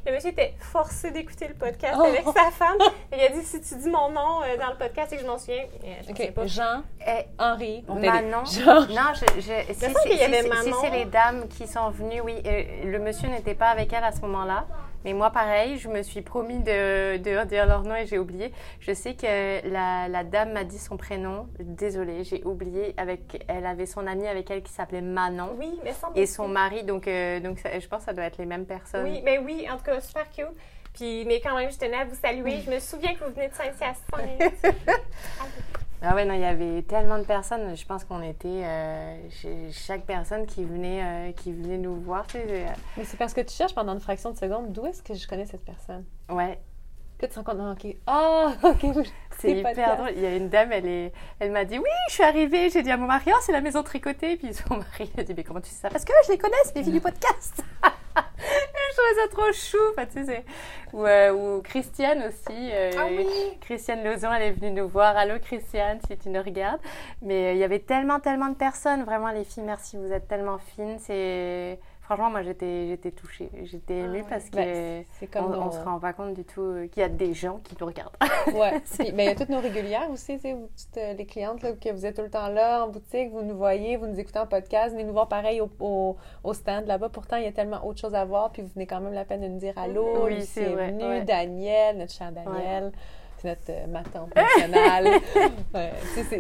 [SPEAKER 1] Le monsieur était forcé d'écouter le podcast avec sa femme. Et il a dit si tu dis mon nom euh, dans le podcast et que je m'en souviens, euh, je ne sais
[SPEAKER 4] Ok,
[SPEAKER 1] pas.
[SPEAKER 4] Jean,
[SPEAKER 3] Eh,
[SPEAKER 4] Henri.
[SPEAKER 3] Manon. Non, je, je, si, c'est les dames qui sont venues, oui. euh, le monsieur n'était pas avec elle à ce moment-là. Mais moi, pareil, je me suis promis de, de dire leur nom et j'ai oublié. Je sais que la, la dame m'a dit son prénom. Désolée, j'ai oublié. Avec, elle avait son amie avec elle qui s'appelait Manon.
[SPEAKER 1] Oui, mais semble
[SPEAKER 3] Et son mari, donc, euh, donc ça- je pense que ça doit être les mêmes personnes.
[SPEAKER 1] Oui, mais oui, en tout cas, super cute. Puis, mais quand même, je tenais à vous saluer. Je me souviens que vous venez de Saint-Hyacinthe.
[SPEAKER 3] Ah ouais, non, il y avait tellement de personnes. Je pense qu'on était euh, chez chaque personne qui venait, euh, qui venait nous voir. Tu sais, euh,
[SPEAKER 4] Mais c'est parce que tu cherches pendant une fraction de seconde d'où est-ce que je connais cette personne?
[SPEAKER 3] ouais,
[SPEAKER 4] Que tu te rends compte, ok. Ah, ok.
[SPEAKER 3] c'est hyper drôle. Il y a une dame, elle, est, elle m'a dit Oui, je suis arrivée. J'ai dit à mon mari Oh, c'est la maison tricotée. Puis son mari a dit Mais comment tu sais ça? Parce que je les connais, c'est les filles du podcast. je trouvais ça trop chou. Enfin, tu sais, ou, euh, ou Christiane aussi. euh,
[SPEAKER 1] Ah oui.
[SPEAKER 3] Christiane Lozon, elle est venue nous voir. Allô, Christiane, si tu nous regardes. Mais euh, il y avait tellement, tellement de personnes. Vraiment, les filles, merci, vous êtes tellement fines. C'est. Franchement, moi, j'étais, j'étais touchée. J'étais émue parce
[SPEAKER 4] Ben, c'est comme
[SPEAKER 3] on, on se rend pas compte du tout euh, qu'il y a des gens qui nous regardent.
[SPEAKER 4] Ouais. Puis, ben, il y a toutes nos régulières aussi, vous, toutes, les clientes, là, que vous êtes tout le temps là en boutique, vous nous voyez, vous nous écoutez en podcast, venez nous voir pareil au, au, au stand là-bas. Pourtant, il y a tellement autre chose à voir, puis vous venez quand même la peine de nous dire allô,
[SPEAKER 3] Oui, c'est ouais.
[SPEAKER 4] Daniel, notre cher Daniel. Notre euh, ma tante nationale. Ouais,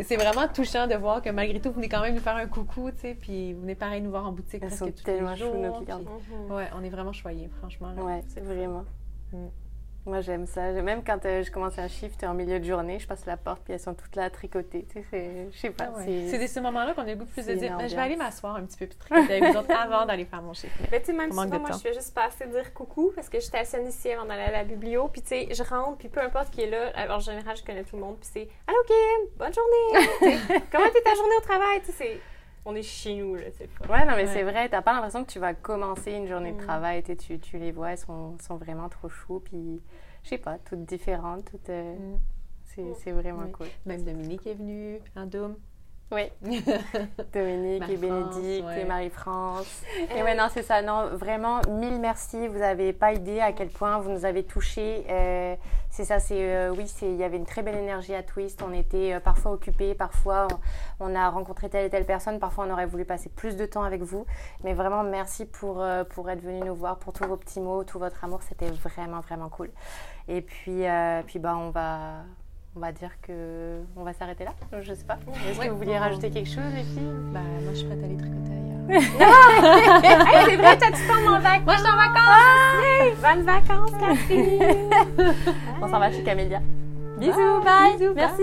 [SPEAKER 4] c'est vraiment touchant de voir que malgré tout, vous venez quand même nous faire un coucou, tu sais, puis vous venez pareil nous voir en boutique
[SPEAKER 3] Elles
[SPEAKER 4] presque
[SPEAKER 3] sont
[SPEAKER 4] tous
[SPEAKER 3] tellement
[SPEAKER 4] les
[SPEAKER 3] choues, nos
[SPEAKER 4] jours.
[SPEAKER 3] clientes.
[SPEAKER 4] puis- Ouais, on est vraiment choyés, franchement. là.
[SPEAKER 3] Ouais, c'est vraiment.
[SPEAKER 4] Mm.
[SPEAKER 3] Moi, j'aime ça. Même quand euh, je commence un shift en milieu de journée, je passe la porte puis elles sont toutes là à tricoter. Tu sais, c'est- je sais pas.
[SPEAKER 4] Ah ouais.
[SPEAKER 3] c'est-
[SPEAKER 4] C'est de ces moments-là qu'on a le goût plus de dire Ben, je vais aller m'asseoir un petit peu puis tricoter avec vous autres avant d'aller faire mon chiffre. Mais
[SPEAKER 1] Mais tu sais, même souvent, moi,
[SPEAKER 4] temps.
[SPEAKER 1] je fais juste passer dire coucou parce que je stationne ici avant d'aller à la biblio. Puis, tu sais, je rentre, puis peu importe qui est là, alors, en général, je connais tout le monde. Puis, c'est Allô, Kim, bonne journée. Comment était ta journée au travail? Tu sais, on est chez nous, là, c'est pas.
[SPEAKER 3] Ouais, non, mais
[SPEAKER 4] Ouais.
[SPEAKER 3] c'est vrai. T'as pas l'impression que tu vas commencer une journée de
[SPEAKER 1] Mm.
[SPEAKER 3] travail. Tu, tu, les vois, elles sont, sont vraiment trop chou. Puis, je sais pas, toutes différentes. Toutes, euh,
[SPEAKER 4] Mm.
[SPEAKER 3] c'est, c'est vraiment
[SPEAKER 4] Oui.
[SPEAKER 3] cool.
[SPEAKER 4] Même Dominique est venue en Doom.
[SPEAKER 3] Oui. Dominique et Bénédicte
[SPEAKER 4] ouais.
[SPEAKER 3] et Marie-France. Et ouais, non, c'est ça. Non, vraiment, mille merci. Vous n'avez pas idée à quel point vous nous avez touchés. Euh, c'est ça, c'est euh, oui, c'est il y avait une très belle énergie à Twist. On était euh, parfois occupés, parfois on, on a rencontré telle et telle personne, parfois on aurait voulu passer plus de temps avec vous. Mais vraiment, merci pour euh, pour être venu nous voir, pour tous vos petits mots, tout votre amour. C'était vraiment vraiment cool. Et puis puis bah on va on va dire que on va s'arrêter là. Je sais pas. Est-ce que vous vouliez rajouter quelque chose, les filles?
[SPEAKER 4] Ben, moi, je suis prête à aller tricoter ailleurs.
[SPEAKER 1] Hey, c'est vrai, t'as du temps en vacances. Moi, je suis en vacances. Bonnes vacances, Catherine.
[SPEAKER 3] On s'en va chez Camélia. Bisous, bye.
[SPEAKER 4] Bisous, bye.
[SPEAKER 3] Merci.